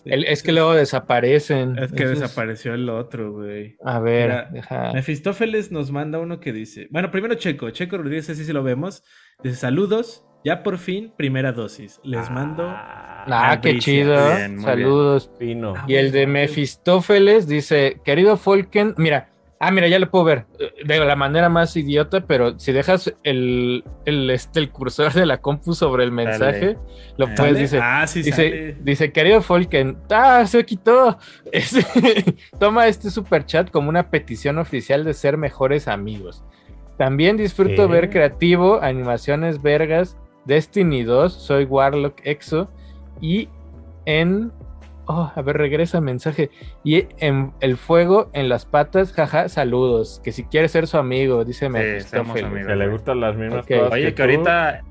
El- es que luego desaparecen. es que Entonces, desapareció el otro, güey. A ver, Mira, deja- Mefistófeles nos manda uno que dice, bueno, primero Checo, Checo Rodríguez, así sí lo vemos. Dice, saludos, ya por fin, primera dosis. Les mando... Ah, qué chido. Bien, Saludos. Fino. Y el de Mefistófeles dice, querido Folken, mira, ah, mira, ya lo puedo ver, de la manera más idiota, pero si dejas el, el, este, el cursor de la compu sobre el mensaje, lo Dale. puedes, dice, ah, sí, dice, sale. dice, querido Folken, ah, se quitó, toma este super chat como una petición oficial de ser mejores amigos. También disfruto ver creativo, animaciones vergas, Destiny 2, soy Warlock Exo y en... Oh, a ver, regresa el mensaje. Y en el fuego en las patas, jaja, saludos. Que si quiere ser su amigo, dice somos Mefistófeles. amigos. Que le gustan las mismas cosas. Oye, que, ahorita.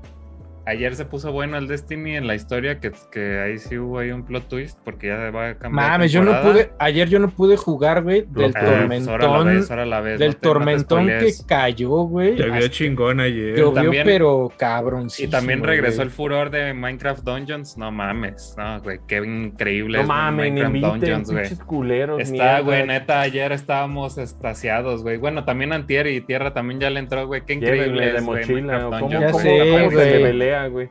Ayer se puso bueno el Destiny en la historia, que, que ahí sí hubo ahí un plot twist, porque ya va a cambiar. Mames, yo no pude, ayer yo no pude jugar, güey, del Ah, pues ahora la tormentón, ves, ahora la ves, del no te- no te tormentón que cayó, güey. Llovió chingón ayer. Llovió, También- pero cabrón. Y también regresó el furor de Minecraft Dungeons. No mames, no, güey, qué increíble No es mames, Minecraft inviten, Dungeons, güey. culeros. Está, mierda. güey, neta, ayer estábamos estasiados, güey. Bueno, también Antier y Tierra también ya le entró, güey. Qué increíble de es, güey, mochila. Minecraft o ¿Cómo, Dungeons. Ya cómo- sé, cómo se güey. güey?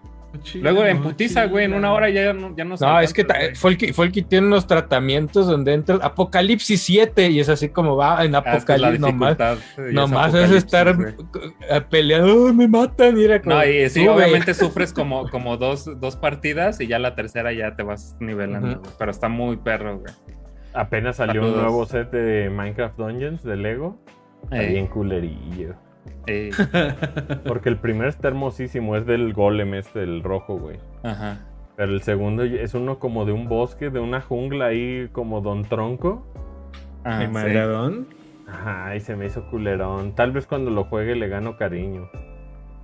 Luego en putiza, güey, en una hora ya no, ya no No, es que güey. Folky, Folky tiene unos tratamientos donde entra Apocalipsis 7 y es así como va en Ah, que Apocalipsis nomás. Nomás es estar eh, peleando, "Ay, me matan, y era como, No, y sí, obviamente sufres como, como dos, dos partidas y ya la tercera ya te vas nivelando. Pero está muy perro, güey. Apenas salió un nuevo set de Minecraft Dungeons de Lego. Está Ey, bien culerillo. Ey, Porque el primer está hermosísimo, es del golem este, el rojo, güey. ajá. Pero el segundo es uno como de un bosque, de una jungla ahí como Don Tronco. Ah, ¿El sí. Magradón? Ajá, y se me hizo culerón. Tal vez cuando lo juegue le gano cariño.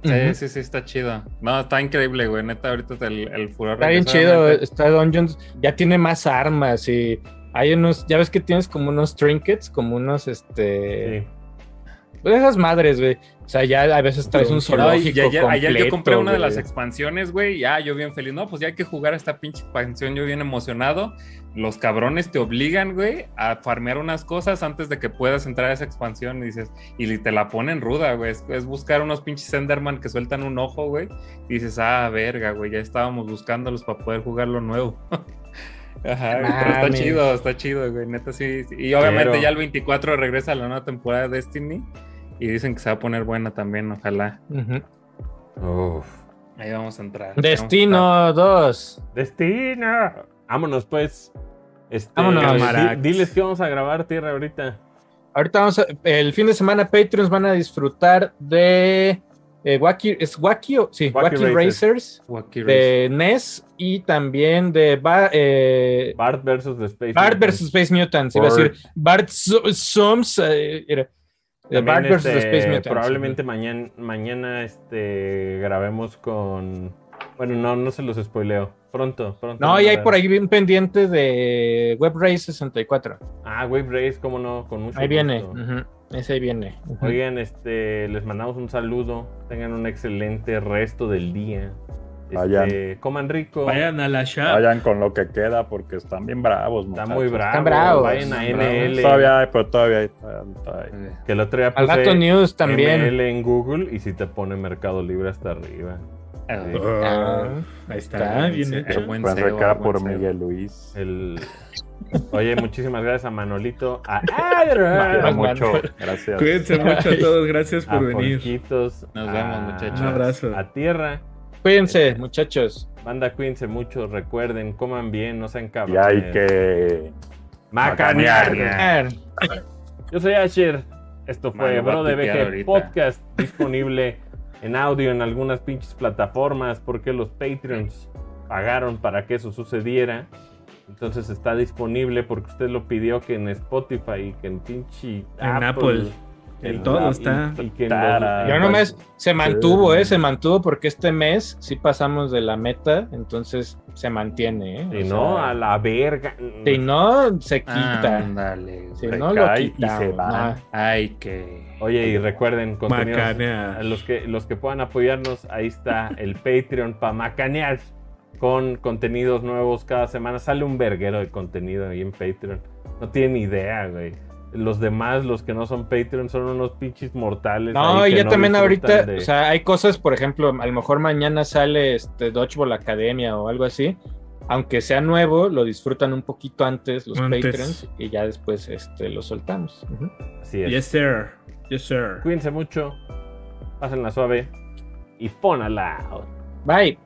Sí, sí, sí, está chido. No, está increíble, güey. Neta, ahorita el, el furor. Está bien chido, obviamente. está Dungeons, ya tiene más armas y hay unos, ya ves que tienes como unos trinkets, como unos, este, Sí. Pues esas madres, güey. O sea, ya a veces traes un zoológico ayer, ayer yo compré una de las expansiones, güey. Ya, yo bien feliz. No, pues ya hay que jugar esta pinche expansión. Yo bien emocionado. Los cabrones te obligan, güey, a farmear unas cosas antes de que puedas entrar a esa expansión. Y dices, y te la ponen ruda, güey. Es, es buscar unos pinches Enderman que sueltan un ojo, güey. Y dices, ah, verga, güey. Ya estábamos buscándolos para poder jugar lo nuevo. Ajá, pero está chido, está chido, güey. Neta, sí. sí. Y obviamente ya el 24 regresa la nueva temporada de Destiny. Y dicen que se va a poner buena también, ojalá. Uf. Ahí vamos a entrar. Destino 2. ¡Destino! Vámonos, pues. Este, Vámonos. diles que vamos a grabar tierra ahorita. Ahorita vamos a, el fin de semana Patreons van a disfrutar de eh, Wacky, ¿es Wacky o? Sí, Wacky Wacky, Racers. Racers, Wacky de NES y también de Ba- eh, Bart versus The Space. Bart vs. Space Mutants. Iba a Bart. decir Bart So- Soms. eh, era, eh, Bart este, Space Mutants. Probablemente mañana, mañana este, grabemos con. Bueno, no, no se los spoileo. Pronto, pronto. No, y hay por ahí un pendiente de Web Race 64. Ah, Wave Race, cómo no, con mucho Ahí viene. gusto. ujú, Ese ahí viene. Oigan, este, les mandamos un saludo. Tengan un excelente resto del día. Este, Vayan. coman rico. Vayan a la shop. Vayan con lo que queda porque están bien bravos. Están muchachos. muy bravos. Están bravos, Vayan a están bravos. NL. Todavía hay, pero todavía hay. todavía hay. Que el otro día Al puse rato News también. ML en Google y si te pone Mercado Libre hasta arriba. Ah, ahí está, bien hecho. buen buen por. Miguel Luis. El... Oye, muchísimas gracias a Manolito, a Manuel. mucho. Gracias. Cuídense mucho a todos, gracias a por venir. Porquitos, Nos a- vemos, muchachos. Un abrazo. A Tierra. Cuídense, muchachos. Banda, cuídense mucho, recuerden, coman bien, no sean Y cabrones. hay que. Macanear. Macanear. Yo soy Asher. Esto fue a Bro de BG. Podcast disponible en audio en algunas pinches plataformas porque los Patreons pagaron para que eso sucediera. Entonces está disponible porque usted lo pidió que en Spotify y que en pinche En Apple. En todo y- está. y Tara. los- Yo en no me, cual- se mantuvo, ¿eh? Se mantuvo porque este mes sí pasamos de la meta, entonces se mantiene, ¿eh? Si O no, sea, a la verga. Si no, se quita. Ándale. si güey. no, lo recae y se va. Ah, Ay, que. Oye, y recuerden, a los que, los que puedan apoyarnos, ahí está el Patreon para macanear con contenidos nuevos cada semana. Sale un verguero de contenido ahí en Patreon. No tienen idea, güey. Los demás, los que no son Patreon, son unos pinches mortales. No, ahí y que ya también ahorita, de- o sea, hay cosas, por ejemplo, a lo mejor mañana sale este Dodgeball Academia o algo así. Aunque sea nuevo, lo disfrutan un poquito antes los Antes. Patreons y ya después este, lo soltamos. Ujú. Así es. Yes, sir. Yes, sir. Cuídense mucho, pásenla suave y pónala. Bye.